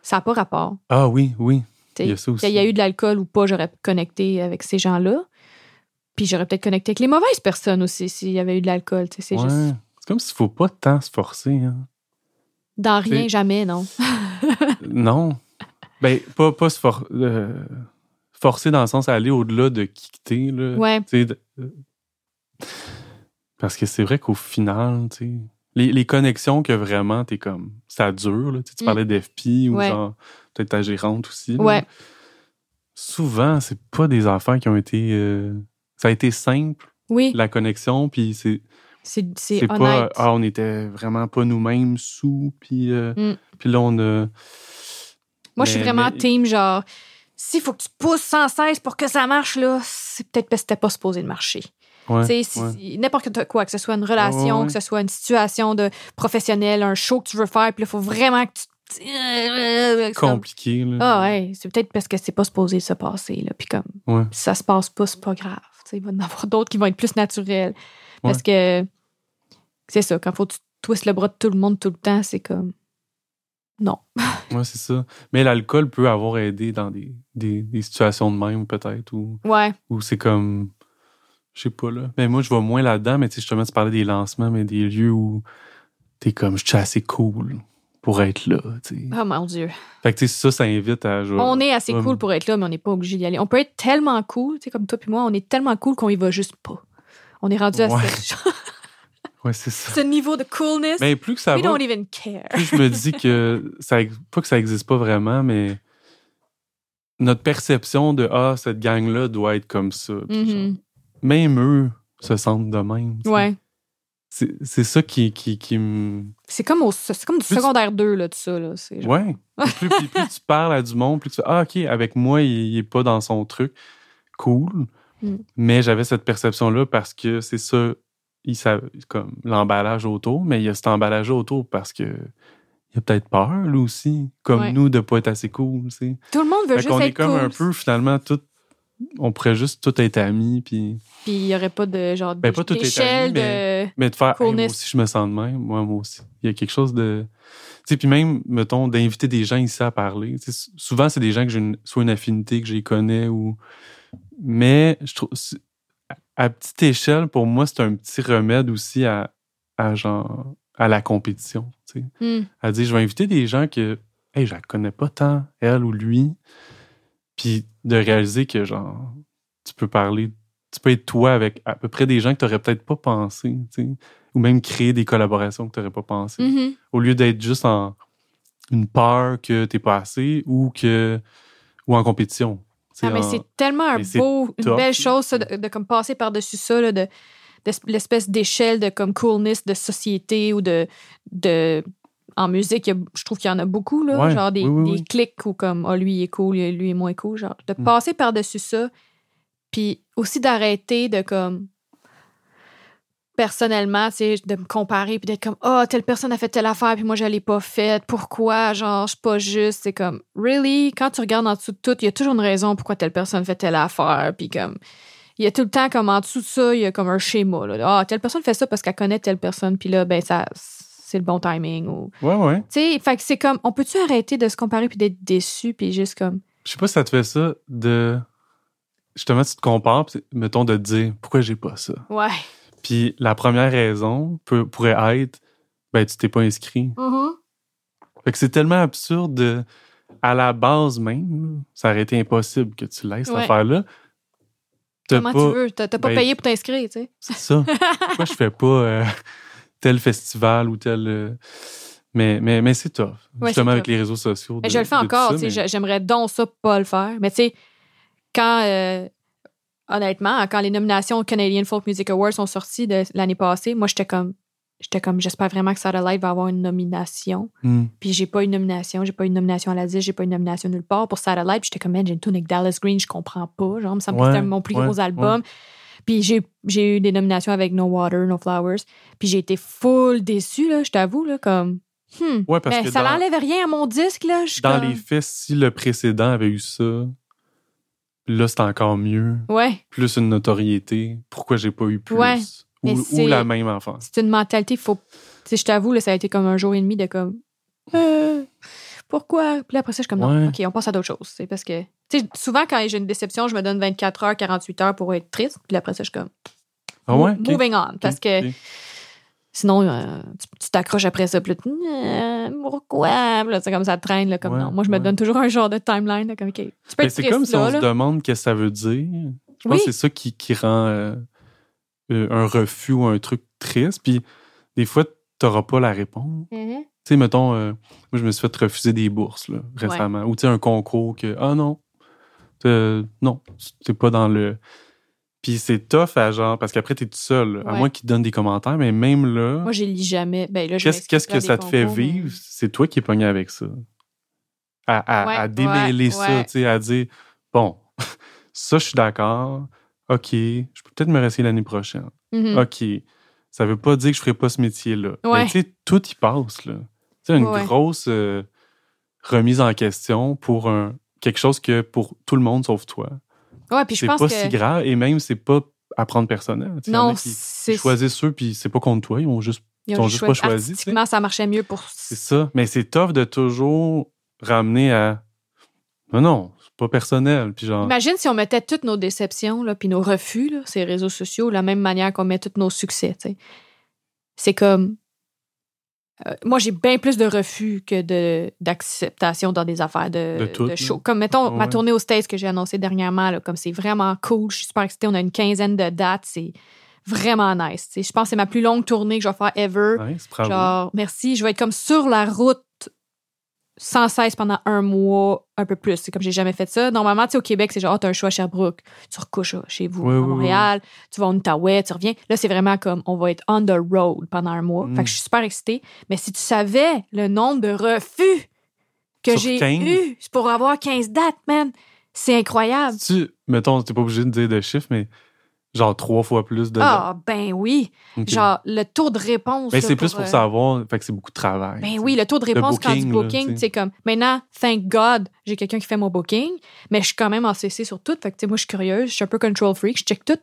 Ça n'a pas rapport. Ah oui, oui. Il y a ça aussi. Qu'il y a eu de l'alcool ou pas, j'aurais connecté avec ces gens-là. Puis j'aurais peut-être connecté avec les mauvaises personnes aussi s'il y avait eu de l'alcool. C'est Ouais. juste. C'est comme s'il faut pas tant se forcer. Hein. Dans rien, jamais, non. non. Ben, pas, pas se for- euh, forcer dans le sens aller au-delà de quitter. Là. Ouais. De- euh, Parce que c'est vrai qu'au final, tu sais, les, les connexions que vraiment, t'es comme, ça dure. Là. Tu sais, tu Mm. parlais d'FP ou Ouais. genre, peut-être ta gérante aussi. là. Ouais. Souvent, c'est pas des affaires qui ont été. euh, Ça a été simple, Oui, la connexion, puis c'est c'est honnête. pas. Ah, on était vraiment pas nous-mêmes sous, puis euh, Mm. puis là, on a. Moi, je suis vraiment mais- team, genre, s'il faut que tu pousses sans cesse pour que ça marche, là, c'est peut-être parce que c'était pas supposé de marcher. Ouais, si- ouais. n'importe quoi, que ce soit une relation, Ouais, que ce soit une situation de professionnelle, un show que tu veux faire, puis il faut vraiment que tu. C'est comme- compliqué. Là. Ah ouais, c'est peut-être parce que c'est pas supposé se passer, là. Puis comme Ouais. si ça se passe pas, c'est pas grave. Tu sais, il va y en avoir d'autres qui vont être plus naturels. Parce que c'est ça, quand faut que tu twistes le bras de tout le monde tout le temps, c'est comme. Non. Ouais, c'est ça. Mais l'alcool peut avoir aidé dans des, des, des situations de même, peut-être, ou Ouais. où c'est comme. Je sais pas, là. Mais moi, je vais moins là-dedans, mais tu sais, justement, tu parlais des lancements, mais des lieux où t'es comme, je suis assez cool pour être là, tu sais. Oh mon Dieu. Fait que, tu sais, ça, ça invite à. vais- On est assez cool pour être là, mais on n'est pas obligé d'y aller. On peut être tellement cool, tu sais, comme toi puis moi, on est tellement cool qu'on y va juste pas. On est rendu à Ouais. ce, Ouais, c'est ça. ce niveau de coolness. Mais plus que ça We va, don't even care. plus je me dis que ça, pas que ça existe pas vraiment, mais notre perception de ah cette gang là doit être comme ça. Même eux se sentent de même. Ouais. c'est ça qui, qui, qui me. C'est comme, au, comme du Plus tu- secondaire 2, là, tout ça. Là. Genre- Ouais. plus, plus, plus tu parles à du monde, plus tu Ah, OK, avec moi, il, il est pas dans son truc. Cool. Mm. Mais j'avais cette perception-là parce que c'est ça, il savait, comme l'emballage autour, mais il y a cet emballage autour parce que il a peut-être peur, lui aussi, comme Ouais. nous, de pas être assez cool. Tout le monde veut Fait juste qu'on est être comme cool. un peu, finalement, tout. On pourrait juste tout être amis, puis. Puis il n'y aurait pas de genre Ben, pas tout amis, de. Mais de faire, Hey, moi aussi, je me sens de même. Moi, moi aussi. Il y a quelque chose de. Tu sais, puis même, mettons, d'inviter des gens ici à parler. Tu sais, sou- souvent, c'est des gens que j'ai une- soit une affinité, que les connais ou. Mais je trouve. À petite échelle, pour moi, c'est un petit remède aussi à, à genre. à la compétition. Tu sais. Hmm. À dire, je vais inviter des gens que. Hey, je la connais pas tant, elle ou lui. Puis de réaliser que, genre, tu peux parler tu peux être toi avec à peu près des gens que tu n'aurais peut-être pas pensé, tu sais, ou même créer des collaborations que tu n'aurais pas pensé, Mhm. au lieu d'être juste en une peur que tu pas assez ou que ou en compétition. Ah, mais en- c'est tellement un beau, une belle chose, ça, de, de comme passer par-dessus ça, là, de, de l'espèce d'échelle de comme coolness de société ou de. de en musique, je trouve qu'il y en a beaucoup, là, Ouais, genre des, oui, oui, des oui. clics où comme ah, lui il est cool, lui est moins cool. Genre, de Mm. passer par-dessus ça, puis aussi d'arrêter de comme personnellement, tu sais, de me comparer puis d'être comme ah telle personne a fait telle affaire puis moi je l'ai pas faite. Pourquoi genre je suis pas juste, c'est comme really? Quand tu regardes en dessous de tout, il y a toujours une raison pourquoi telle personne fait telle affaire puis comme il y a tout le temps comme en dessous de ça, il y a comme un schéma là. Ah telle personne fait ça parce qu'elle connaît telle personne puis là ben ça c'est le bon timing ou Ouais, ouais. tu sais, fait que c'est comme on peut-tu arrêter de se comparer puis d'être déçu puis juste comme Je sais pas si ça te fait ça de. Justement, tu te compares, puis mettons de te dire pourquoi j'ai pas ça? ouais. Puis la première raison peut, pourrait être ben, tu t'es pas inscrit. Mhm. Fait que c'est tellement absurde de, à la base même, ça aurait été impossible que tu laisses cette Ouais. affaire-là. Comment pas- tu veux? T'as t'as pas ben, payé pour t'inscrire, tu sais. C'est ça. Pourquoi je fais pas euh, tel festival ou tel. euh, Mais, mais, mais c'est tough. Ouais, Justement avec tough. les réseaux sociaux. Mais je le fais encore, mais- j'aimerais donc ça pas le faire. Mais tu sais, quand, euh, honnêtement, quand les nominations au Canadian Folk Music Awards sont sorties de l'année passée, moi, j'étais comme, j'étais comme, j'espère vraiment que Satellite va avoir une nomination. Hmm. Puis j'ai pas une nomination, j'ai pas une nomination à la 10, j'ai pas une nomination nulle part pour Satellite. Puis j'étais comme, man, j'ai une tune avec Dallas Green, je comprends pas. Genre, ça me Ouais, c'était mon plus ouais, gros album. Puis j'ai, j'ai eu des nominations avec No Water, No Flowers. Puis j'ai été full déçue, là, je t'avoue, là, comme, hmm. Ouais, parce Mais que ça dans, n'enlève rien à mon disque, là. Je dans comme- les faits, si le précédent avait eu ça, là, c'est encore mieux. Ouais. Plus une notoriété. Pourquoi j'ai pas eu plus? Ouais, ou, la même enfant. c'est une mentalité, faut. Je t'avoue, là, ça a été comme un jour et demi de comme. Euh, pourquoi? Puis là, après ça, je suis comme non, Ouais. OK, on passe à d'autres choses. C'est parce que. Tu sais, souvent, quand j'ai une déception, je me donne 24 heures, 48 heures pour être triste. Puis après ça, je suis comme. Ah ouais? Moving on. Parce que sinon, euh, tu t'accroches après ça. Puis là, Euh, pourquoi? Puis là, c'est comme ça traîne. Là, comme Ouais, non. Moi, je me donne toujours un genre de timeline. Là, comme, OK. Tu peux être c'est comme si là, on se demande qu'est-ce que ça veut dire. Je pense Oui. que c'est ça qui, qui rend euh, un refus ou un truc triste. Puis des fois, tu n'auras pas la réponse. Mhm. Tu sais, mettons, euh, moi, je me suis fait refuser des bourses là, récemment. Ou tu sais, un concours que, ah non, non, t'es pas dans le. Puis c'est tough à genre, parce qu'après, t'es tout seul. À Ouais. moins qu'ils te donnent des commentaires, mais même là, Moi, je lis jamais. Ben, là, qu'est-ce qu'est-ce que ça te fait mais- vivre? C'est toi qui es pogné avec ça. À, à- Ouais, à démêler ouais, ça, tu sais, à dire, bon, ça, je suis d'accord. OK, je peux peut-être me rester l'année prochaine. Mhm. OK, ça veut pas dire que je ferai pas ce métier-là. Mais Ouais. tu sais, tout y passe, là. Sais, une Ouais. grosse euh, remise en question pour un, quelque chose que pour tout le monde sauf toi. Ouais, puis je C'est pense pas que. si grave et même c'est pas à prendre personnel. Non, c'est. choisissent eux puis c'est pas contre toi, ils ont juste Ils ils ont juste pas choisi. Artistiquement, ça marchait mieux pour. c'est ça. Mais c'est tough de toujours ramener à non non, c'est pas personnel puis genre Imagine si on mettait toutes nos déceptions, là, puis nos refus, là, ces réseaux sociaux, de la même manière qu'on met tous nos succès. C'est comme. Euh, moi, j'ai bien plus de refus que de, d'acceptation dans des affaires de, De tout, show. Comme, mettons, ma tournée aux States que j'ai annoncée dernièrement, là, comme c'est vraiment cool. Je suis super excitée. On a une quinzaine de dates. C'est vraiment nice. Je pense que c'est ma plus longue tournée que je vais faire ever. Genre, merci. Je vais être comme sur la route sans cesse pendant un mois, un peu plus. C'est comme j'ai jamais fait ça. Normalement, tu sais, au Québec, c'est genre, oh, t'as un choix à Sherbrooke, tu recouches chez vous Ouais, à Montréal, tu vas en Outaouais, tu reviens. Là, c'est vraiment comme, on va être on the road pendant un mois. Mm. Fait que je suis super excitée. Mais si tu savais le nombre de refus que j'ai 15? eu pour avoir 15 dates, man, c'est incroyable. Tu, mettons, t'es pas obligé de dire de chiffres, mais genre trois fois plus de. Ah, ben oui. Genre, le taux de réponse. Ben, là, c'est plus pour euh, savoir, fait que c'est beaucoup de travail. Ben oui, le taux de réponse quand du booking, booking, c'est comme maintenant, thank God, j'ai quelqu'un qui fait mon booking, mais je suis quand même en CC sur tout. Fait que, tu sais, moi, je suis curieuse, je suis un peu control freak, je check tout.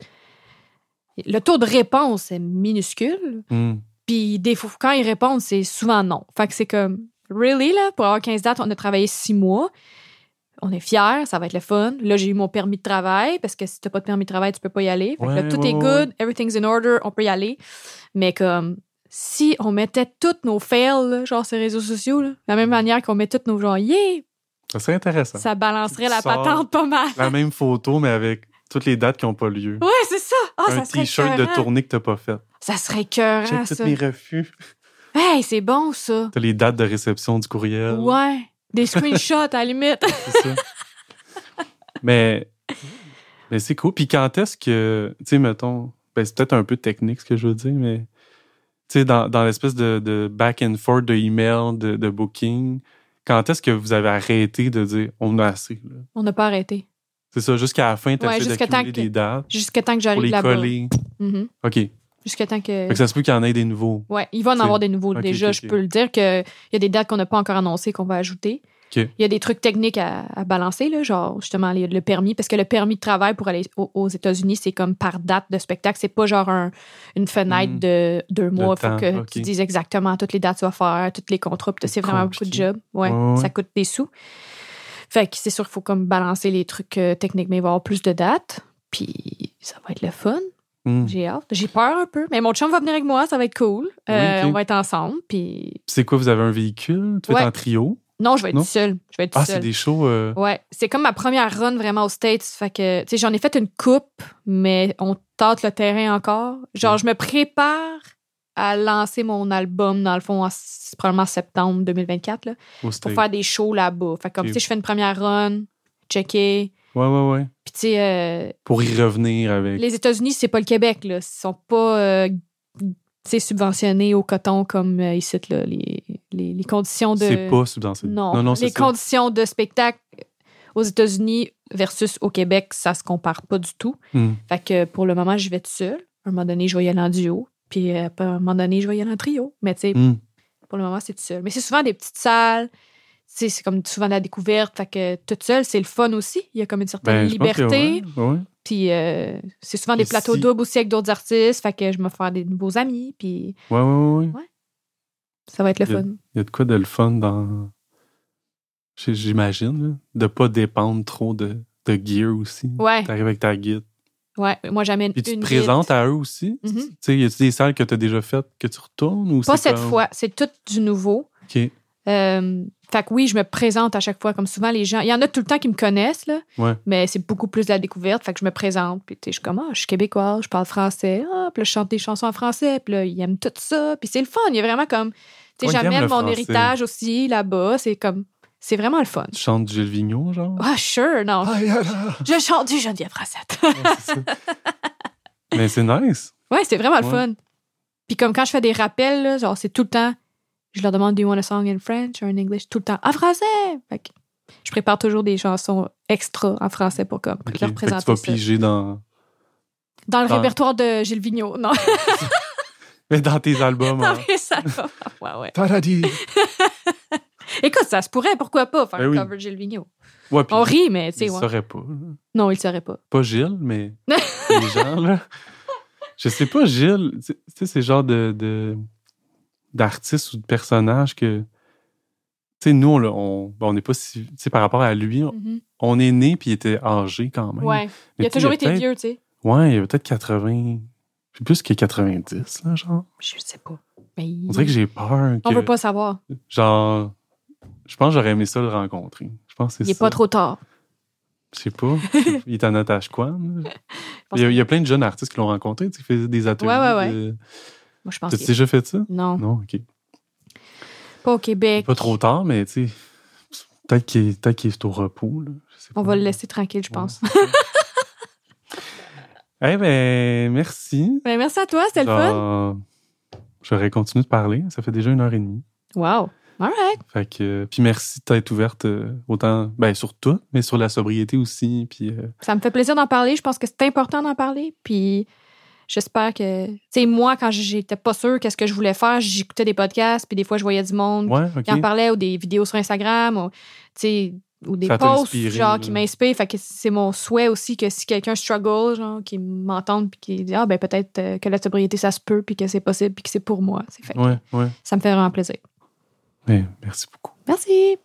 Le taux de réponse est minuscule, Hmm. puis des fois, quand ils répondent, c'est souvent non. Fait que c'est comme, really, là, pour avoir 15 dates, on a travaillé 6 mois. On est fiers, ça va être le fun. Là, j'ai eu mon permis de travail, parce que si t'as pas de permis de travail, tu peux pas y aller. Fait que là, tout ouais, est ouais, good, everything's in order, on peut y aller. Mais comme, si on mettait toutes nos fails, là, genre les réseaux sociaux, là, de la même manière qu'on met toutes nos genre, yeah, Ça serait intéressant. ça balancerait la Tu patente pas mal. La même photo, mais avec toutes les dates qui n'ont pas lieu. Ouais, c'est ça. Ah, un t-shirt de tournée que t'as pas fait. Ça serait Check ça. tous mes refus. Hey, c'est bon, ça. T'as les dates de réception du courriel. Ouais. Des screenshots, à la limite. C'est ça. mais mais c'est cool. Puis quand est-ce que, tu sais, mettons, ben, c'est peut-être un peu technique ce que je veux dire, mais tu sais, dans, dans l'espèce de, de back and forth de email, de, de booking, quand est-ce que vous avez arrêté de dire on a assez? là? On n'a pas arrêté. C'est ça, jusqu'à la fin, tu Ouais, temps que- des dates Jusqu'à temps que j'arrive les là-bas. coller. Mhm. OK. Fait Jusqu'à temps que. que ça se peut qu'il y en ait des nouveaux. Ouais, il va en avoir des nouveaux. Déjà, je peux le dire qu'il y a des dates qu'on n'a pas encore annoncées qu'on va ajouter. Il y a des trucs techniques à, à balancer, là, genre justement les- le permis, parce que le permis de travail pour aller au- aux États-Unis, c'est comme par date de spectacle. C'est pas genre un- une fenêtre Mm. de deux mois. Il faut temps, que tu dises exactement toutes les dates que tu vas faire, tous les contrats. puis C'est vraiment beaucoup de Compliqué. job. Ouais, Ouais, ouais. ça coûte des sous. Fait que c'est sûr qu'il faut comme balancer les trucs euh, techniques, mais il va y avoir plus de dates. Puis ça va être le fun. Hmm. J'ai hâte. J'ai peur un peu. Mais mon chum va venir avec moi, ça va être cool. Euh. On va être ensemble. Puis C'est quoi, vous avez un véhicule? Tu vas Ouais. être en trio? non, je vais être Non? seule. Je vais être Ah, c'est des shows. euh, Ouais, c'est comme ma première run vraiment aux States. Fait que, tu sais, j'en ai fait une coupe, mais on tâte le terrain encore. Genre, Mm. je me prépare à lancer mon album, dans le fond, en probablement septembre 2024, là, pour faire des shows là-bas. Fait que, comme, Ok. tu sais, je fais une première run, checker. Ouais, ouais, ouais. Puis, tu sais, euh, Pour y revenir avec. les États-Unis, c'est pas le Québec, là. Ils sont pas, euh, tu sais, subventionnés au coton comme euh, ici, là. Les, les, les conditions de. C'est pas subventionné. Non, non, non c'est les ça. conditions de spectacle aux États-Unis versus au Québec, ça se compare pas du tout. Hmm. Fait que pour le moment, je vais toute seule. À un moment donné, je vais y aller en duo. Puis euh, à un moment donné, je vais y aller en trio. Mais tu sais, Hmm. pour le moment, c'est tout seul. Mais c'est souvent des petites salles. C'est comme souvent la découverte. Fait que toute seule, c'est le fun aussi. Il y a comme une certaine Ben, que liberté. ouais, ouais. Puis euh, c'est souvent des plateaux si- doubles aussi avec d'autres artistes. Fait que je me faire des nouveaux amis. Puis Ouais, ouais, ouais. ça va être le Il y a- fun. Il y a de quoi de le fun dans. J'imagine, de pas dépendre trop de, de gear aussi. Ouais, T'arrives avec ta guide. ouais. Moi, j'amène Puis tu une te guide. présentes à eux aussi? Mhm. Tu sais, y a des salles que tu as déjà faites que tu retournes ou Pas cette comme- fois. C'est tout du nouveau. OK. Euh, fait que oui, je me présente à chaque fois, comme souvent les gens. Il y en a tout le temps qui me connaissent, là, Ouais. mais c'est beaucoup plus de la découverte. Fait que je me présente, puis tu sais, je suis comme, ah, je suis québécoise, je parle français, ah, puis là, je chante des chansons en français, puis là, ils aiment tout ça, puis c'est le fun. Il y a vraiment comme, tu sais, j'amène mon français. héritage aussi là-bas. C'est comme, c'est vraiment le fun. Tu chantes du Gilles Vigneault, genre? Ah, sure, non. Aïe, aïe, aïe. Je chante du Geneviève ça. Mais c'est nice. ouais, c'est vraiment le fun. Puis comme quand je fais des rappels, là, genre, c'est tout le temps, je leur demande, do you want a song in French or in English? Tout le temps, en français! Fait que je prépare toujours des chansons extra en français pour comme, Ok. leur Fait que présenter tu vas ça. piger dans... Dans le dans- répertoire de Gilles Vigneault, non. Mais dans tes albums. Non, hein. va. Ouais, ouais. Paradis. Écoute, ça se pourrait, pourquoi pas, faire Ben un oui. cover de Gilles Vigneault. Ouais, On rit, mais tu sais, il ouais. saurait pas. Non, il le saurait pas. Pas Gilles, mais les gens, là. Je sais pas, Gilles, tu sais- c'est genre de, de- d'artiste ou de personnage que. Tu sais, nous, on on ben, on n'est pas si. Tu sais, par rapport à lui, on, Mhm. on est né puis il était âgé quand même. Ouais. Mais Il a toujours été vieux, tu sais. Ouais, il y avait peut-être 80. C'est plus que 90, là, genre. Je sais pas. Mais On dirait que j'ai peur. On que- veut pas savoir. Genre. Je pense que j'aurais aimé ça le rencontrer. Je pense que c'est Il est ça. pas trop tard. Je sais pas. il est en otage quoi? Il y, a, il y a plein de jeunes artistes qui l'ont rencontré, tu sais, qui faisaient des ateliers. Ouais, ouais, ouais. de- Moi, je pense T'as qu'il est- déjà fait ça? Non, Non, ok. pas au Québec. Pas trop tard, mais tu sais, Peut-être qu'il est, peut-être qu'il est au repos. Là. Je sais On pas. va le laisser tranquille, je Ouais. pense. Eh ben, merci. Ben, merci à toi, c'était le fun. J'aurais continué de parler. Ça fait déjà une heure et demie. Wow. All right. Fait que, puis merci d'être ouverte euh, autant ben, sur tout, mais sur la sobriété aussi. Puis, euh, Ça me fait plaisir d'en parler. Je pense que c'est important d'en parler. Puis j'espère que. Tu sais, moi, quand j'étais pas sûre qu'est-ce que je voulais faire, j'écoutais des podcasts. Puis des fois, je voyais du monde ouais, qui en parlait ou des vidéos sur Instagram ou, tu sais, ou des Ça posts genre là. qui m'inspirent. Fait que c'est mon souhait aussi que si quelqu'un struggle, genre, qui m'entende puis qui dit Ah, ben peut-être euh, que la sobriété, ça se peut, puis que c'est possible, puis que c'est pour moi. C'est fait. Ouais, ouais. Ça me fait vraiment plaisir. Mais merci beaucoup. Merci.